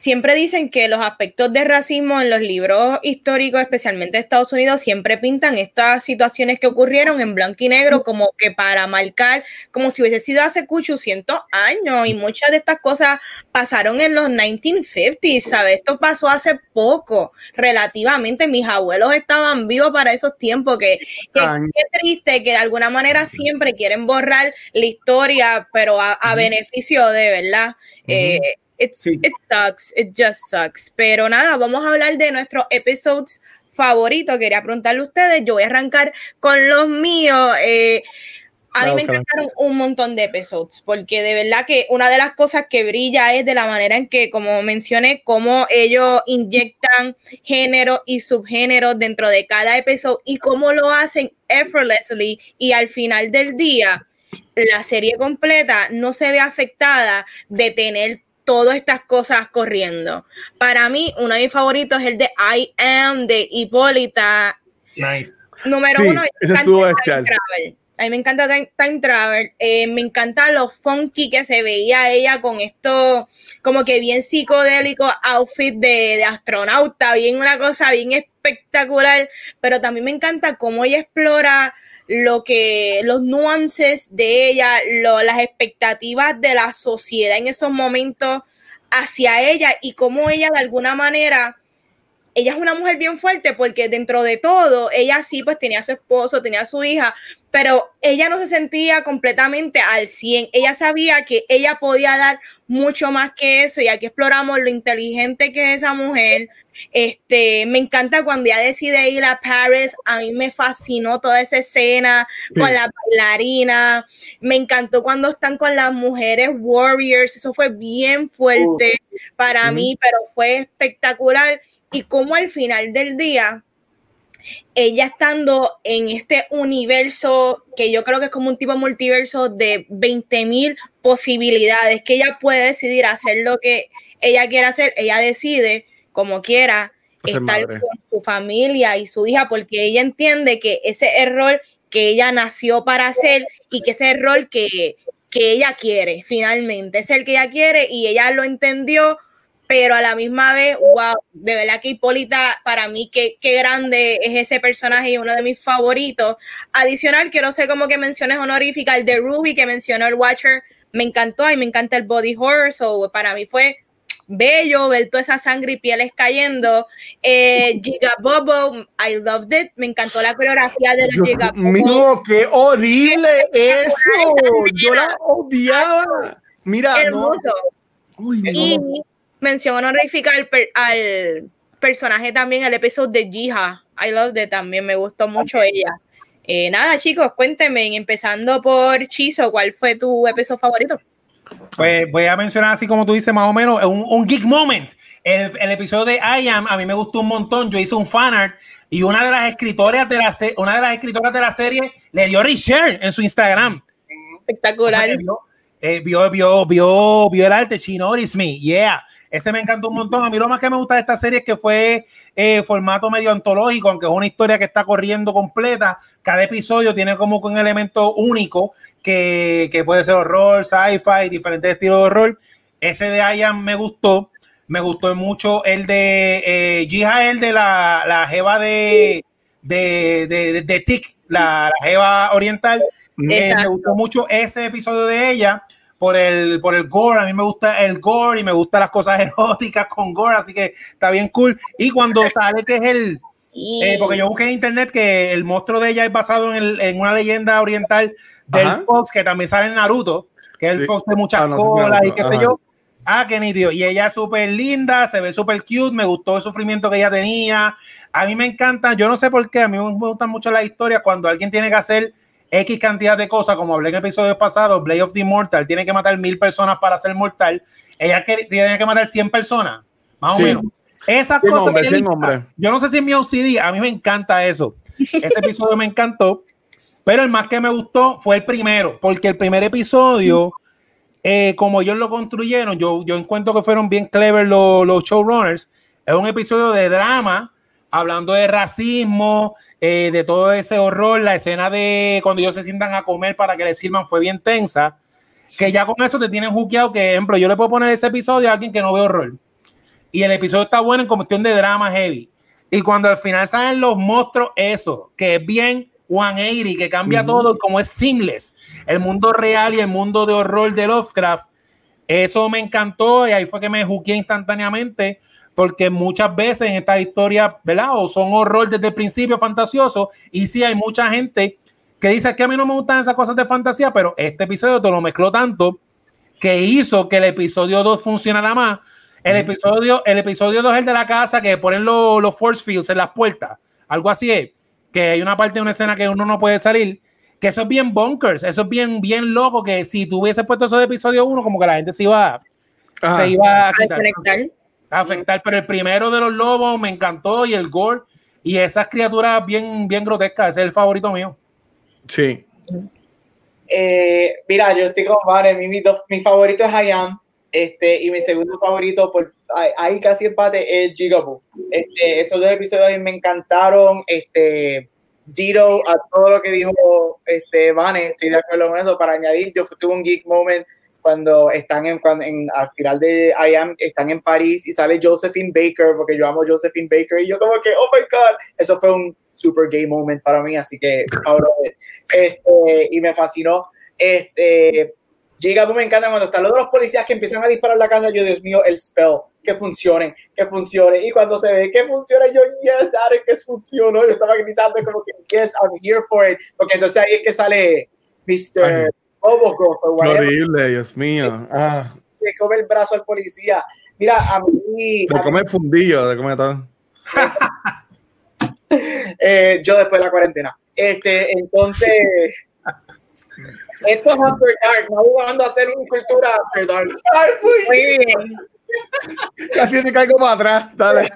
S1: siempre dicen que los aspectos de racismo en los libros históricos, especialmente de Estados Unidos, siempre pintan estas situaciones que ocurrieron en blanco y negro como que para marcar, como si hubiese sido hace 800 años y muchas de estas cosas pasaron en los 1950s, ¿sabes? Esto pasó hace poco, relativamente. Mis abuelos estaban vivos para esos tiempos, que, qué triste que de alguna manera siempre quieren borrar la historia, pero a, beneficio de, ¿verdad? It sucks, it just sucks. Pero nada, vamos a hablar de nuestros episodios favoritos. Quería preguntarle a ustedes, yo voy a arrancar con los míos. Eh, a mí me encantaron un montón de episodios, porque de verdad que una de las cosas que brilla es de la manera en que, como mencioné, cómo ellos inyectan género y subgénero dentro de cada episodio y cómo lo hacen effortlessly y al final del día la serie completa no se ve afectada de tener todas estas cosas corriendo. Para mí, uno de mis favoritos es el de I Am de Hipólita. Nice. Número uno, A mí me encanta Time, Travel. Eh, me encanta lo funky que se veía ella con esto, como que bien psicodélico, outfit de, de, astronauta, bien una cosa bien espectacular. Pero también me encanta cómo ella explora lo que, los nuances de ella, las expectativas de la sociedad en esos momentos hacia ella y cómo ella de alguna manera, ella es una mujer bien fuerte porque dentro de todo, ella sí pues tenía a su esposo, tenía a su hija, pero ella no se sentía completamente al 100. Ella sabía que ella podía dar mucho más que eso y aquí exploramos lo inteligente que es esa mujer. Este, me encanta cuando ella decide ir a Paris, a mí me fascinó toda esa escena con la bailarina. Me encantó cuando están con las mujeres warriors, eso fue bien fuerte para mí, pero fue espectacular y como al final del día ella estando en este universo que yo creo que es como un tipo multiverso de 20 mil posibilidades, que ella puede decidir hacer lo que ella quiera hacer, ella decide como quiera estar con su familia y su hija, porque ella entiende que ese error que ella nació para hacer y que ese error que, que ella quiere finalmente, es el que ella quiere y ella lo entendió pero a la misma vez, wow, de verdad que Hipólita, para mí, qué, qué grande es ese personaje y uno de mis favoritos. Adicional, quiero hacer como que menciones honoríficas, el de Ruby que mencionó el Watcher, me encantó y me encanta el body horror, so para mí fue bello ver toda esa sangre y pieles cayendo. Eh, Giga Bobo, I loved it. Me encantó la coreografía de los Giga
S3: Bobo. qué horrible eso. Yo la odiaba. Mira, Hermoso.
S1: Uy, no mención honorífica al, al personaje también, el episodio de Jiha. I love it también, me gustó mucho ella. Eh, nada, chicos, cuéntenme, empezando por Chizo, ¿cuál fue tu episodio favorito?
S2: Pues voy a mencionar así como tú dices, más o menos, un, un geek moment. El, el, episodio de I Am a mí me gustó un montón. Yo hice un fanart y una de las escritoras de la, una de las escritoras de la serie le dio reshare en su Instagram.
S1: Espectacular.
S2: Eh, vio, vio, vio, vio, el arte, She Noticed Me, yeah. Ese me encantó un montón. A mí lo más que me gusta de esta serie es que fue eh, formato medio antológico, aunque es una historia que está corriendo completa. Cada episodio tiene como un elemento único que, que puede ser horror, sci-fi, diferentes estilos de horror. Ese de Ian me gustó. Me gustó mucho el de eh, el de la, la jeva de, de, de, de, Tic, la, la jeva oriental eh, me gustó mucho ese episodio de ella por el, por el gore. A mí me gusta el gore y me gustan las cosas [LAUGHS] eróticas con gore, así que está bien cool. Y cuando [LAUGHS] sale que es el. Eh, porque yo busqué en internet que el monstruo de ella es basado en, el, en una leyenda oriental del Fox que también sale en Naruto, que es el Fox de muchas ah, colas y qué sé yo. Ah, qué nítido. Y ella es súper linda, se ve súper cute, me gustó el sufrimiento que ella tenía. A mí me encanta, yo no sé por qué, a mí me gustan mucho las historias cuando alguien tiene que hacer X cantidad de cosas, como hablé en el episodio pasado, Blade of the Immortal tiene que matar mil personas para ser mortal. Ella tiene que matar 100 personas, más o menos. Esas cosas. yo no sé si en mi OCD, a mí me encanta eso. Ese [LAUGHS] episodio me encantó, pero el más que me gustó fue el primero, porque el primer episodio, eh, como ellos lo construyeron, yo, yo encuentro que fueron bien clever los, los showrunners. Es un episodio de drama, hablando de racismo, eh, de todo ese horror. La escena de cuando ellos se sientan a comer para que les sirvan fue bien tensa. Que ya con eso te tienen juqueado. Que, ejemplo, yo le puedo poner ese episodio a alguien que no ve horror. Y el episodio está bueno en cuestión de drama heavy. Y cuando al final salen los monstruos, eso, que es bien 180, que cambia todo, como es seamless. El mundo real y el mundo de horror de Lovecraft, eso me encantó y ahí fue que me juqué instantáneamente, porque muchas veces en esta historia, ¿verdad? O son horror desde el principio fantasioso, y sí hay mucha gente que dice que a mí no me gustan esas cosas de fantasía, pero este episodio te lo mezcló tanto que hizo que el episodio 2 funcionara más el episodio, el episodio 2 es el de la casa que ponen los, force fields en las puertas. Algo así es. Que hay una parte de una escena que uno no puede salir. Que eso es bien bonkers. Eso es bien, bien loco. Que si tú hubieses puesto eso de episodio 1, como que la gente se iba, se iba a, afectar. Pero el primero de los lobos me encantó y el gore y esas criaturas bien, bien grotescas. Ese es el favorito mío.
S3: Sí.
S4: Eh, mira, yo estoy con Vane. Mi, mi, favorito es I Am. Este, y mi segundo favorito, por ahí casi empate, es Gigaboo. Este, esos dos episodios me encantaron. Este, Dito, a todo lo que dijo este, Vane, estoy de acuerdo con eso. Para añadir, yo tuve un geek moment cuando están en, cuando, en, al final de I Am, están en París y sale Josephine Baker, porque yo amo Josephine Baker, y yo como que, oh my God, eso fue un super gay moment para mí, así que, [LAUGHS] ahora, este, y me fascinó. Este, Llega, me encanta cuando están los dos policías que empiezan a disparar la casa. Yo, Dios mío, el spell, que funcione, que funcione. Y cuando se ve que funciona, yo, yes, Aaron, que funcionó. Yo estaba gritando como que, yes, I'm here for it. Porque entonces ahí es que sale Mr. Robocop.
S3: Horrible, Dios mío. Ah.
S4: Le come el brazo al policía. Mira, a mí.
S3: Le come el fundillo, le come todo. [LAUGHS]
S4: eh, yo después de la cuarentena. Este, entonces. [LAUGHS] Esto es After Dark, no jugando a hacer una cultura After Dark. muy bien. [LAUGHS]
S3: Casi me caigo para atrás, dale.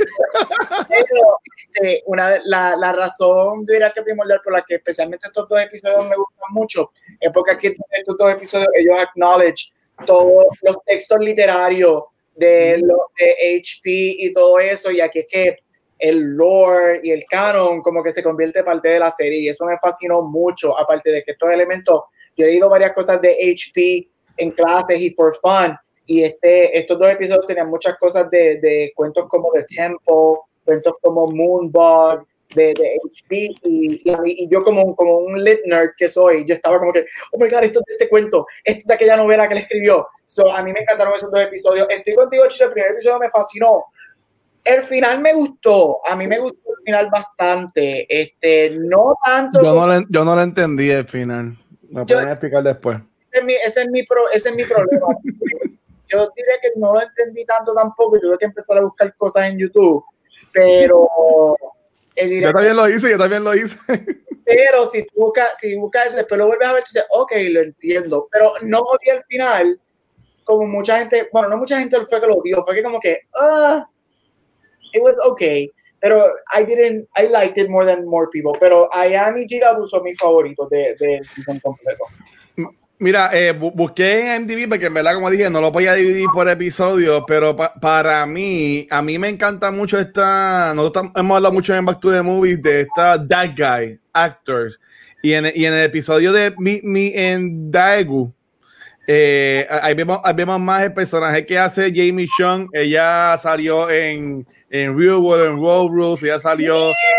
S4: Pero, eh, una, la, la razón, diría que primordial por la que especialmente estos dos episodios me gustan mucho es porque aquí en estos dos episodios ellos acknowledge todos los textos literarios de, los de HP y todo eso, y aquí es que el lore y el canon como que se convierte parte de la serie y eso me fascinó mucho, aparte de que estos elementos yo he leído varias cosas de HP en clases y for fun. Y este, estos dos episodios tenían muchas cosas de, de cuentos como The Temple, cuentos como Moonbug, de, de HP. Y, y, yo, como, como un lit nerd que soy, yo estaba como que, oh my god, esto es de este cuento, esto es de aquella novela que él escribió. So, a mí me encantaron esos dos episodios. Estoy contigo, Chicho. El primer episodio me fascinó. El final me gustó, a mí me gustó el final bastante, este, no tanto.
S3: Yo no, le, yo no lo entendí el final. Me pueden explicar después.
S4: Ese es mi, ese es mi, pro, ese es mi problema. [LAUGHS] yo diría que no lo entendí tanto tampoco. Yo tuve que empezar a buscar cosas en YouTube. Pero.
S3: Eh, yo también lo hice, yo también lo hice. [LAUGHS]
S4: Pero si tú buscas, si buscas eso, después lo vuelves a ver, tú dices, ok, lo entiendo. Pero no odié al final, como mucha gente, bueno, no mucha gente fue que lo vio, fue que como que, ah, it was okay pero I didn't, I liked it more than more people. Pero I am y Gigabu son mis favoritos del de, season completo.
S3: Mira, eh, busqué en MDB porque en verdad, como dije, no lo podía dividir por episodio, pero para mí, a mí me encanta mucho esta, nosotros hemos hablado mucho en Back to the Movies de esta That Guy, Actors, y en, y en el episodio de Mi, Mi en Daegu, eh, ahí, vemos, ahí vemos más el personaje que hace Jamie Chung, ella salió en en Real World, en World Rules, ella salió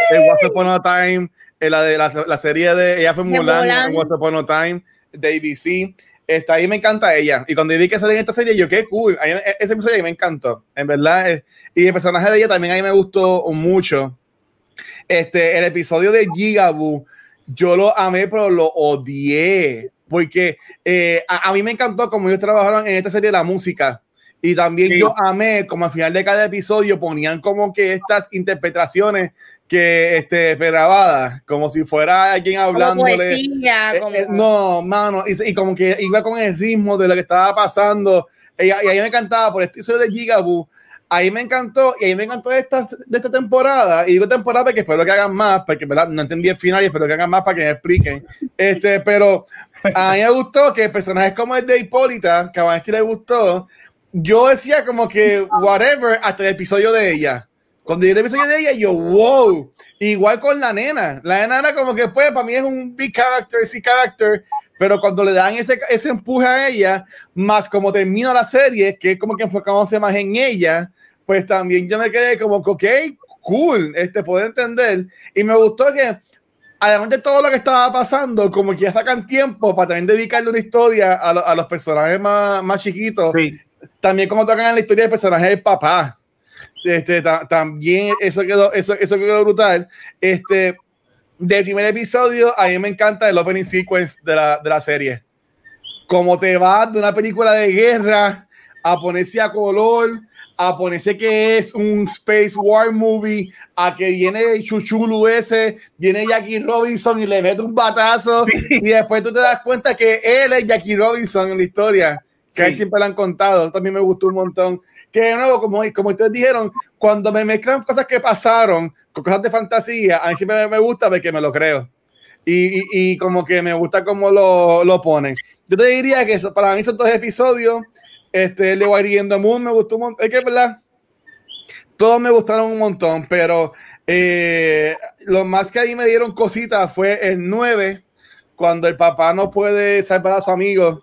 S3: en Once Upon a Time, en la de la, serie de ella fue Mulan, en Once Upon a Time, de ABC. Está ahí me encanta ella. Y cuando vi que sale en esta serie, yo qué cool. E, ese episodio ahí me encantó, en verdad. Y el personaje de ella también ahí me gustó mucho. Este, el episodio de Gigaboo, yo lo amé, pero lo odié. Porque eh, a, a, mí me encantó como ellos trabajaron en esta serie la música y también yo amé, como al final de cada episodio ponían como que estas interpretaciones que este, grabadas, como si fuera alguien hablándole. Eh, eh, no, mano, y, como que iba con el ritmo de lo que estaba pasando. Y, y a mí me encantaba por este episodio de Gigaboo. ahí me encantó y ahí me encantó de esta, de esta temporada y digo temporada porque espero que hagan más porque ¿verdad? no entendí el final y espero que hagan más para que me expliquen este pero a mí me gustó que personajes como el de Hipólita que a Vanessa le gustó yo decía como que whatever hasta el episodio de ella cuando llegué el episodio de ella yo wow igual con la nena la nena era como que pues para mí es un big character sí character pero cuando le dan ese, ese empuje a ella, más como termina la serie, que es como que enfocamos más en ella, pues también yo me quedé como que, ok, cool, este, poder entender. Y me gustó que, además de todo lo que estaba pasando, como que ya sacan tiempo para también dedicarle una historia a, a los personajes más, más chiquitos. También como tocan en la historia del personaje del papá. Este, también eso quedó, eso, eso quedó brutal. Este, del primer episodio, a mí me encanta el opening sequence de la, de la serie. Como te vas de una película de guerra a ponerse a color, a ponerse que es un Space War movie, a que viene Chuchulu ese, viene Jackie Robinson y le mete un batazo, y después tú te das cuenta que él es Jackie Robinson en la historia, que siempre lo han contado. también me gustó un montón. Que de nuevo, como, como ustedes dijeron, cuando me mezclan cosas que pasaron con cosas de fantasía, a mí siempre me gusta porque me lo creo. Y, y, como que me gusta cómo lo, lo ponen. Yo te diría que para mí son dos episodios este, el de the Moon me gustó un montón. Es que, ¿verdad? Todos me gustaron un montón, pero eh, lo más que ahí me dieron cositas fue el 9, cuando el papá no puede salvar a su amigo,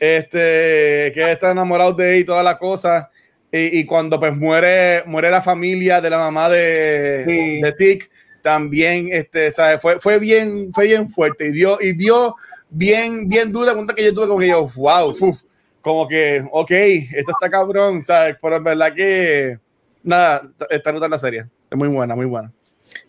S3: este, que está enamorado de él y toda la cosa. Y, cuando pues muere, muere la familia de la mamá de, de Tick, también este, ¿sabes? Fue, fue, bien, fue bien fuerte y dio, y dio bien, bien dura cuenta que yo tuve como que yo, wow, uf, como que, ok, esto está cabrón, ¿sabes? Pero en verdad que, nada, está en la serie. Es muy buena, muy buena.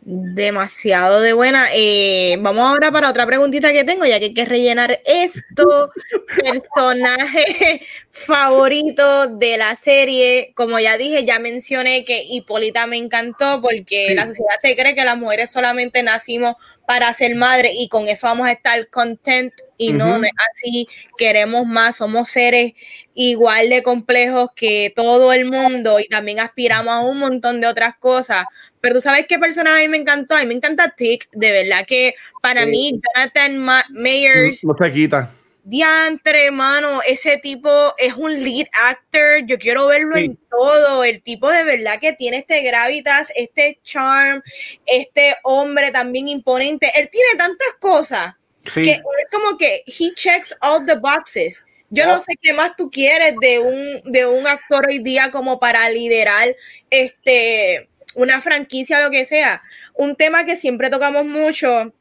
S1: Demasiado de buena. Eh, vamos ahora para otra preguntita que tengo, ya que hay que rellenar esto. [LAUGHS] Personaje favorito de la serie. Como ya dije, ya mencioné que Hipólita me encantó porque la sociedad se cree que las mujeres solamente nacimos para ser madre y con eso vamos a estar content y no, no es así, queremos más, somos seres igual de complejos que todo el mundo y también aspiramos a un montón de otras cosas. Pero tú sabes qué persona a mí me encantó, a mí me encanta Tick, de verdad que para mí Jonathan Mayers...
S3: No se quita.
S1: Diantre, mano, ese tipo es un lead actor, yo quiero verlo en todo, el tipo de verdad que tiene este gravitas, este charm, este hombre también imponente, él tiene tantas cosas que es como que he checks all the boxes. Yo no sé qué más tú quieres de un, de un actor hoy día como para liderar este, una franquicia o lo que sea. Un tema que siempre tocamos mucho,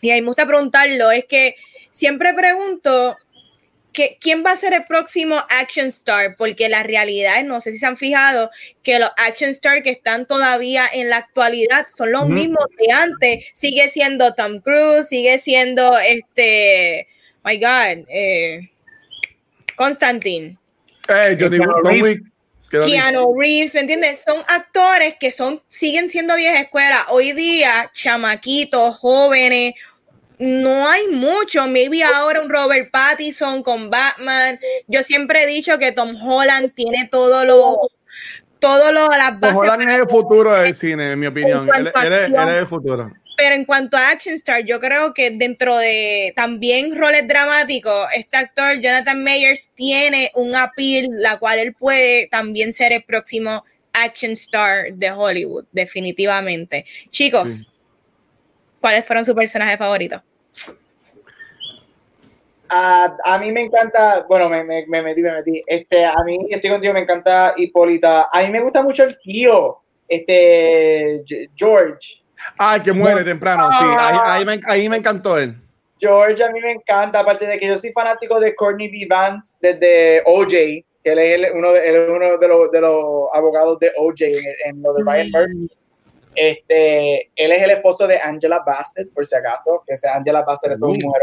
S1: y a mí me gusta preguntarlo, es que siempre pregunto que, quién va a ser el próximo action star, porque la realidad es, no sé si se han fijado, que los action stars que están todavía en la actualidad son los mismos de antes. Sigue siendo Tom Cruise, sigue siendo este, my God, eh, Constantine. Keanu Reeves, ¿me entiendes? Son actores que son, siguen siendo vieja escuela. Hoy día, chamaquitos, jóvenes, no hay mucho. Maybe ahora un Robert Pattinson con Batman. Yo siempre he dicho que Tom Holland tiene todo lo, todo lo, las
S3: bases. Tom Holland es el futuro del cine, en mi opinión. Él, es, el futuro.
S1: Pero en cuanto a Action Star, yo creo que dentro de también roles dramáticos, este actor Jonathan Mayers tiene un appeal, la cual él puede también ser el próximo Action Star de Hollywood, definitivamente. Chicos, ¿cuáles fueron sus personajes favoritos?
S4: a mí me encanta, bueno, me, me, me, metí, me metí. Este, a mí, estoy contigo, me encanta Hipólita. A mí me gusta mucho el tío, este, George.
S3: Ah, que muere temprano, sí. Ahí, me, ahí, me, encantó él.
S4: George a mí me encanta, aparte de que yo soy fanático de Courtney B. Vance desde OJ, que él es uno de, él es uno de, los, de los abogados de OJ en, lo de Ryan Murphy. Este, él es el esposo de Angela Bassett, por si acaso, que sea Angela Bassett es un mujer.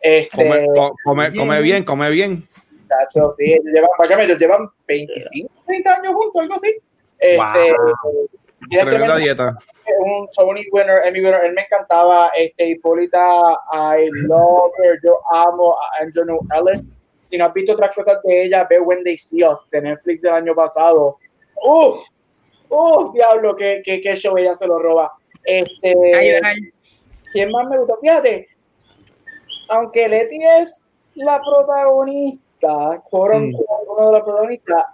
S3: Este, come, come, bien, come bien.
S4: Chacho, sí, ellos llevan, ellos llevan 25, 30 años juntos, algo así. Este,
S3: wow. Tremenda dieta.
S4: Un Tony winner, Emmy winner, él me encantaba, este, Hipólita, I love her, yo amo a Andrew Ellen. Si no has visto otras cosas de ella, ve When They See Us, de Netflix del año pasado. Uf, uf, diablo, que, que, que show ella se lo roba. Este, ¿Quién más me gusta? Fíjate, aunque Leti es la protagonista, fueron mm. uno de los protagonistas,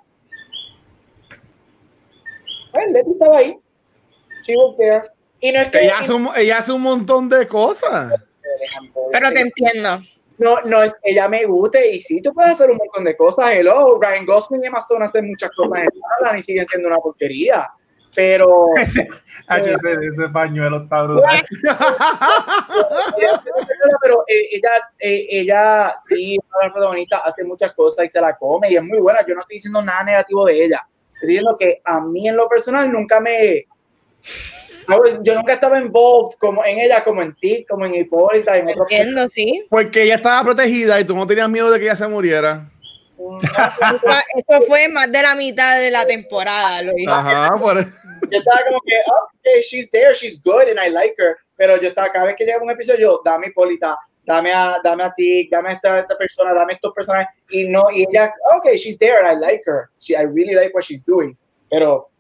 S4: pues Leti estaba ahí. There. Y no es que
S3: ella hace, un, ella hace un montón de cosas.
S1: Pero te entiendo.
S4: No, no es que ella me guste y sí, tú puedes hacer un montón de cosas. Hello, Ryan Gosling y Emma Stone hacen muchas cosas en Alan y siguen siendo una porquería. Pero. [LAUGHS]
S2: ese, ese, pañuelo está brutal. [LAUGHS]
S4: pero eh, ella, eh, ella sí, la protagonista, hace muchas cosas y se la come y es muy buena. Yo no estoy diciendo nada negativo de ella. Estoy diciendo que a mí en lo personal nunca me yo nunca estaba involved como en ella, como en ti, como en Hipólita. En
S1: Entiendo, sí.
S3: Porque ella estaba protegida y tú no tenías miedo de que ella se muriera.
S1: eso fue más de la mitad de la temporada. Lo
S3: Ajá, por eso.
S4: Yo estaba como que, okay, she's there, she's good and I like her. Pero yo estaba, cada vez que llega un episodio, yo, dame Hipólita, dame a, dame a ti, dame a esta, esta persona, dame a estos personajes. Y no, y ella, okay, she's there and I like her. She, I really like what she's doing. Pero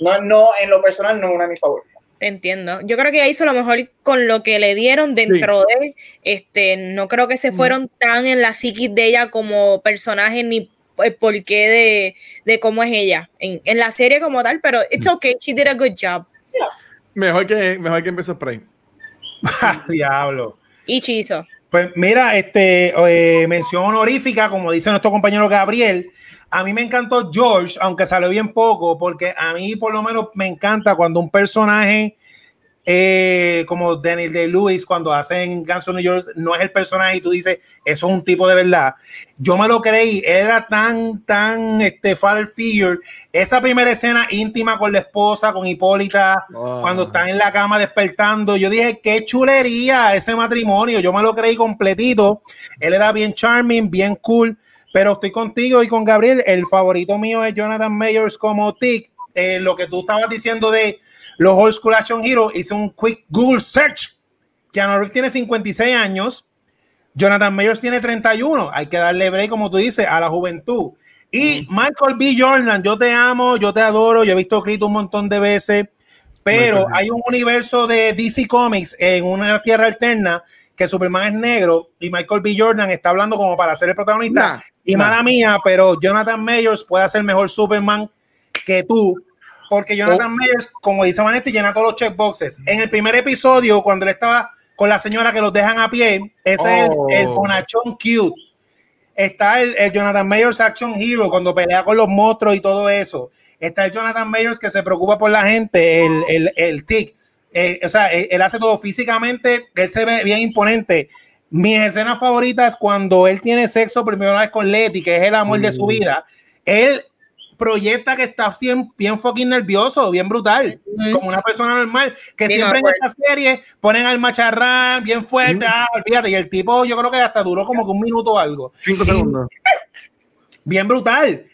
S4: no, no, en lo personal, no es una de mis favoritas
S1: entiendo. Yo creo que ella hizo lo mejor con lo que le dieron dentro de, este, no creo que se fueron tan en la psiquis de ella como personaje ni el porqué de, de cómo es ella en, en, la serie como tal, pero it's okay, she did a good job.
S3: Mejor que mejor que empezó Spray. [LAUGHS]
S2: Diablo.
S1: Y Chizo.
S2: Pues mira, este eh, mención honorífica, como dice nuestro compañero Gabriel, a mí me encantó George, aunque salió bien poco, porque a mí por lo menos me encanta cuando un personaje eh, como Daniel de Lewis cuando hacen Guns New York no es el personaje y tú dices eso es un tipo de verdad. Yo me lo creí era tan tan este father figure. Esa primera escena íntima con la esposa con Hipólita cuando están en la cama despertando yo dije qué chulería ese matrimonio. Yo me lo creí completito. Él era bien charming bien cool pero estoy contigo y con Gabriel. El favorito mío es Jonathan Mayers como Tick. Eh, lo que tú estabas diciendo de los Old School Action Heroes, hice un quick Google search. Keanu Reeves tiene 56 años. Jonathan Mayers tiene 31. Hay que darle break, como tú dices, a la juventud. Y Michael B. Jordan, yo te amo, yo te adoro. Yo he visto escrito un montón de veces. Pero hay un universo de DC Comics en una tierra alterna que Superman es negro y Michael B. Jordan está hablando como para ser el protagonista. y mala mía, pero Jonathan Mayers puede hacer mejor Superman que tú, porque Jonathan oh. Mayers, como dice Manetti, llena todos los checkboxes. En el primer episodio, cuando él estaba con la señora que los dejan a pie, ese es el, oh. bonachón cute. Está el, Jonathan Mayers Action Hero cuando pelea con los monstruos y todo eso. Está el Jonathan Mayers que se preocupa por la gente, el, el, el tic eh, o sea, él, hace todo físicamente, él se ve bien imponente. Mis escenas favoritas cuando él tiene sexo primera vez con Letty, que es el amor de su mm. vida. Él proyecta que está bien, bien fucking nervioso, bien brutal, como una persona normal, que siempre en esta serie ponen al macharrán bien fuerte, ah, olvídate, y el tipo yo creo que hasta duró como que un minuto o algo.
S3: Cinco segundos. [LAUGHS]
S2: Bien brutal.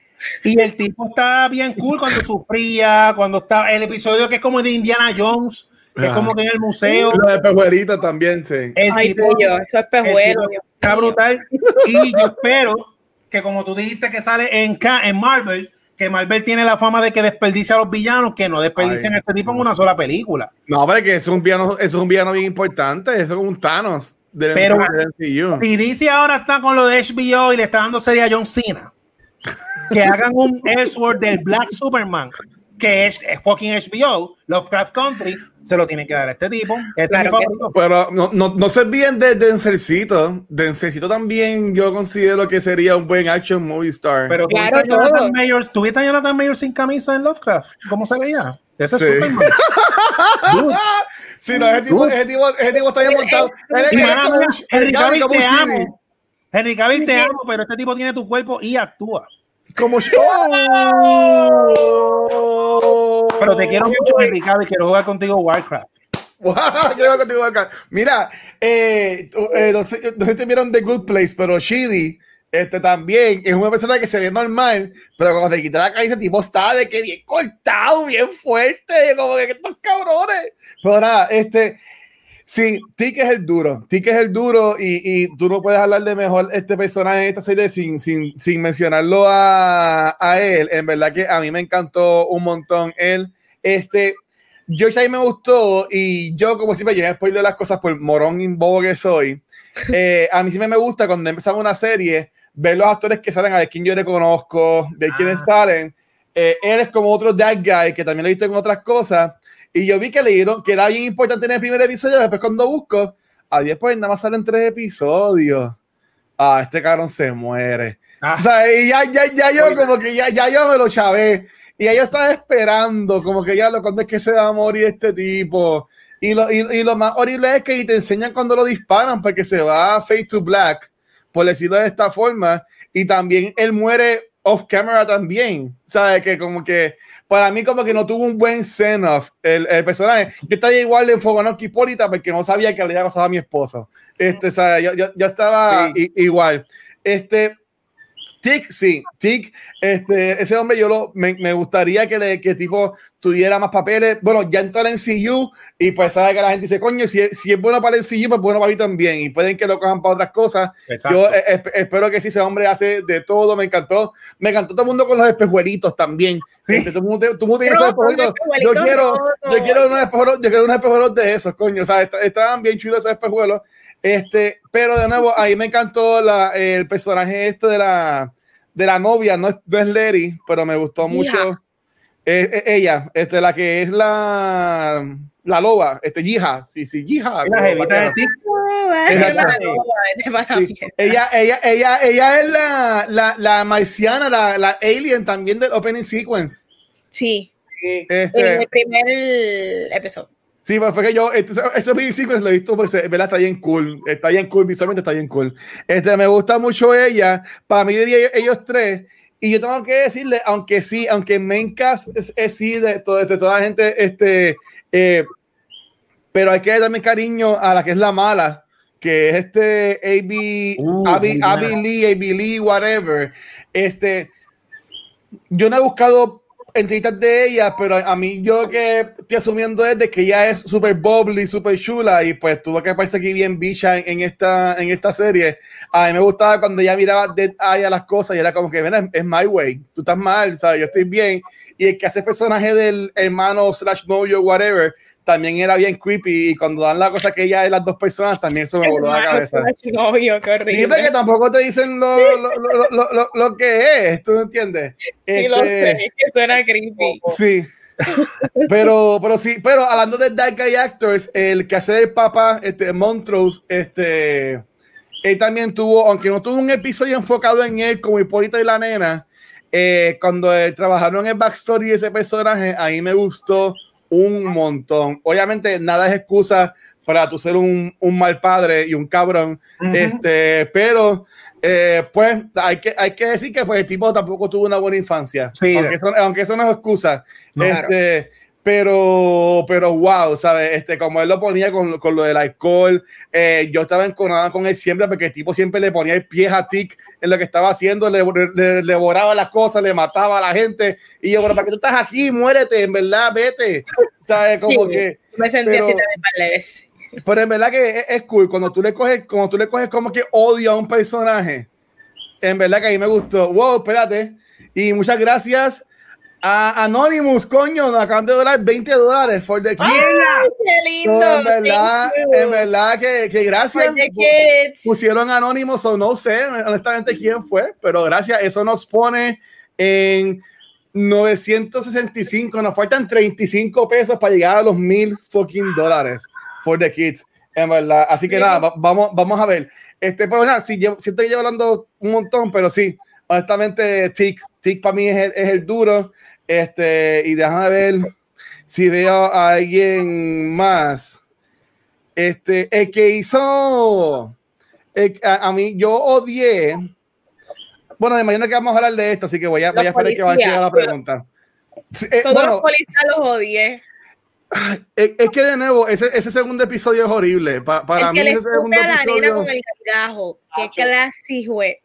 S2: Y el tipo está bien cool cuando sufría, cuando está el episodio que es como de Indiana Jones, es como que en el museo.
S3: Lo de pejuelita también, sí.
S1: Ay, tipo, yo, eso es pejuelo.
S2: Está brutal. Y yo espero que, como tú dijiste que sale en, en Marvel, que Marvel tiene la fama de que desperdicia a los villanos, que no desperdicien a este tipo en una sola película.
S3: No, pero que es un villano, es un villano bien importante, eso es un Thanos.
S2: pero si DC ahora está con lo de HBO y le está dando serie a John Cena, que hagan un Elseworld del Black Superman, que es, fucking HBO, Lovecraft Country, se lo tiene que dar a este tipo. Este
S3: pero no, no, no se olviden de Denzelcito. Denzelcito también yo considero que sería un buen action movie star.
S2: Pero claro, ¿tuviste, a Jonathan Mayers, ¿tuviste a Jonathan Mayers sin camisa en Lovecraft? ¿Cómo se veía? Ese sí. es Superman. [LAUGHS]
S3: sí, no, ese tipo, ese tipo, ese tipo está bien montado.
S2: Henry Cavill te amo. Henry Cavill te amo, pero este tipo tiene tu cuerpo y actúa.
S3: Como [LAUGHS] yo.
S2: Pero te quiero mucho, Enrique, y quiero jugar contigo Warcraft. [LAUGHS]
S3: quiero jugar contigo Warcraft. Mira, eh, eh, no, sé, no, sé, si vieron The Good Place, pero Shidi este también es una persona que se ve normal, pero cuando te quita la cabeza, tipo está de que bien cortado, bien fuerte, como que estos cabrones. Pero nada, este Sí, Tic es el duro. Tic es el duro y, y, tú no puedes hablar de mejor este personaje en esta serie sin, sin, sin mencionarlo a, a, él. En verdad que a mí me encantó un montón él. Este, George ahí me gustó y yo, como siempre, a spoiler las cosas por morón y bobo que soy. Eh, a mí siempre me gusta cuando empezamos una serie ver los actores que salen, a ver quién yo reconozco, ver quiénes ah. salen. Eh, él es como otro That Guy que también lo he visto en otras cosas y yo vi que le dieron que era bien importante en el primer episodio. Después, cuando busco, a 10 pues nada más salen tres episodios. Ah, este cabrón se muere. Ah. O sea, y ya, ya, ya yo, como que ya, ya yo me lo chavé. Y yo estaba esperando, como que ya lo cuando es que se va a morir este tipo. Y lo, y, y lo más horrible es que te enseñan cuando lo disparan, porque se va face to black, por decirlo de esta forma. Y también él muere off camera también. ¿Sabes? Que como que para mí como que no tuvo un buen send-off el, el, personaje. Yo estaba igual de enfocado que Hipólita porque no sabía que le había pasado a mi esposo. Este, ¿sabes? Yo, yo, yo estaba sí. igual. Este, Tic, sí, Tic, este, ese hombre yo lo, me, me gustaría que, le, que tipo tuviera más papeles. Bueno, ya entró en MCU y pues sabe que la gente dice, coño, si, si es bueno para el MCU, pues bueno para mí también. Y pueden que lo cojan para otras cosas. Exacto. Yo eh, espero que sí, ese hombre hace de todo. Me encantó. Me encantó todo el mundo con los espejuelitos también. Sí. Este, tú, tú, tú tienes esos espejuelitos. Yo quiero, yo quiero unos espejuelos, yo quiero unos espejuelos de esos, coño. O sea, estaban bien chulos esos espejuelos. Este, pero de nuevo, ahí me encantó la, el personaje este de la, de la novia, no es, no es Letty, pero me gustó mucho. Eh, eh, ella, este, la que es la, la loba, este, Yija, sí, sí, Yija. La jevita de ti. Ella, ella, ella, ella es la, la, la marciana, la, la alien también del opening sequence.
S1: Sí. Este, en el primer episodio.
S3: Sí, pues fue que yo, este, ese mini sequence lo he visto, pues, ¿verdad? Está bien cool, está bien cool, visualmente está bien cool. Este, me gusta mucho ella, para mí diría ellos tres, y yo tengo que decirle, aunque sí, aunque Mencas es, es sí de, de, de, toda la gente, este, eh, pero hay que darme cariño a la que es la mala, que es este AB, uh, Abby, Abby Lee, Abby Lee, whatever. Este, yo no he buscado entrevistas de ella, pero a mí yo que estoy asumiendo es de que ella es súper bubbly, súper chula y pues tuvo que aparecer aquí bien bicha en, en, esta, en esta serie. A mí me gustaba cuando ella miraba de a las cosas y era como que, ven, es my way, tú estás mal, ¿sabes? Yo estoy bien. Y el que hace personaje del hermano slash novio, whatever, también era bien creepy y cuando dan la cosa que ella es las dos personas también eso me voló la cabeza.
S1: Novio, qué horrible.
S3: Y que tampoco te dicen lo, lo, lo, lo, lo que es, ¿tú me entiendes? [LAUGHS]
S1: Sí, este, lo sé, es que suena creepy. [LAUGHS]
S3: Sí. pero, pero sí, pero hablando de Dark Guy Actors, el que hace el papá, este, Montrose, este, él también tuvo, aunque no tuvo un episodio enfocado en él como Hipólito y la nena, eh, cuando eh, trabajaron en el backstory de ese personaje, ahí me gustó un montón. Obviamente, nada es excusa para tú ser un, un mal padre y un cabrón, uh -huh. este, pero eh, pues hay que, hay que decir que pues, el tipo tampoco tuvo una buena infancia, sí, aunque, eso, aunque, eso, no es excusa. Este, pero, pero wow, ¿sabes? Este, como él lo ponía con, con lo del alcohol, eh, yo estaba enconada con él siempre porque el tipo siempre le ponía el pie a tic en lo que estaba haciendo, le, le, le, borraba las cosas, le mataba a la gente. Y yo, pero ¿para qué tú estás aquí? Muérete, en verdad, vete. ¿Sabes? Como sí, que.
S1: Me sentí pero, así también
S3: pero en verdad que es, es, cool cuando tú le coges, como tú le coges como que odio a un personaje. En verdad que a mí me gustó. Wow, espérate. Y muchas gracias a Anonymous, coño, nos acaban de donar 20 dólares for the kids.
S1: ¡Ay, qué lindo!
S3: So, en verdad, en verdad que, que gracias. Pusieron Anonymous o no sé honestamente quién fue, pero gracias. Eso nos pone en 965, nos faltan 35 pesos para llegar a los mil fucking dólares for the kids. En verdad. Así que sí. nada, vamos, vamos a ver. Este, pero nada, sí, siento que llevo hablando un montón, pero sí, honestamente, Tic, Tic para mí es el, es el duro. Este, y déjame ver si veo a alguien más. Este, el que hizo, el, a, a, mí, yo odié. Bueno, me imagino que vamos a hablar de esto, así que voy a, voy a esperar que vaya a la pregunta.
S1: Eh, Todos bueno, los policías los odié.
S3: Es, es, que de nuevo, ese, ese segundo episodio es horrible. Pa, para
S1: el
S3: mí,
S1: ese
S3: segundo
S1: a la episodio... con el gajo. Qué clase, güey.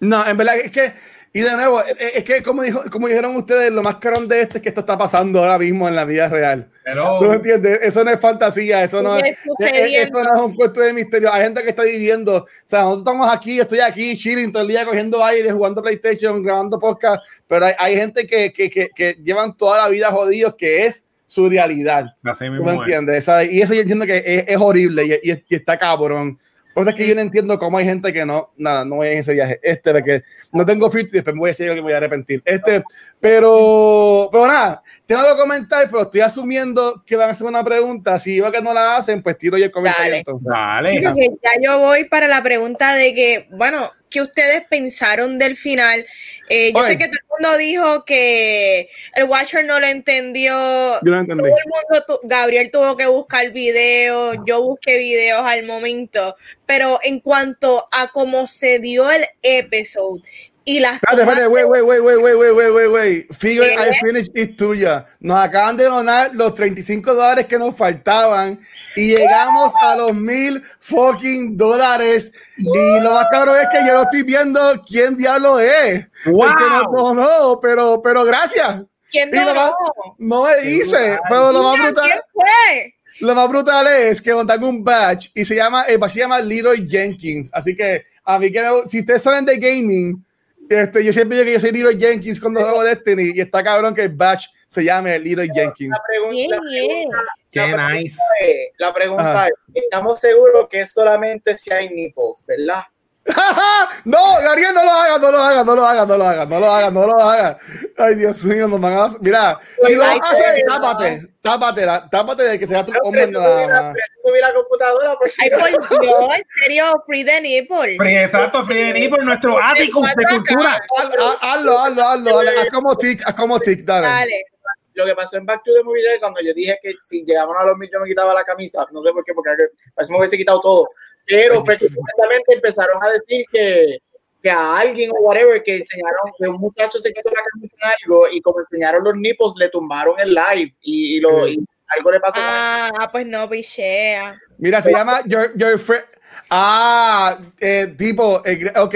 S3: No, en verdad es que Y de nuevo, eh, eh, es que como, dijo, como dijeron ustedes, lo más caro de esto es que esto está pasando ahora mismo en la vida real. Pero, ¿Tú entiendes? Eso no es fantasía, eso no es, eso no es un cuento de misterio. Hay gente que está viviendo, o sea, nosotros estamos aquí, estoy aquí, chilling todo el día cogiendo aire, jugando PlayStation, grabando podcast, pero hay, hay gente que, que, que, que, llevan toda la vida jodidos, que es su realidad. ¿Tú me entiendes? Y eso yo entiendo que es, es horrible y, y, y está cabrón. Por es que yo no entiendo cómo hay gente que no, nada, no voy en ese viaje. Este, de que no tengo fit y después me voy a decir que me voy a arrepentir. Este, pero, pero nada, tengo que comentar, pero estoy asumiendo que van a hacer una pregunta. Si iba que no la hacen, pues tiro yo el comentario.
S1: Dale. Dale. ya yo voy para la pregunta de que, bueno, ¿qué ustedes pensaron del final? Eh, yo sé que todo el mundo dijo que el Watcher no lo entendió. Yo no entendí. Todo el mundo, Gabriel tuvo que buscar videos, yo busqué videos al momento, pero en cuanto a cómo se dio el episodio y las
S3: espérate, espérate, wait, wait, wait, wait, wait, wait, wait, wait. Figure I finished it tuya. Nos acaban de donar los 35 dólares que nos faltaban y llegamos a los mil fucking dólares. Y lo más cabrón es que yo no estoy viendo quién diablo es. Wow. No, pero, pero gracias.
S1: ¿Quién donó?
S3: No me dice, pero lo más brutal. ¿Quién fue? Lo más brutal es que montan un badge y se llama, el badge se llama Leroy Jenkins. Así que a mí que si ustedes saben de gaming, este, yo siempre digo que yo soy Leroy Jenkins cuando juego Destiny y está cabrón que el batch se llame Leroy Jenkins. La pregunta,
S4: Qué nice. la pregunta es, estamos seguros que es solamente si hay nipples, ¿verdad? [LAUGHS]
S3: no, Gabriel, no lo hagas, no lo hagas, no lo hagas, no lo hagas, no lo hagas, no lo hagas. Ay, Dios mío, nos van a. Mira, si lo haces, tápate, tápate, tápate de que sea tu hombre
S4: nada computadora por si. Ay,
S1: por Dios, en serio, Free the Nipple.
S2: Free, exacto, Free the Nipple, nuestro ático de cultura.
S3: Hazlo, hazlo, hazlo, haz como tic, haz como tic, dale. Dale
S4: lo que pasó en Back to the Movie cuando yo dije que si llegamos a los mil yo me quitaba la camisa, no sé por qué, porque parece que me hubiese quitado todo, pero fue que empezaron a decir que, que a alguien o whatever que enseñaron que un muchacho se quitó la camisa en algo y como enseñaron los nipples le tumbaron el live y, y lo y algo le pasó.
S1: Ah, pues no, pichea.
S3: Mira, se llama Your, your Friend. Ah, eh, tipo, eh, ok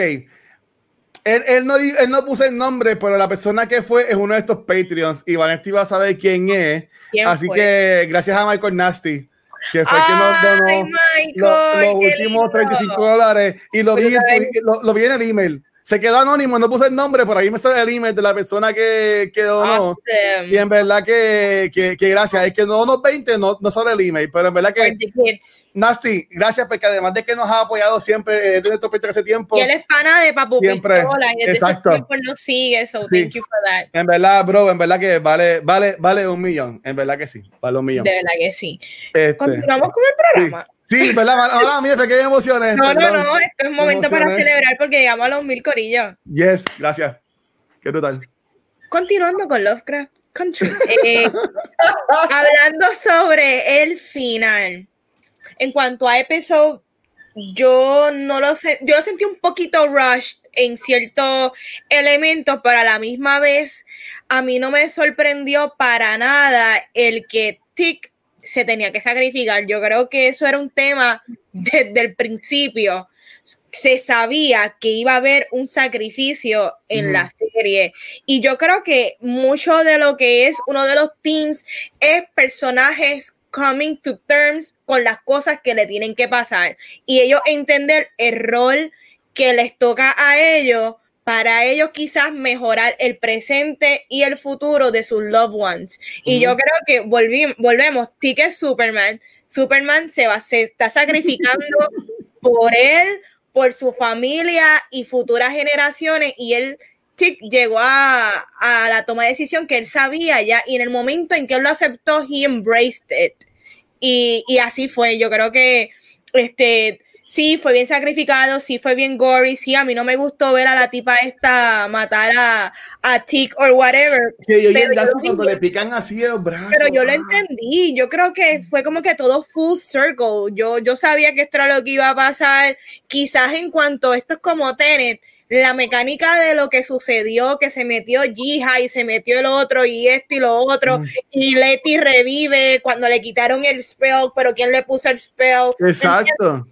S3: él, no, él no puso el nombre, pero la persona que fue es uno de estos Patreons y Vanessa va a saber quién es. Así que gracias a Michael Nasty, que fue que nos donó los, últimos 35 dólares y lo vi, lo, lo vi en el email se quedó anónimo, no puse el nombre, por ahí me sale el email de la persona que, que donó. Y en verdad que, que, que, gracias. Es que no unos 20 no, no sale el email, pero en verdad que. Nasty, gracias porque además de que nos ha apoyado siempre eh, desde estos hace tiempo.
S1: Y él es pana de Papu
S3: siempre. Pistola, y
S1: exacto. Nos sigue, so sí. thank you for that.
S3: En verdad, bro, en verdad que vale, vale, vale un millón. En verdad que sí, vale un millón.
S1: De verdad que sí. Este, Continuamos con el programa.
S3: Sí, ¿verdad? Ahora mí que emociones.
S1: No, no, no, esto es un momento para celebrar porque llegamos a los mil corillos.
S3: Yes, gracias. Qué brutal.
S1: Continuando con Lovecraft Country. [LAUGHS] Eh, hablando sobre el final. En cuanto a episodio, yo no lo sé, yo lo sentí un poquito rushed en ciertos elementos, pero a la misma vez a mí no me sorprendió para nada el que Tick se tenía que sacrificar. Yo creo que eso era un tema desde el principio. Se sabía que iba a haber un sacrificio en la serie. Y yo creo que mucho de lo que es uno de los teams es personajes coming to terms con las cosas que le tienen que pasar. Y ellos entender el rol que les toca a ellos para ellos quizás mejorar el presente y el futuro de sus loved ones. Y yo creo que volvemos, Ticket Superman, Superman se, va, se está sacrificando [LAUGHS] por él, por su familia y futuras generaciones y él llegó a, a, la toma de decisión que él sabía ya y en el momento en que él lo aceptó, he embraced it. Y, y así fue, yo creo que este, sí, fue bien sacrificado, sí, fue bien gory, sí, a mí no me gustó ver a la tipa esta matar a, a Tick or whatever.
S3: pero yo cuando le pican así los brazos.
S1: Pero yo lo ah. entendí, yo creo que fue como que todo full circle, yo, yo sabía que esto era lo que iba a pasar, quizás en cuanto esto es como Tenet, la mecánica de lo que sucedió, que se metió Jiha y se metió el otro y esto y lo otro, mm. y Letty revive cuando le quitaron el spell, pero ¿quién le puso el spell?
S3: Exacto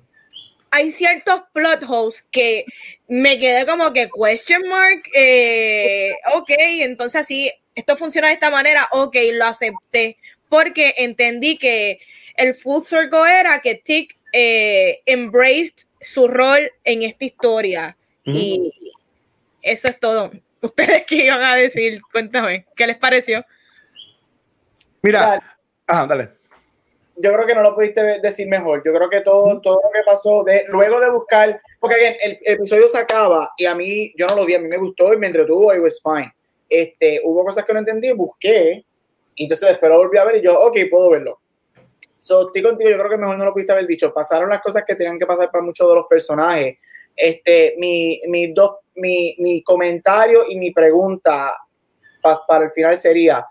S1: hay ciertos plot holes que me quedé como que question mark, eh, ok, entonces así, esto funciona de esta manera, ok, lo acepté, porque entendí que el full circle era que Tick eh, embraced su rol en esta historia. Y eso es todo. ¿Ustedes qué iban a decir? Cuéntame, ¿qué les pareció?
S3: Mira, ajá, dale.
S4: Yo creo que no lo pudiste decir mejor. Yo creo que todo, todo lo que pasó de, luego de buscar, porque el, episodio se acaba y a mí, yo no lo vi, a mí me gustó y me entretuvo, it was fine. Este, hubo cosas que no entendí, busqué, y entonces después lo volví a ver y yo, ok, puedo verlo. So, estoy contigo, yo creo que mejor no lo pudiste haber dicho. Pasaron las cosas que tenían que pasar para muchos de los personajes. Este, mi, mi, dos, mi, mi comentario y mi pregunta para el final sería,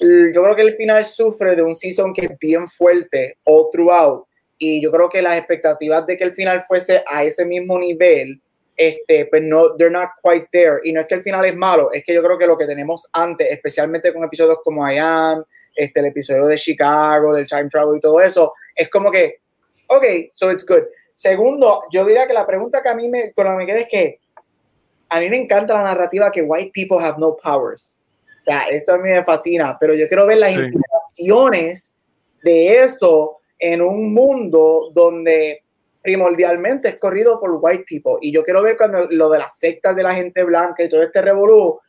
S4: yo creo que el final sufre de un season que es bien fuerte all throughout y yo creo que las expectativas de que el final fuese a ese mismo nivel este, pues no, they're not quite there. Y no es que el final es malo, es que yo creo que lo que tenemos antes, especialmente con episodios como I Am, este, el episodio de Chicago, del Time Travel y todo eso, es como que, ok, so it's good. Segundo, yo diría que la pregunta que a mí me, con la que me queda es que a mí me encanta la narrativa que white people have no powers. O sea, esto a mí me fascina, pero yo quiero ver las implicaciones de eso en un mundo donde primordialmente es corrido por white people. Y yo quiero ver cuando lo de las sectas de la gente blanca y todo este revolú,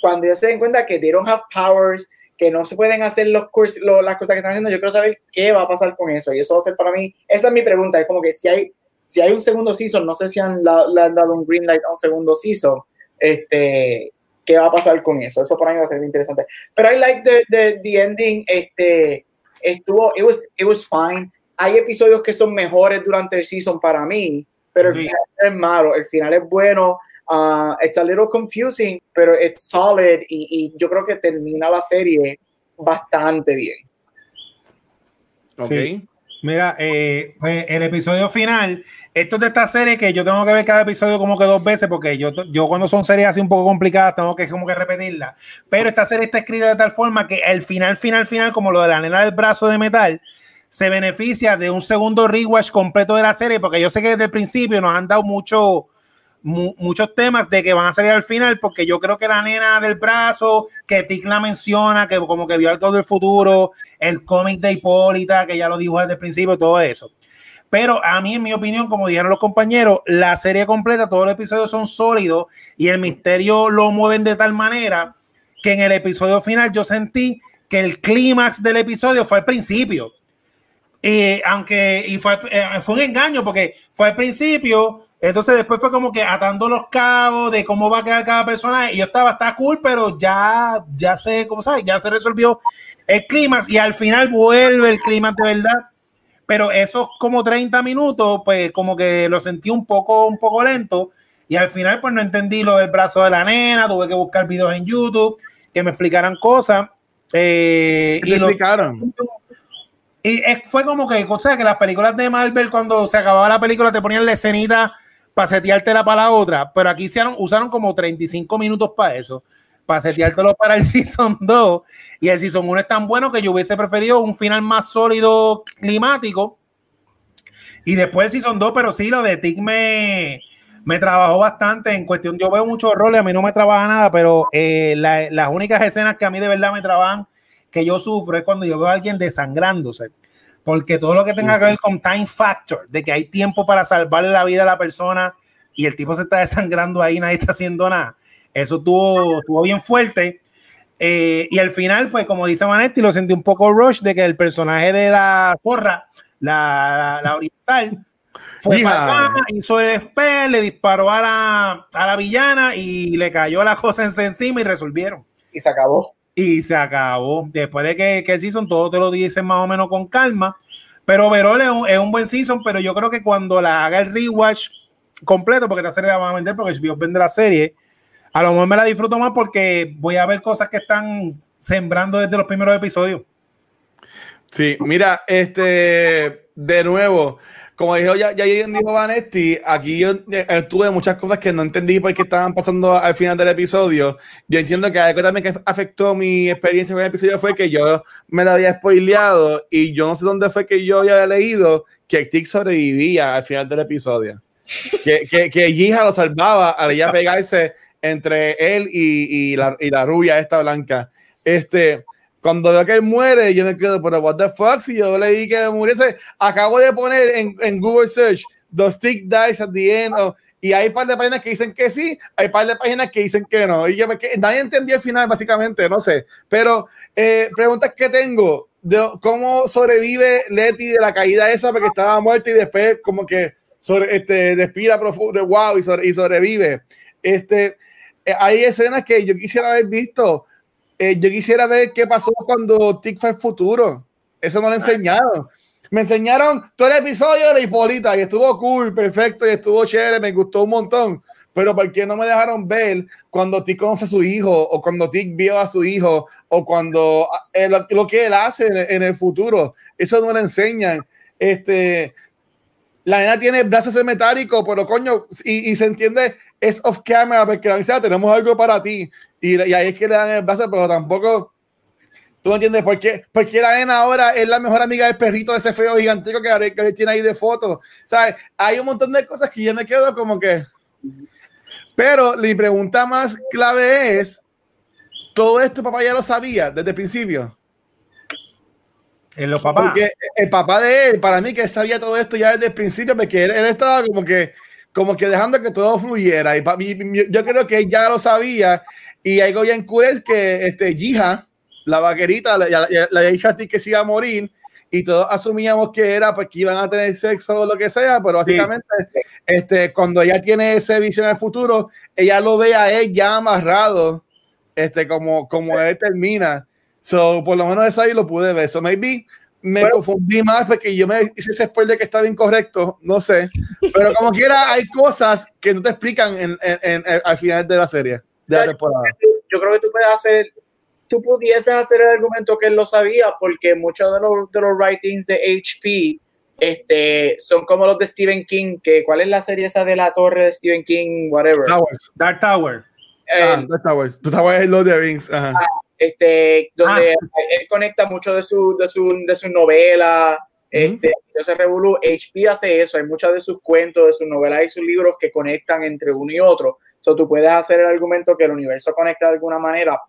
S4: cuando ellos se den cuenta que they don't have powers, que no se pueden hacer los cursos, las cosas que están haciendo, yo quiero saber qué va a pasar con eso. Y eso va a ser para mí, esa es mi pregunta, es como que si hay, si hay un segundo season, no sé si han, dado un green light a un segundo season, este, qué va a pasar con eso. Eso para mí va a ser interesante. Pero I like the, the, ending, este, estuvo, it was, it was fine. Hay episodios que son mejores durante el season para mí, pero el final es malo, el final es bueno. Uh, it's a little confusing, pero it's solid y, y, yo creo que termina la serie bastante bien.
S2: Ok. Mira, eh, pues el episodio final, esto es de esta serie que yo tengo que ver cada episodio como que dos veces, porque yo, yo cuando son series así un poco complicadas, tengo que como que repetirla. Pero esta serie está escrita de tal forma que el final, final, final, como lo de la nena del brazo de metal, se beneficia de un segundo rewatch completo de la serie, porque yo sé que desde el principio nos han dado mucho, muchos temas de que van a salir al final, porque yo creo que la nena del brazo, que Tic la menciona, que como que vio algo del futuro, el cómic de Hipólita, que ya lo dijo desde el principio, todo eso. Pero a mí, en mi opinión, como dijeron los compañeros, la serie completa, todos los episodios son sólidos y el misterio lo mueven de tal manera que en el episodio final yo sentí que el clímax del episodio fue al principio. Y aunque y fue, eh, fue un engaño porque fue al principio, entonces después fue como que atando los cabos de cómo va a quedar cada persona. Y yo estaba, está cool, pero ya, ya sé, ¿cómo sabes? Ya se resolvió el clima y al final vuelve el clima de verdad. Pero esos como 30 minutos, pues como que lo sentí un poco, un poco lento. Y al final, pues no entendí lo del brazo de la nena. Tuve que buscar videos en YouTube que me explicaran cosas. Eh,
S3: y explicaron?
S2: y fue como que, o sea, que las películas de Marvel, cuando se acababa la película, te ponían la escenita para seteártela para la otra, pero aquí hicieron, usaron como 35 minutos para eso, para seteártelo para el [LAUGHS] Season 2, y el Season 1 es tan bueno que yo hubiese preferido un final más sólido climático, y después el Season 2, pero sí, lo de Tic me, me trabajó bastante en cuestión, yo veo muchos roles, a mí no me trabaja nada, pero eh, las únicas escenas que a mí de verdad me trabajan, que yo sufro, es cuando yo veo a alguien desangrándose porque todo lo que tenga que ver con time factor, de que hay tiempo para salvarle la vida a la persona y el tipo se está [LAUGHS] desangrando ahí, nadie está haciendo nada, eso estuvo, estuvo bien fuerte. Eh, y al final, pues como dice Manetti, lo sentí un poco rush de que el personaje de la forra, la, la, oriental, fue para acá, hizo el spell, le disparó a la, a la villana y le cayó la cosa encima y resolvieron.
S4: Y se acabó
S2: y se acabó. Después de que, que el season todo te lo dicen más o menos con calma. Pero Verol es un, buen season, pero yo creo que cuando la haga el rewatch completo, porque esta serie la van a vender, porque HBO vende la serie, a lo mejor me la disfruto más porque voy a ver cosas que están sembrando desde los primeros episodios.
S3: Sí, mira, este, de nuevo, como dijo ya, ya dijo Vanetti, aquí yo eh, tuve muchas cosas que no entendí por qué estaban pasando al final del episodio. Yo entiendo que algo también que afectó mi experiencia con el episodio fue que yo me lo había spoileado y yo no sé dónde fue que yo había leído que Tick sobrevivía al final del episodio. que, que, que Gija lo salvaba al ella pegarse entre él y, y, la, y la rubia esta blanca. Este, cuando veo que él muere, yo me quedo, pero what the fuck, si yo leí que muriese, acabo de poner en, en Google Search, the stick dies at the end, y hay un par de páginas que dicen que sí, hay un par de páginas que dicen que no, y yo me, que, nadie entendió el final, básicamente, no sé, pero eh, preguntas que tengo, de cómo sobrevive Letty de la caída esa, porque estaba muerta y después como que sobre, este, respira profundo, wow, y, sobre, y sobrevive. Este, eh, hay escenas que yo quisiera haber visto, eh, yo quisiera ver qué pasó cuando Tick fue el futuro. Eso no lo enseñaron. Me enseñaron todo el episodio de Hipólita y estuvo cool, perfecto, y estuvo chévere, me gustó un montón. Pero ¿por qué no me dejaron ver cuando Tick conoce a su hijo, o cuando Tick vio a su hijo, o cuando eh, lo, que él hace en, el futuro? Eso no lo enseñan. Este, la nena tiene brazos metálicos, pero coño, y, se entiende, es off camera, porque dice, ah, tenemos algo para ti. Y, y, ahí es que le dan el brazo, pero tampoco. ¿Tú me entiendes? ¿Por qué, Porque la nena ahora es la mejor amiga del perrito de ese feo gigantesco que, que tiene ahí de fotos. ¿Sabes? Hay un montón de cosas que yo me quedo como que. Pero mi pregunta más clave es: ¿todo esto papá ya lo sabía desde el principio?
S2: En los papás.
S3: Porque el papá de él, para mí, que sabía todo esto ya desde el principio, porque él, él estaba como que como que dejando que todo fluyera. Y yo creo que él ya lo sabía. Y algo bien cool es que este, Jija, la vaquerita, le dicho a ti que se iba a morir. Y todos asumíamos que era porque iban a tener sexo o lo que sea, pero básicamente, este, cuando ella tiene esa visión del futuro, ella lo ve a él ya amarrado, este, como, como él termina. So, por lo menos eso ahí lo pude ver. So, maybe me confundí más porque yo me hice ese spoiler que estaba incorrecto, no sé. Pero como quiera, hay cosas que no te explican en, en, al final de la serie, de la temporada.
S4: Yo creo que tú puedes hacer, tú pudieses hacer el argumento que él lo sabía, porque muchos de los, de los writings de HP este, son como los de Stephen King, que ¿cuál es la serie esa de la torre de Stephen King? Whatever.
S2: Dark Tower.
S3: Eh, ah, Dark Towers. Dark Tower es Lord of the Rings. Ajá. Ah,
S4: este, donde ah. él conecta mucho de su, de su, de su novela. Este, Revolu, HP hace eso, hay muchos de sus cuentos, de sus novelas y sus libros que conectan entre uno y otro. So, tú puedes hacer el argumento que el universo conecta de alguna manera.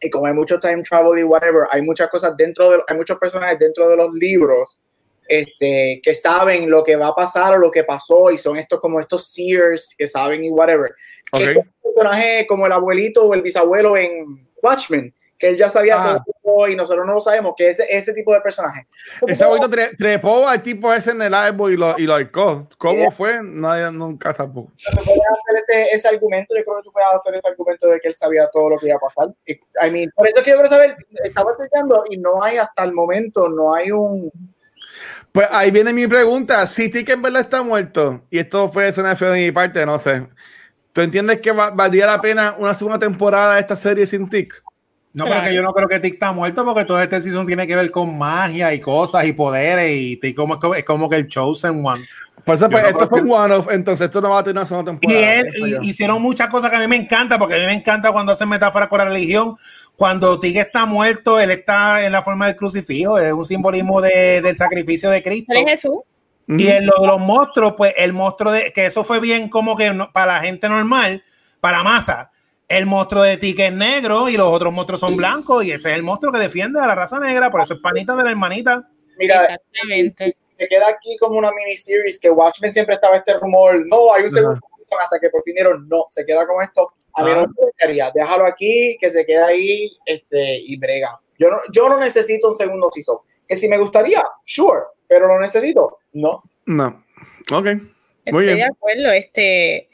S4: Y como hay mucho time travel y whatever, hay muchas cosas dentro de, hay muchos personajes dentro de los libros este, que saben lo que va a pasar o lo que pasó y son estos como estos seers que saben y whatever. Que un personaje como el abuelito o el bisabuelo en Watchmen, que él ya sabía ah. todo y nosotros no lo sabemos, que ese, ese tipo de personaje.
S3: Ese abuelo trepó al tipo ese en el árbol y lo, y lo ¿Cómo fue? Nadie nunca supo.
S4: puedes hacer ese, ese, argumento, yo creo que tú puedes hacer ese argumento de que él sabía todo lo que iba a pasar. I mean, por eso quiero saber, estaba explicando y no hay hasta el momento, no hay un...
S3: Pues ahí viene mi pregunta, si Tick en verdad está muerto, y esto fue una feo de mi parte, no sé, ¿tú entiendes que valdría la pena una segunda temporada de esta serie sin Tick?
S2: No, pero que yo no creo que Tick está muerto porque todo este season tiene que ver con magia y cosas y poderes y Tick como, es como que el Chosen One.
S3: Por eso, pues, esto fue un one-off, entonces esto no va a tener una segunda temporada.
S2: Y, hicieron muchas cosas que a mí me encanta, porque a mí me encanta cuando hacen metáfora con la religión. Cuando Tig está muerto, él está en la forma del crucifijo, es un simbolismo de, del sacrificio de Cristo.
S1: ¿Es Jesús?
S2: Y en lo de los monstruos, pues el monstruo de que eso fue bien como que para la gente normal, para masa el monstruo de Tique es negro y los otros monstruos son blancos y ese es el monstruo que defiende a la raza negra, por eso es panita de la hermanita.
S4: Mira, Exactamente. Se queda aquí como una miniseries que Watchmen siempre estaba este rumor, no, hay un segundo hasta que por fin dieron, no, se queda con esto. A mí no me gustaría, déjalo aquí, que se quede ahí este, y brega. Yo no, yo no necesito un segundo season. Que si me gustaría, sure, pero lo necesito, no.
S3: No. Ok.
S1: Muy Estoy de acuerdo. Este,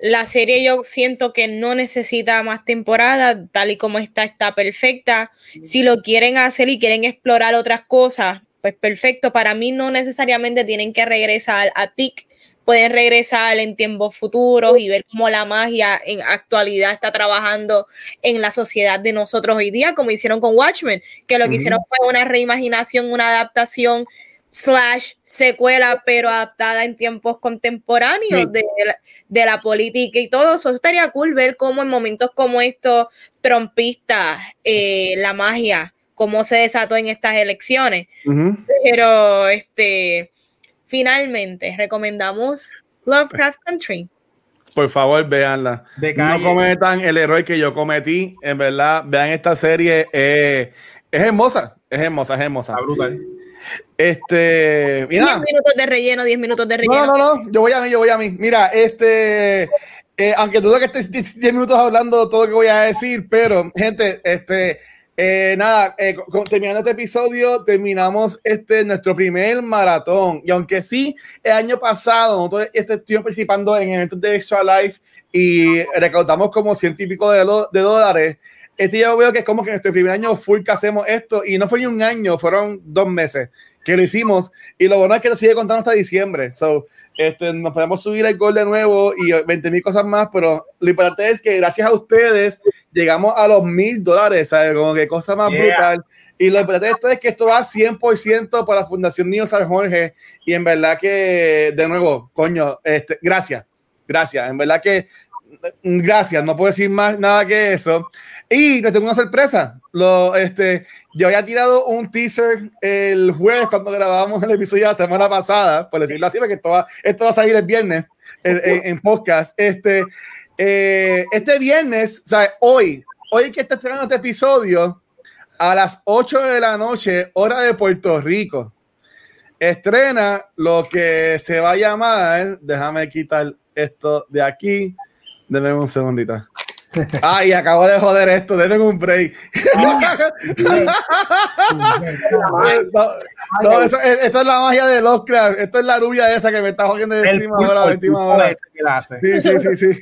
S1: la serie yo siento que no necesita más temporada, tal y como está, está perfecta. Si lo quieren hacer y quieren explorar otras cosas, pues perfecto. Para mí no necesariamente tienen que regresar a TIC pueden regresar en tiempos futuros y ver cómo la magia en actualidad está trabajando en la sociedad de nosotros hoy día, como hicieron con Watchmen, que lo que hicieron fue una reimaginación, una adaptación slash secuela, pero adaptada en tiempos contemporáneos de, la, política y todo. Eso estaría cool ver cómo en momentos como estos trompistas, eh, la magia, cómo se desató en estas elecciones. Pero este finalmente recomendamos Lovecraft Country.
S3: Por favor, véanla. no cometan el error que yo cometí. En verdad, vean esta serie. Eh, es hermosa, es hermosa, es hermosa. brutal. Este,
S1: mira. 10 minutos de relleno, 10 minutos de relleno.
S3: No, no, no, yo voy a mí, yo voy a mí. Mira, este, eh, aunque dudo que estés 10 minutos hablando todo lo que voy a decir, pero, gente, este, eh, nada, eh, terminando este episodio, terminamos este nuestro primer maratón. Y aunque sí, el año pasado nosotros este, estuvimos participando en eventos de Extra Life y recaudamos como ciento y pico de, de dólares. Este yo veo que es como que nuestro primer año full que hacemos esto y no fue ni un año, fueron dos meses que lo hicimos. Y lo bueno es que lo sigue contando hasta diciembre. So, este, nos podemos subir el gol de nuevo y 20 mil cosas más, pero lo importante es que gracias a ustedes llegamos a los mil dólares, ¿sabes? Como que cosa más brutal. Y lo importante de esto es que esto va 100% para la Fundación Niño San Jorge. Y en verdad que, de nuevo, coño, este, gracias, gracias. En verdad que, gracias, no puedo decir más nada que eso. Y les tengo una sorpresa. Este, yo había tirado un teaser el jueves cuando grabábamos el episodio de la semana pasada, por decirlo así, porque esto va, a salir el viernes en, podcast. Este, eh, este viernes, o hoy, hoy que está estrenando este episodio, a las 8 de la noche, hora de Puerto Rico, estrena lo que se va a llamar, déjame quitar esto de aquí, denme un segundito. Ay, acabo de joder esto, denme un break. [LAUGHS] no, esto es la magia de Lovecraft. Esto es la rubia esa que me está jodiendo de encima ahora, de encima ahora. Sí, sí, sí, sí.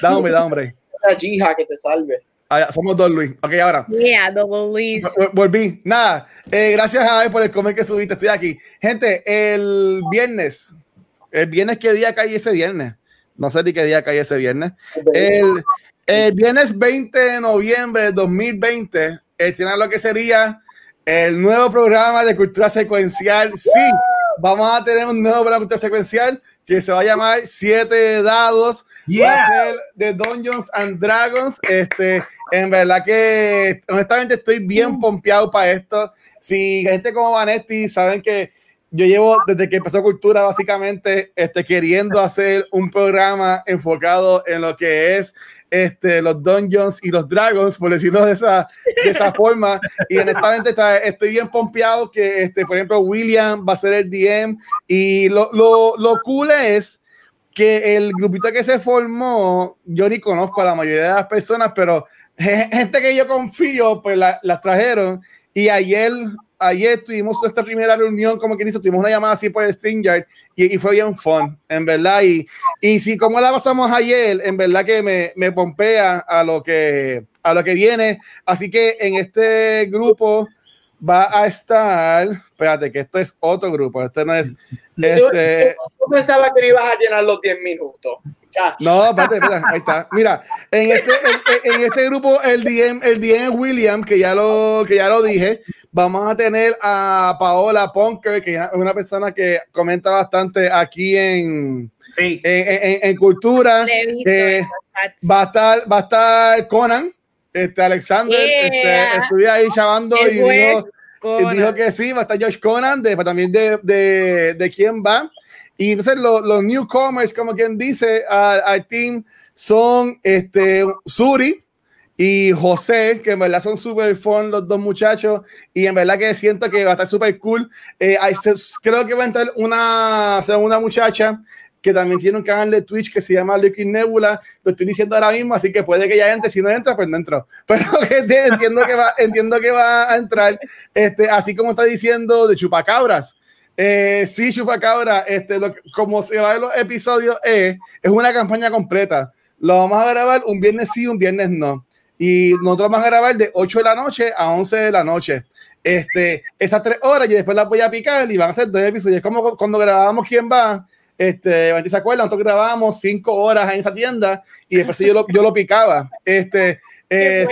S3: Da un break,
S4: Una jija que te salve.
S3: Ah, somos dos Luis. Ok, ahora.
S1: Yeah, double Luis.
S3: Volví. Nada. Eh, gracias a por el comer que subiste. Estoy aquí. Gente, el viernes. El viernes, ¿qué día cae ese viernes? No sé ni qué día cae ese viernes. El, el viernes 20 de noviembre de 2020 tiene lo que sería el nuevo programa de cultura secuencial. Sí, vamos a tener un nuevo programa de cultura secuencial que se va a llamar Siete Dados. Va a ser de Dungeons and Dragons. Este, en verdad que honestamente estoy bien pompeado para esto. Si gente como Vanetti saben que yo llevo desde que empezó Cultura básicamente este, queriendo hacer un programa enfocado en lo que es este, los Dungeons y los Dragons, por decirlo de esa, de esa [LAUGHS] forma. Y honestamente está, estoy bien pompeado que, este, por ejemplo, William va a ser el DM. Y lo, lo, lo cool es que el grupito que se formó, yo ni conozco a la mayoría de las personas, pero [LAUGHS] gente que yo confío, pues las la trajeron. Y ayer ayer tuvimos esta primera reunión, como que dice, tuvimos una llamada así por el y, y, fue bien fun, en verdad. Y, y si como la pasamos ayer, en verdad que me, me pompea a lo que, a lo que viene. Así que en este grupo va a estar, espérate, que esto es otro grupo, este no es... [LAUGHS] Este,
S4: yo, pensaba que ibas a llenar los 10 minutos.
S3: No, espérate, espérate, ahí está. Mira, en este, en, en, este grupo el DM, el DM William, que ya lo, que ya lo dije. Vamos a tener a Paola Ponker, que es una persona que comenta bastante aquí en, sí. en, en, cultura. Eh, va a estar, va a estar Conan, este Alexander, este, estudia ahí chavando y dijo, dijo, que sí, va a estar Josh Conan, de, también de, de, de quién va. Y entonces los newcomers, como quien dice, al team son este, Suri y José, que en verdad son súper fun los dos muchachos. Y en verdad que siento que va a estar súper cool. Eh, creo que va a entrar una, una muchacha que también tiene un canal de Twitch que se llama Liquid Nebula. Lo estoy diciendo ahora mismo, así que puede que ya entre. Si no entra, pues no entró. [LAUGHS] Pero entiendo, que va, entiendo que va a entrar. Este, así como está diciendo de Chupacabras. Eh, sí, Chupacabra, este, lo, como se va ver los episodios, es, es una campaña completa. Lo vamos a grabar un viernes sí, un viernes no. Y nosotros vamos a grabar de 8 de la noche a 11 de la noche. Este, esas tres horas y después las voy a picar y van a ser dos episodios. Es como cuando grabamos quién va, Este, ¿Se acuerdan? Nosotros grabamos cinco horas en esa tienda y después yo lo, yo lo picaba. Este, [LAUGHS] eh,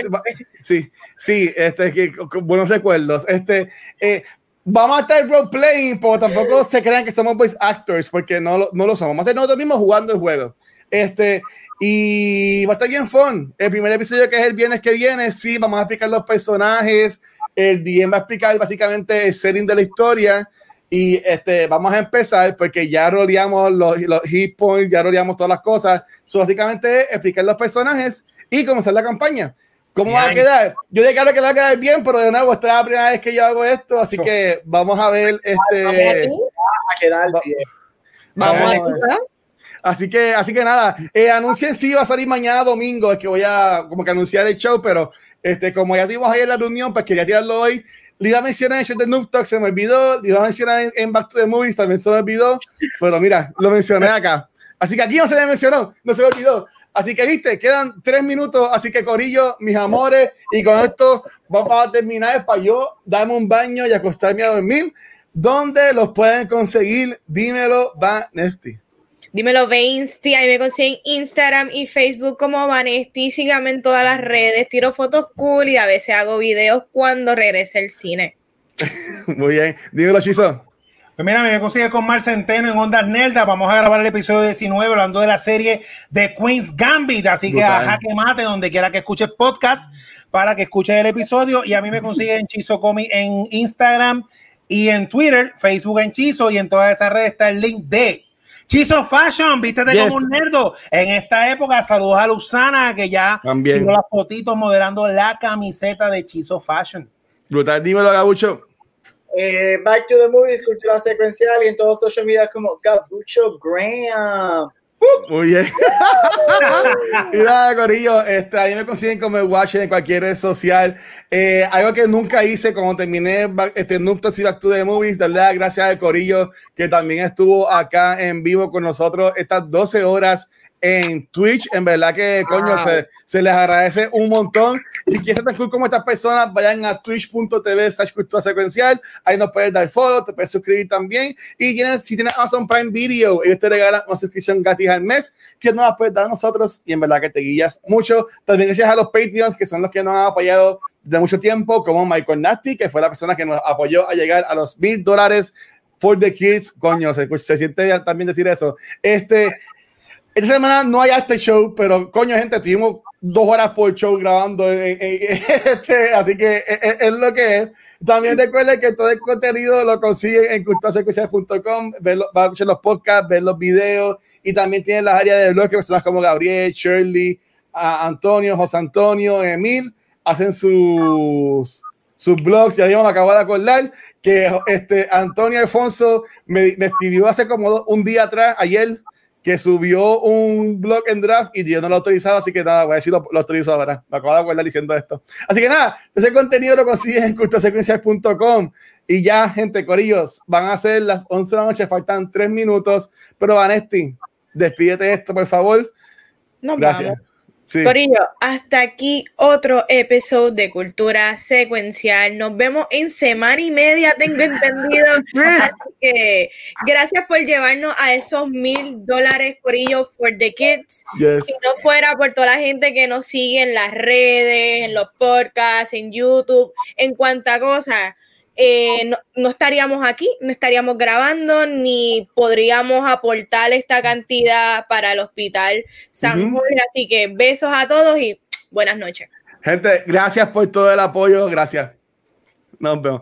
S3: sí, sí, este, que, buenos recuerdos. Este, eh, vamos a estar roleplaying, pero tampoco se crean que somos voice actors, porque no, no lo somos. Vamos a ser nosotros mismos jugando el juego. Este, y va a estar bien fun. El primer episodio, que es el viernes que viene, sí, vamos a explicar los personajes. El DM va a explicar básicamente el setting de la historia. Y este, vamos a empezar porque ya rodeamos los, los hit points, ya rodeamos todas las cosas. So, básicamente explicar los personajes y comenzar la campaña. ¿Cómo va a quedar? Yo declaro que va a quedar bien, pero de nuevo, esta es la primera vez que yo hago esto, así que vamos a ver este. Vamos a quedar bien. Vamos a Así que, así que nada, eh, anuncio en sí va a salir mañana domingo, es que voy a como que anunciar el show, pero este, como ya tuvimos en la reunión, pues quería tirarlo hoy. Le iba a mencionar en show de Noob Talk, se me olvidó, le iba a mencionar en, Back to the Movies, también se me olvidó, pero mira, lo mencioné acá. Así que aquí no se me mencionó, no se me olvidó. Así que, viste, quedan tres minutos. Así que, Corillo, mis amores, y con esto vamos a terminar para yo darme un baño y acostarme a dormir. ¿Dónde los pueden conseguir? Dímelo, Vanesti.
S1: Dímelo, Vanesti. Ahí me consiguen Instagram y Facebook como Vanesti. Síganme en todas las redes. Tiro fotos cool y a veces hago videos cuando regrese el cine. [LAUGHS]
S3: Muy bien. Dímelo, Chizo.
S2: Pues mira, me consigue con Mar Centeno en Ondas Nelda. Vamos a grabar el episodio 19 hablando de la serie de Queen's Gambit. Así que a jaque mate donde quiera que escuches podcast para que escuches el episodio. Y a mí me consigue en Chizo Comi en Instagram y en Twitter, Facebook en Chizo y en todas esas redes está el link de Chizo Fashion, vístete como un nerdo. En esta época, saludos a Luzana, que ya
S3: También.
S2: las fotitos moderando la camiseta de Chizo Fashion.
S3: Brutal, dímelo, Gabucho.
S4: Eh, back to the Movies, cultura secuencial y en todos social media como Gabucho Graham.
S3: Muy bien. [LAUGHS] Corillo, este, ahí me consiguen como el Watch en cualquier red social. Eh, algo que nunca hice cuando terminé este Nuptos y Back to the Movies, darle gracias al Corillo que también estuvo acá en vivo con nosotros estas 12 horas en Twitch. En verdad que, coño, se, se, les agradece un montón. Si quieren tan cool como estas personas, vayan a twitch.tv slash cultura secuencial. Ahí nos puedes dar follow, te puedes suscribir también. Y tienes, si tienes Amazon Prime Video, ellos te regalan una suscripción gratis al mes que no la puedes dar a nosotros. Y en verdad que te guías mucho. También gracias a los Patreons, que son los que nos han apoyado de mucho tiempo, como Michael Nasty, que fue la persona que nos apoyó a llegar a los mil dólares for the kids. Coño, se, se siente también decir eso. Este, esta semana no hay este show, pero coño, gente, tuvimos dos horas por show grabando, [LAUGHS] este, así que es, lo que es. También recuerden que todo el contenido lo consiguen en culturasecuencial.com, va a escuchar los podcasts, ver los videos y también tienen las áreas de blog que personas como Gabriel, Shirley, Antonio, José Antonio, Emil, hacen sus sus blogs, ya me acabo de acordar que este Antonio Alfonso me, me escribió hace como un día atrás, ayer, que subió un blog en draft y yo no lo autorizaba, así que nada, voy a decir lo, lo autorizo ahora. Me acabo de acordar diciendo esto. Así que nada, ese contenido lo consigues en cultosecuencial.com y ya, gente, corillos, van a ser las 11 de la noche, faltan 3 minutos, pero Vanesti, despídete esto, por favor.
S1: No, Gracias. Sí. Corillo, hasta aquí otro episodio de Cultura Secuencial. Nos vemos en semana y media, tengo entendido. [LAUGHS] Así que gracias por llevarnos a esos mil dólares, Corillo, for the kids.
S3: Yes.
S1: Si no fuera por toda la gente que nos sigue en las redes, en los podcasts, en YouTube, en cuanta cosa eh, no, no, estaríamos aquí, no estaríamos grabando, ni podríamos aportar esta cantidad para el Hospital San uh -huh. Jorge. Así que besos a todos y buenas noches.
S3: Gente, gracias por todo el apoyo, gracias. Nos vemos.